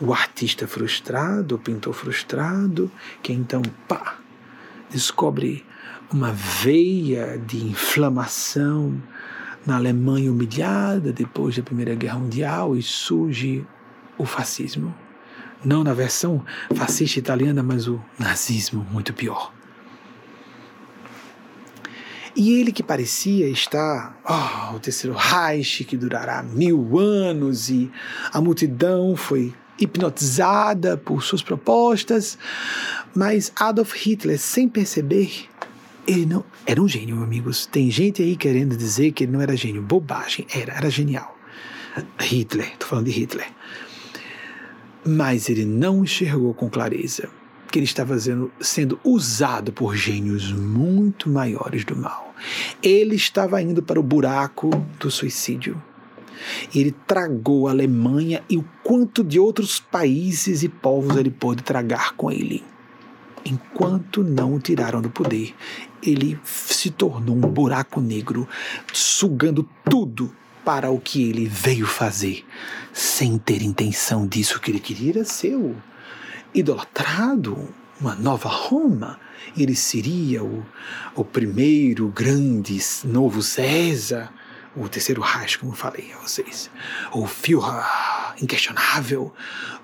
O artista frustrado, o pintor frustrado, que então, pá, descobre uma veia de inflamação na Alemanha humilhada depois da Primeira Guerra Mundial e surge o fascismo. Não na versão fascista italiana, mas o nazismo, muito pior. E ele que parecia estar, oh, o terceiro Reich, que durará mil anos, e a multidão foi hipnotizada por suas propostas, mas Adolf Hitler, sem perceber, ele não era um gênio, amigos. Tem gente aí querendo dizer que ele não era gênio. Bobagem. Era, era genial. Hitler, estou falando de Hitler. Mas ele não enxergou com clareza que ele estava sendo, sendo usado por gênios muito maiores do mal. Ele estava indo para o buraco do suicídio. Ele tragou a Alemanha e o quanto de outros países e povos ele pôde tragar com ele enquanto não o tiraram do poder, ele se tornou um buraco negro, sugando tudo para o que ele veio fazer, sem ter intenção disso que ele queria era ser o idolatrado, uma nova Roma. Ele seria o, o primeiro grande novo César, o terceiro Reich, como falei a vocês, o Führer inquestionável,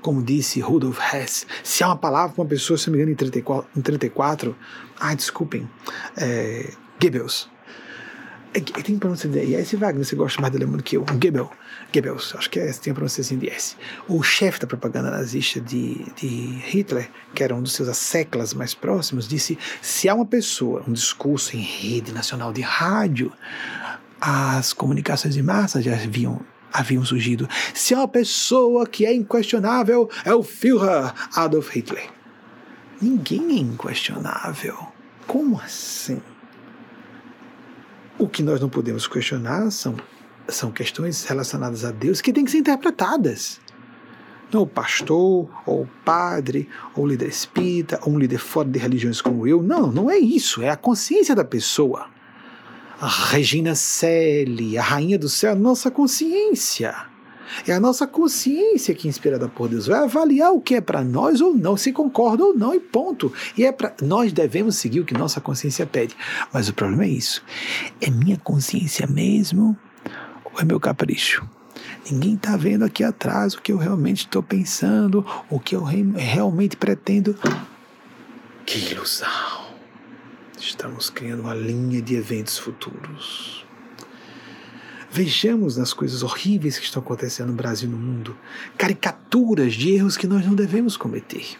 como disse Rudolf Hess. Se há uma palavra para uma pessoa, se não me engano, em 34, em 34 ah, desculpem, é, Goebbels. É, tem pronúncia de S. Wagner, você gosta mais de alemão do que eu. Goebbels. Goebbels, acho que é, tem a pronúncia assim de S. O chefe da propaganda nazista de, de Hitler, que era um dos seus asseclas mais próximos, disse: se há uma pessoa, um discurso em rede nacional de rádio, as comunicações de massa já haviam, haviam surgido. Se há uma pessoa que é inquestionável, é o Führer Adolf Hitler. Ninguém é inquestionável. Como assim? O que nós não podemos questionar são, são questões relacionadas a Deus que têm que ser interpretadas. Não o pastor, ou o padre, ou o líder espírita, ou um líder fora de religiões como eu. Não, não é isso. É a consciência da pessoa a Regina Selle, a Rainha do Céu, a nossa consciência. É a nossa consciência que, inspirada por Deus, vai avaliar o que é para nós ou não, se concorda ou não, e ponto. E é para nós devemos seguir o que nossa consciência pede. Mas o problema é isso: é minha consciência mesmo ou é meu capricho? Ninguém está vendo aqui atrás o que eu realmente estou pensando, o que eu re realmente pretendo. Que ilusão! Estamos criando uma linha de eventos futuros. Vejamos as coisas horríveis que estão acontecendo no Brasil e no mundo, caricaturas de erros que nós não devemos cometer.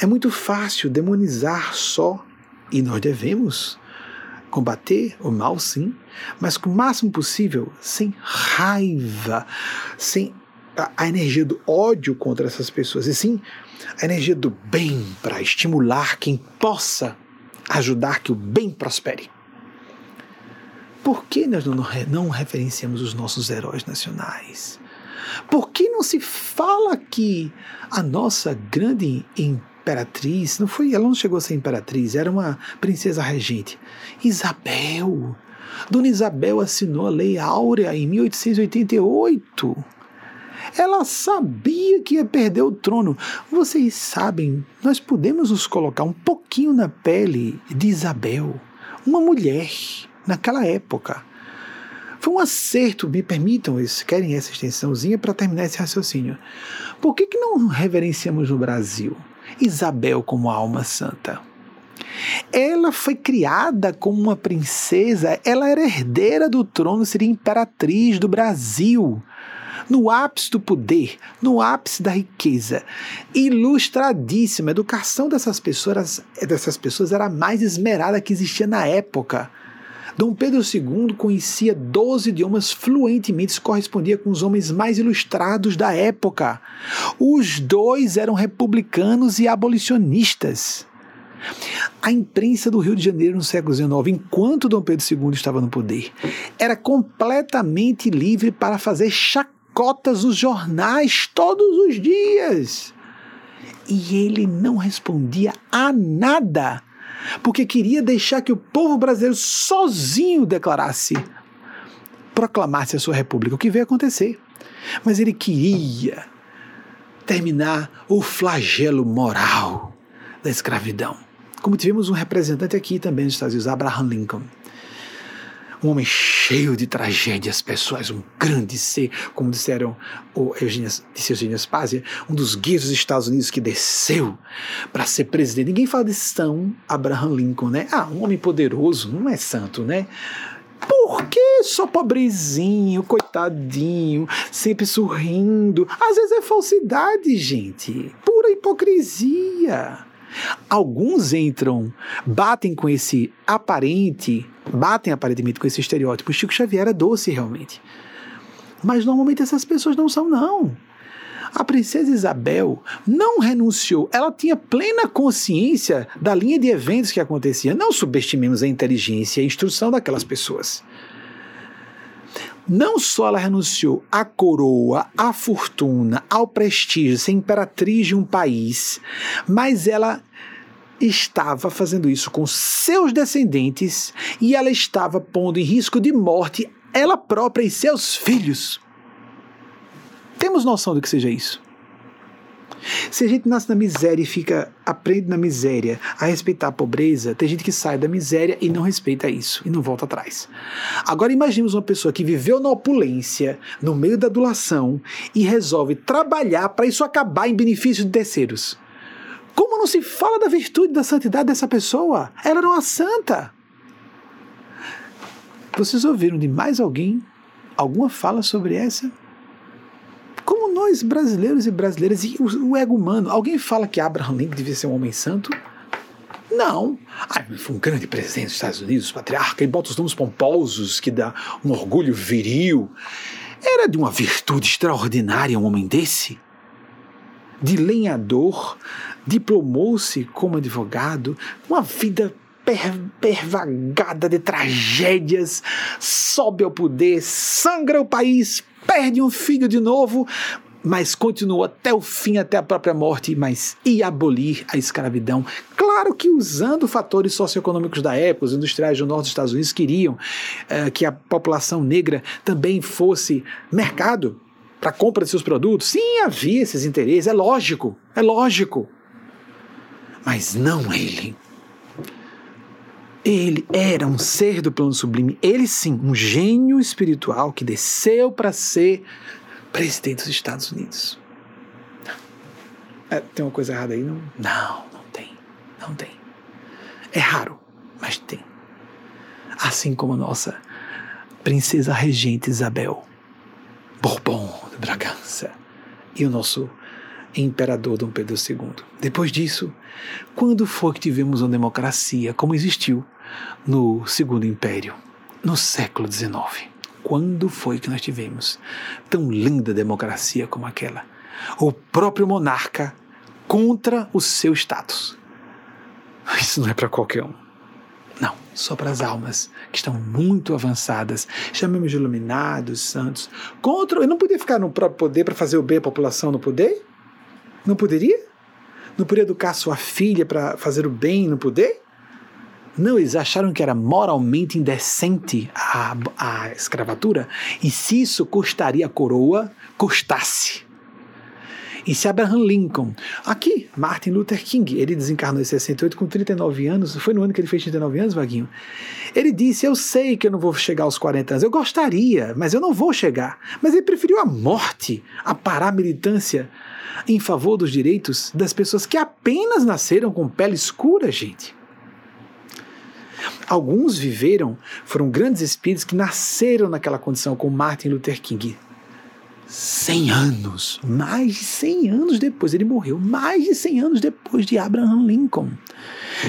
É muito fácil demonizar só, e nós devemos combater o mal, sim, mas com o máximo possível, sem raiva, sem a energia do ódio contra essas pessoas, e sim a energia do bem para estimular quem possa ajudar que o bem prospere. Por que nós não, referenciamos os nossos heróis nacionais? Por que não se fala que a nossa grande imperatriz, não foi, ela não chegou a ser imperatriz, era uma princesa regente, Isabel. Dona Isabel assinou a Lei Áurea em 1888. Ela sabia que ia perder o trono. Vocês sabem, nós podemos nos colocar um pouquinho na pele de Isabel, uma mulher naquela época. Foi um acerto, me permitam, se querem essa extensãozinha para terminar esse raciocínio. Por que, que não reverenciamos no Brasil Isabel como alma santa? Ela foi criada como uma princesa, ela era herdeira do trono, seria imperatriz do Brasil no ápice do poder, no ápice da riqueza, ilustradíssima. A educação dessas pessoas, dessas pessoas era a mais esmerada que existia na época. Dom Pedro II conhecia 12 idiomas fluentemente, correspondia com os homens mais ilustrados da época. Os dois eram republicanos e abolicionistas. A imprensa do Rio de Janeiro no século XIX, enquanto Dom Pedro II estava no poder, era completamente livre para fazer chacotas nos jornais todos os dias. E ele não respondia a nada porque queria deixar que o povo brasileiro sozinho declarasse, proclamasse a sua república, o que veio acontecer. Mas ele queria terminar o flagelo moral da escravidão. Como tivemos um representante aqui também nos Estados Unidos, Abraham Lincoln um homem cheio de tragédias pessoais, um grande ser, como disseram o Eugênia, disse Eugênia Spazia, um dos guias dos Estados Unidos que desceu para ser presidente. Ninguém fala de São Abraham Lincoln, né? Ah, um homem poderoso, não é santo, né? Por que só pobrezinho, coitadinho, sempre sorrindo? Às vezes é falsidade, gente. Pura hipocrisia. Alguns entram, batem com esse aparente, batem aparentemente com esse estereótipo. Chico Xavier era doce realmente. Mas normalmente essas pessoas não são, não. A princesa Isabel não renunciou, ela tinha plena consciência da linha de eventos que acontecia. Não subestimemos a inteligência e a instrução daquelas pessoas. Não só ela renunciou à coroa, à fortuna, ao prestígio, ser imperatriz de um país, mas ela estava fazendo isso com seus descendentes e ela estava pondo em risco de morte ela própria e seus filhos. Temos noção do que seja isso? Se a gente nasce na miséria e fica aprende na miséria a respeitar a pobreza, tem gente que sai da miséria e não respeita isso e não volta atrás. Agora imaginemos uma pessoa que viveu na opulência, no meio da adulação e resolve trabalhar para isso acabar em benefício de terceiros. Como não se fala da virtude da santidade dessa pessoa? Ela era uma santa. Vocês ouviram de mais alguém alguma fala sobre essa? Como nós, brasileiros e brasileiras, e o, ego humano, alguém fala que Abraham Lincoln devia ser um homem santo? Não. Ah, foi um grande presidente dos Estados Unidos, patriarca, ele bota os nomes pomposos que dá um orgulho viril. Era de uma virtude extraordinária um homem desse? De lenhador, diplomou-se como advogado, uma vida per pervagada de tragédias, sobe ao poder, sangra o país, perde um filho de novo, mas continuou até o fim, até a própria morte, mas ia abolir a escravidão. Claro que usando fatores socioeconômicos da época, os industriais do norte dos Estados Unidos queriam uh, que a população negra também fosse mercado para compra de seus produtos. Sim, havia esses interesses, é lógico, é lógico. Mas não ele. Ele era um ser do plano sublime. Ele sim, um gênio espiritual que desceu para ser presidente dos Estados Unidos. É, tem uma coisa errada aí, não? Não, não tem. Não tem. É raro, mas tem. Assim como a nossa princesa regente Isabel Bourbon de Bragança e o nosso imperador Dom Pedro II. Depois disso, quando foi que tivemos uma democracia como existiu no Segundo Império, no século XIX? Quando foi que nós tivemos tão linda democracia como aquela? O próprio monarca contra o seu status. Isso não é para qualquer um. Não, só para as almas que estão muito avançadas, chamemos de iluminados, santos. Contra, eu não podia ficar no próprio poder para fazer o bem à população no poder? Não poderia? Não poderia educar sua filha para fazer o bem no poder? Não, eles acharam que era moralmente indecente a, a escravatura. E se isso custaria a coroa, custasse. E se Abraham Lincoln, aqui, Martin Luther King, ele desencarnou em 68 com 39 anos, foi no ano que ele fez 39 anos, Vaguinho. Ele disse: Eu sei que eu não vou chegar aos 40 anos, eu gostaria, mas eu não vou chegar. Mas ele preferiu a morte a parar a militância em favor dos direitos das pessoas que apenas nasceram com pele escura, gente. Alguns viveram, foram grandes espíritos que nasceram naquela condição, como Martin Luther King. 100 anos, mais de 100 anos depois, ele morreu, mais de 100 anos depois de Abraham Lincoln.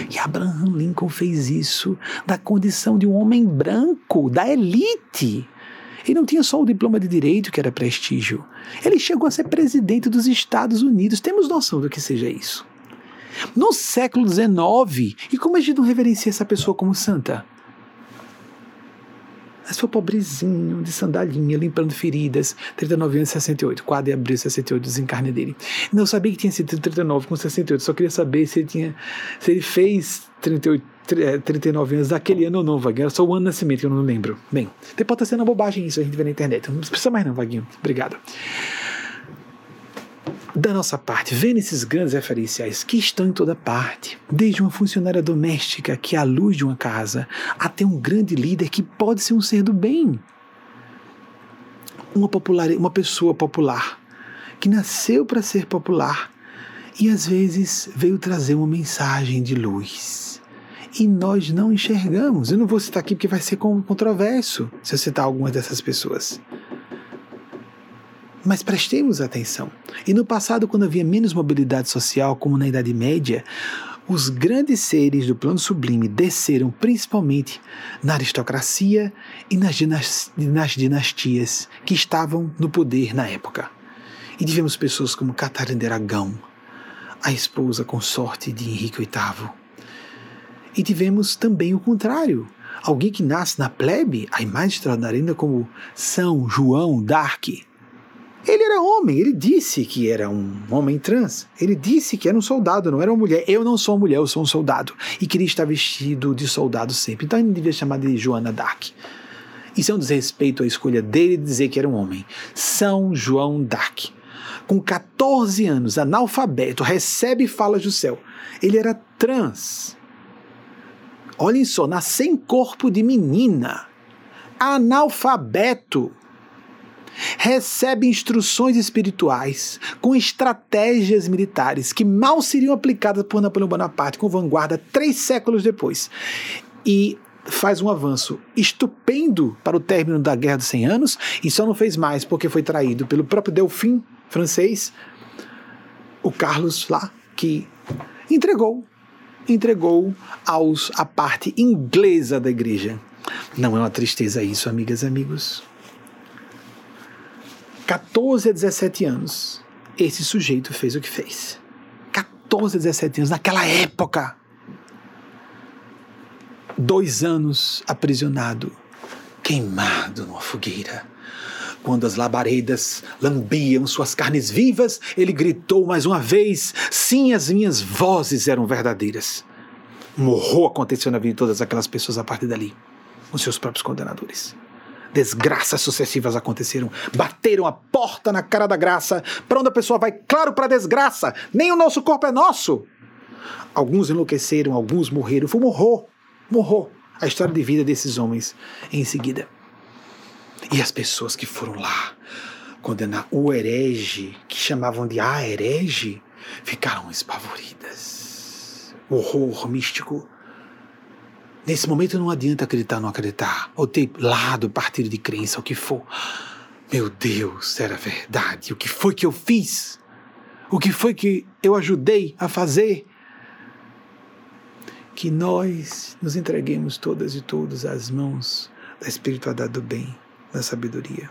E Abraham Lincoln fez isso da condição de um homem branco, da elite. Ele não tinha só o diploma de direito, que era prestígio. Ele chegou a ser presidente dos Estados Unidos. Temos noção do que seja isso. No século XIX, e como a gente não reverencia essa pessoa como santa? Mas foi pobrezinho, de sandalinha, limpando feridas, 39 anos e 68, 4 de abril de 68, desencarne dele. Não sabia que tinha sido 39 com 68, só queria saber se ele, tinha, se ele fez 38 39 é, anos daquele ano ou não, Vaguinho. Era só o ano de nascimento que eu não lembro. Bem, depois estar sendo uma bobagem isso, a gente vê na internet. Não precisa mais não, Vaguinho. Obrigado. Da nossa parte, vendo esses grandes referenciais que estão em toda parte, desde uma funcionária doméstica que é a luz de uma casa, até um grande líder que pode ser um ser do bem. Uma, popular, uma pessoa popular que nasceu para ser popular e às vezes veio trazer uma mensagem de luz e nós não enxergamos. Eu não vou citar aqui porque vai ser controverso se eu citar algumas dessas pessoas. Mas prestemos atenção. E no passado, quando havia menos mobilidade social, como na Idade Média, os grandes seres do plano sublime desceram principalmente na aristocracia e nas, nas dinastias que estavam no poder na época. E tivemos pessoas como Catarina de Aragão, a esposa consorte de Henrique VIII, e tivemos também o contrário. Alguém que nasce na plebe, a extraordinária ainda como São João d'Arc. Ele era homem, ele disse que era um homem trans. Ele disse que era um soldado, não era uma mulher. Eu não sou uma mulher, eu sou um soldado. E queria estar vestido de soldado sempre. Então ele devia chamar de Joana d'Arc. Isso é um desrespeito à escolha dele de dizer que era um homem. São João d'Arc. Com 14 anos, analfabeto, recebe falas do céu. Ele era trans. Olhem só, nascer em corpo de menina, analfabeto, recebe instruções espirituais com estratégias militares que mal seriam aplicadas por Napoleão Bonaparte com vanguarda três séculos depois. E faz um avanço estupendo para o término da Guerra dos 100 Anos e só não fez mais porque foi traído pelo próprio Delfim francês, o Carlos lá, que entregou entregou aos a parte inglesa da igreja. Não é uma tristeza isso, amigas e amigos? 14 a 17 anos, esse sujeito fez o que fez. 14 a 17 anos, naquela época. Dois anos aprisionado, queimado numa fogueira quando as labaredas lambiam suas carnes vivas, ele gritou mais uma vez: Sim, as minhas vozes eram verdadeiras. Um horror aconteceu na vida de todas aquelas pessoas a partir dali, os seus próprios condenadores. Desgraças sucessivas aconteceram, bateram a porta na cara da graça. Para onde a pessoa vai? Claro, para a desgraça. Nem o nosso corpo é nosso. Alguns enlouqueceram, alguns morreram. Foi um horror. morrou a história de vida desses homens em seguida. E as pessoas que foram lá condenar o herege, que chamavam de a herege, ficaram espavoridas. Horror místico. Nesse momento não adianta acreditar ou não acreditar, ou ter lado, partido de crença, o que for. Meu Deus, era verdade. O que foi que eu fiz? O que foi que eu ajudei a fazer? Que nós nos entreguemos todas e todos às mãos da espiritualidade do bem, da sabedoria.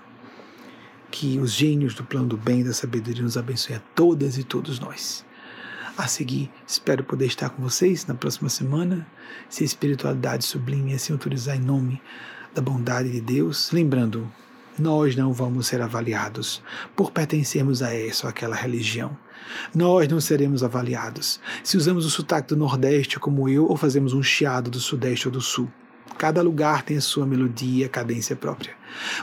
Que os gênios do plano do bem e da sabedoria nos abençoem a todas e todos nós. A seguir, espero poder estar com vocês na próxima semana, se a espiritualidade sublime assim autorizar em nome da bondade de Deus. Lembrando, nós não vamos ser avaliados por pertencermos a essa ou aquela religião. Nós não seremos avaliados se usamos o sotaque do Nordeste como eu ou fazemos um chiado do Sudeste ou do Sul. Cada lugar tem sua melodia, cadência própria.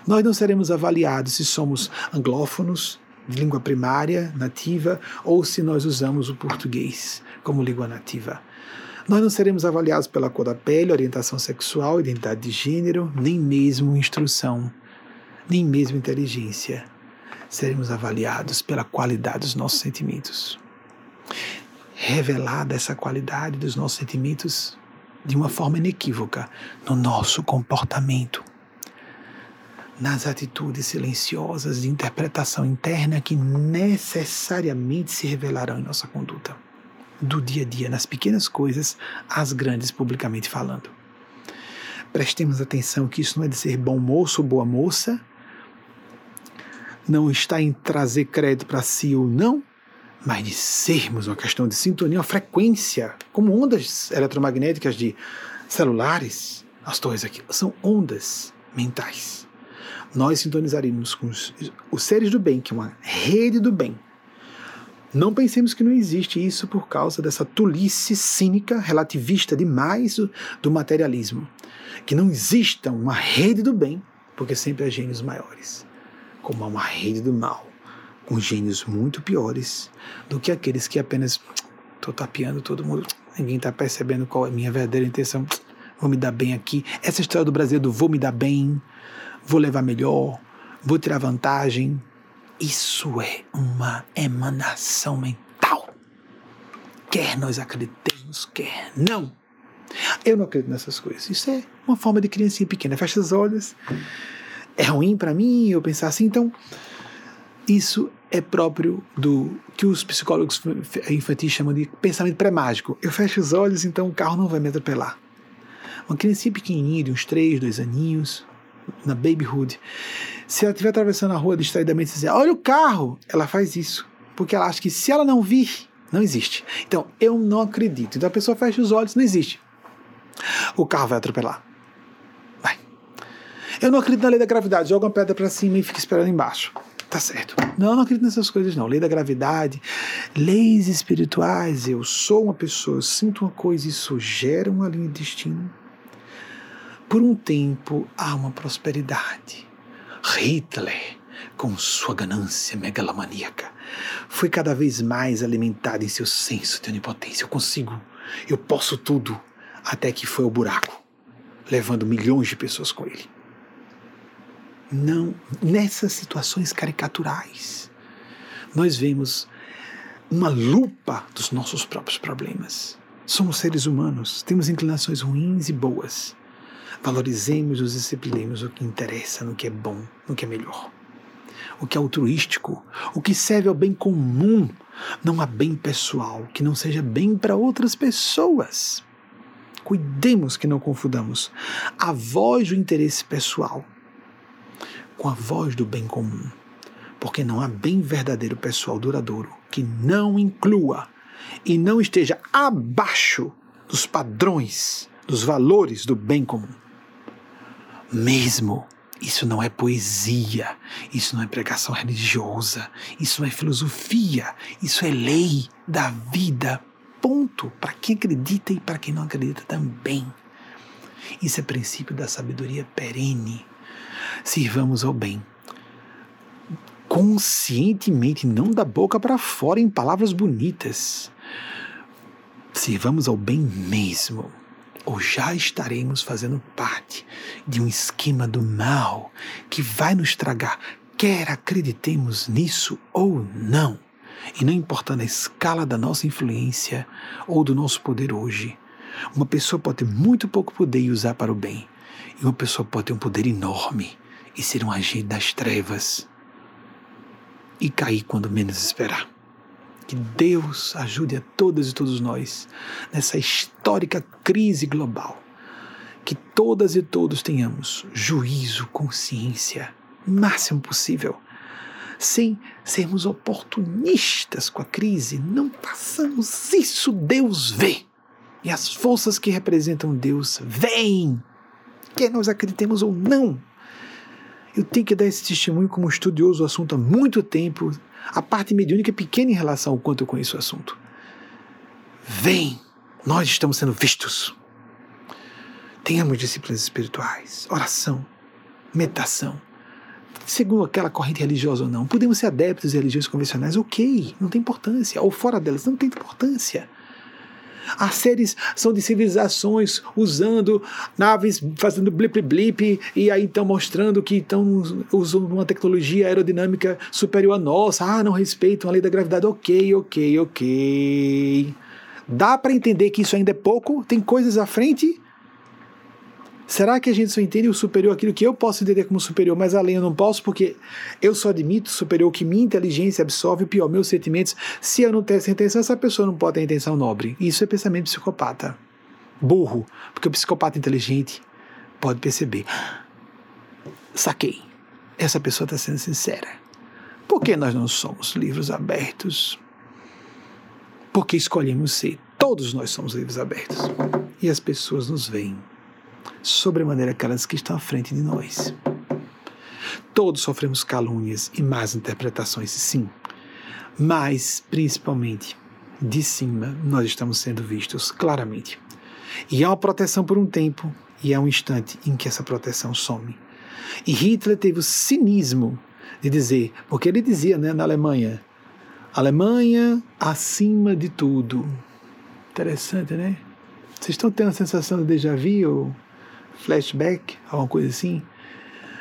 Nós não seremos avaliados se somos anglófonos, de língua primária, nativa, ou se nós usamos o português como língua nativa. Nós não seremos avaliados pela cor da pele, orientação sexual, identidade de gênero, nem mesmo instrução, nem mesmo inteligência. Seremos avaliados pela qualidade dos nossos sentimentos. Revelada essa qualidade dos nossos sentimentos, de uma forma inequívoca no nosso comportamento, nas atitudes silenciosas de interpretação interna que necessariamente se revelarão em nossa conduta, do dia a dia, nas pequenas coisas, às grandes publicamente falando. Prestemos atenção que isso não é de ser bom moço ou boa moça, não está em trazer crédito para si ou não, mas de sermos uma questão de sintonia, uma frequência, como ondas eletromagnéticas de celulares, as torres aqui, são ondas mentais. Nós sintonizaremos com os, os seres do bem, que é uma rede do bem. Não pensemos que não existe isso por causa dessa tolice cínica, relativista demais do, materialismo. Que não exista uma rede do bem, porque sempre há gênios maiores, como há uma rede do mal com gênios muito piores do que aqueles que apenas estou tapeando todo mundo, ninguém está percebendo qual é a minha verdadeira intenção, vou me dar bem aqui. Essa história do Brasil do vou me dar bem, vou levar melhor, vou tirar vantagem, isso é uma emanação mental. Quer nós acreditemos, quer não. Eu não acredito nessas coisas. Isso é uma forma de criancinha pequena. Fecha os olhos. É ruim para mim eu pensar assim, então isso é próprio do que os psicólogos infantis chamam de pensamento pré-mágico. Eu fecho os olhos, então o carro não vai me atropelar. Uma criancinha pequenininha, de uns 3, 2 aninhos, na babyhood, se ela estiver atravessando a rua distraidamente e dizer, olha o carro, ela faz isso. Porque ela acha que se ela não vir, não existe. Então, eu não acredito. Então a pessoa fecha os olhos, não existe. O carro vai atropelar. Vai. Eu não acredito na lei da gravidade. Joga uma pedra para cima e fica esperando embaixo tá certo. Não, não acredito nessas coisas, não. Lei da gravidade, leis espirituais. Eu sou uma pessoa, eu sinto uma coisa, isso gera uma linha de destino. Por um tempo há uma prosperidade. Hitler, com sua ganância megalomaníaca, foi cada vez mais alimentado em seu senso de onipotência. Eu consigo, eu posso tudo, até que foi o buraco, levando milhões de pessoas com ele. Não, nessas situações caricaturais, nós vemos uma lupa dos nossos próprios problemas. Somos seres humanos, temos inclinações ruins e boas. Valorizemos e disciplinemos o que interessa, no que é bom, no que é melhor. O que é altruístico, o que serve ao bem comum, não a bem pessoal, que não seja bem para outras pessoas. Cuidemos que não confundamos a voz do interesse pessoal com a voz do bem comum, porque não há bem verdadeiro pessoal duradouro que não inclua e não esteja abaixo dos padrões, dos valores do bem comum. Mesmo isso não é poesia, isso não é pregação religiosa, isso não é filosofia, isso é lei da vida. Ponto. Para quem acredita e para quem não acredita também. Isso é princípio da sabedoria perene sirvamos ao bem. Conscientemente, não da boca para fora em palavras bonitas. Sirvamos ao bem mesmo. ou já estaremos fazendo parte de um esquema do mal que vai nos tragar, quer acreditemos nisso ou não. E não importa a escala da nossa influência ou do nosso poder hoje, uma pessoa pode ter muito pouco poder e usar para o bem, e uma pessoa pode ter um poder enorme e ser um agente das trevas e cair quando menos esperar. Que Deus ajude a todas e todos nós nessa histórica crise global. Que todas e todos tenhamos juízo, consciência, máximo possível, sem sermos oportunistas com a crise. Não façamos isso, Deus vê. E as forças que representam Deus vêm, quer nós acreditemos ou não. Eu tenho que dar esse testemunho como estudioso do assunto há muito tempo. A parte mediúnica é pequena em relação ao quanto eu conheço o assunto. Vem, nós estamos sendo vistos. Tenhamos disciplinas espirituais, oração, meditação. Segundo aquela corrente religiosa ou não, podemos ser adeptos de religiões convencionais, ok, não tem importância. Ou fora delas, não tem importância. As séries são de civilizações usando naves, fazendo blip blip, e aí estão mostrando que estão usando uma tecnologia aerodinâmica superior à nossa. Ah, não respeitam a lei da gravidade. Ok, ok, ok. Dá para entender que isso ainda é pouco? Tem coisas à frente? Será que a gente só entende o superior aquilo que eu posso entender como superior, mas além eu não posso, porque eu só admito superior que minha inteligência absorve, pior, meus sentimentos. Se eu não tenho essa intenção, essa pessoa não pode ter intenção nobre. Isso é pensamento psicopata. Burro, porque o psicopata inteligente pode perceber. Saquei. Essa pessoa está sendo sincera. Por que nós não somos livros abertos? Porque escolhemos ser. Todos nós somos livros abertos. E as pessoas nos veem sobremaneira aquelas que estão à frente de nós. Todos sofremos calúnias e más interpretações, sim, mas principalmente de cima nós estamos sendo vistos claramente. E há uma proteção por um tempo, e há um instante em que essa proteção some. E Hitler teve o cinismo de dizer, porque ele dizia né, na Alemanha, Alemanha acima de tudo. Interessante, né? Vocês estão tendo a sensação de déjà vu ou flashback, alguma coisa assim.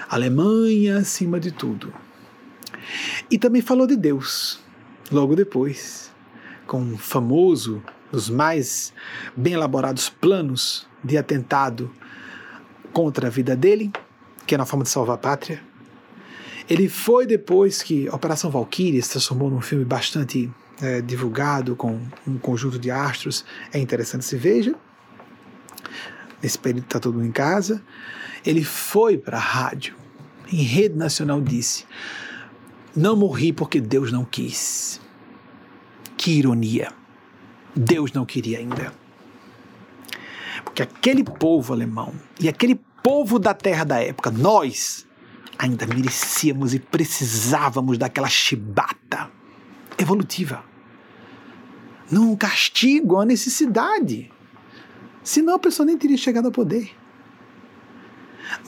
Alemanha acima de tudo. E também falou de Deus, logo depois, com um famoso, dos mais bem elaborados planos de atentado contra a vida dele, que é na forma de salvar a pátria. Ele foi depois que Operação Valkyrie se transformou num filme bastante é, divulgado, com um conjunto de astros, é interessante se veja nesse período está todo mundo em casa, ele foi para a rádio, em rede nacional disse: Não morri porque Deus não quis. Que ironia. Deus não queria ainda. Porque aquele povo alemão e aquele povo da terra da época, nós, ainda merecíamos e precisávamos daquela chibata evolutiva. Não castigo, a necessidade. Senão a pessoa nem teria chegado ao poder.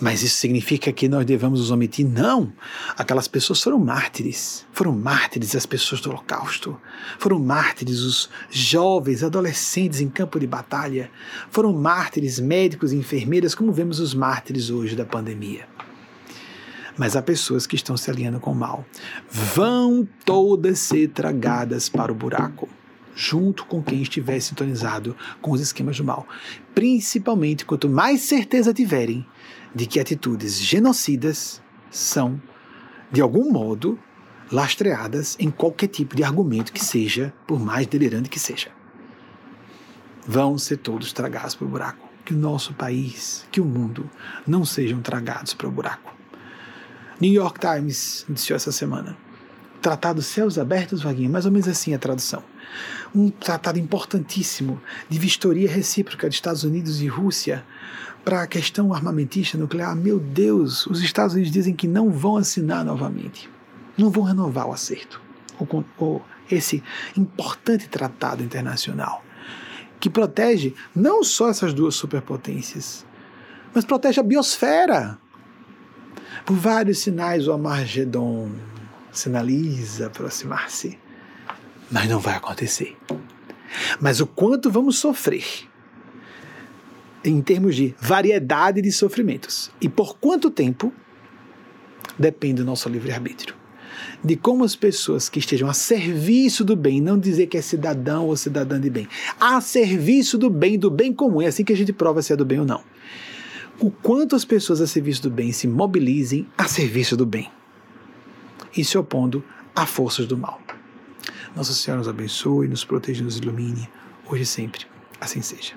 Mas isso significa que nós devemos os omitir? Não! Aquelas pessoas foram mártires. Foram mártires as pessoas do Holocausto. Foram mártires os jovens, adolescentes em campo de batalha. Foram mártires médicos e enfermeiras, como vemos os mártires hoje da pandemia. Mas há pessoas que estão se alinhando com o mal. Vão todas ser tragadas para o buraco junto com quem estiver sintonizado com os esquemas do mal. Principalmente quanto mais certeza tiverem de que atitudes genocidas são, de algum modo, lastreadas em qualquer tipo de argumento que seja, por mais delirante que seja. Vão ser todos tragados para o buraco. Que o nosso país, que o mundo não sejam tragados para o buraco. New York Times noticiou essa semana. Tratado Céus Abertos, Vaguinho, mais ou menos assim a tradução um tratado importantíssimo de vistoria recíproca de Estados Unidos e Rússia para a questão armamentista nuclear. Meu Deus, os Estados Unidos dizem que não vão assinar novamente, não vão renovar o acerto, ou, ou esse importante tratado internacional que protege não só essas duas superpotências, mas protege a biosfera. Por vários sinais, o Amargedon sinaliza aproximar-se mas não vai acontecer. Mas o quanto vamos sofrer em termos de variedade de sofrimentos. E por quanto tempo depende do nosso livre-arbítrio. De como as pessoas que estejam a serviço do bem, não dizer que é cidadão ou cidadã de bem, a serviço do bem, do bem comum, é assim que a gente prova se é do bem ou não. O quanto as pessoas a serviço do bem se mobilizem a serviço do bem e se opondo a forças do mal. Nossa Senhora nos abençoe, nos proteja e nos ilumine, hoje e sempre. Assim seja.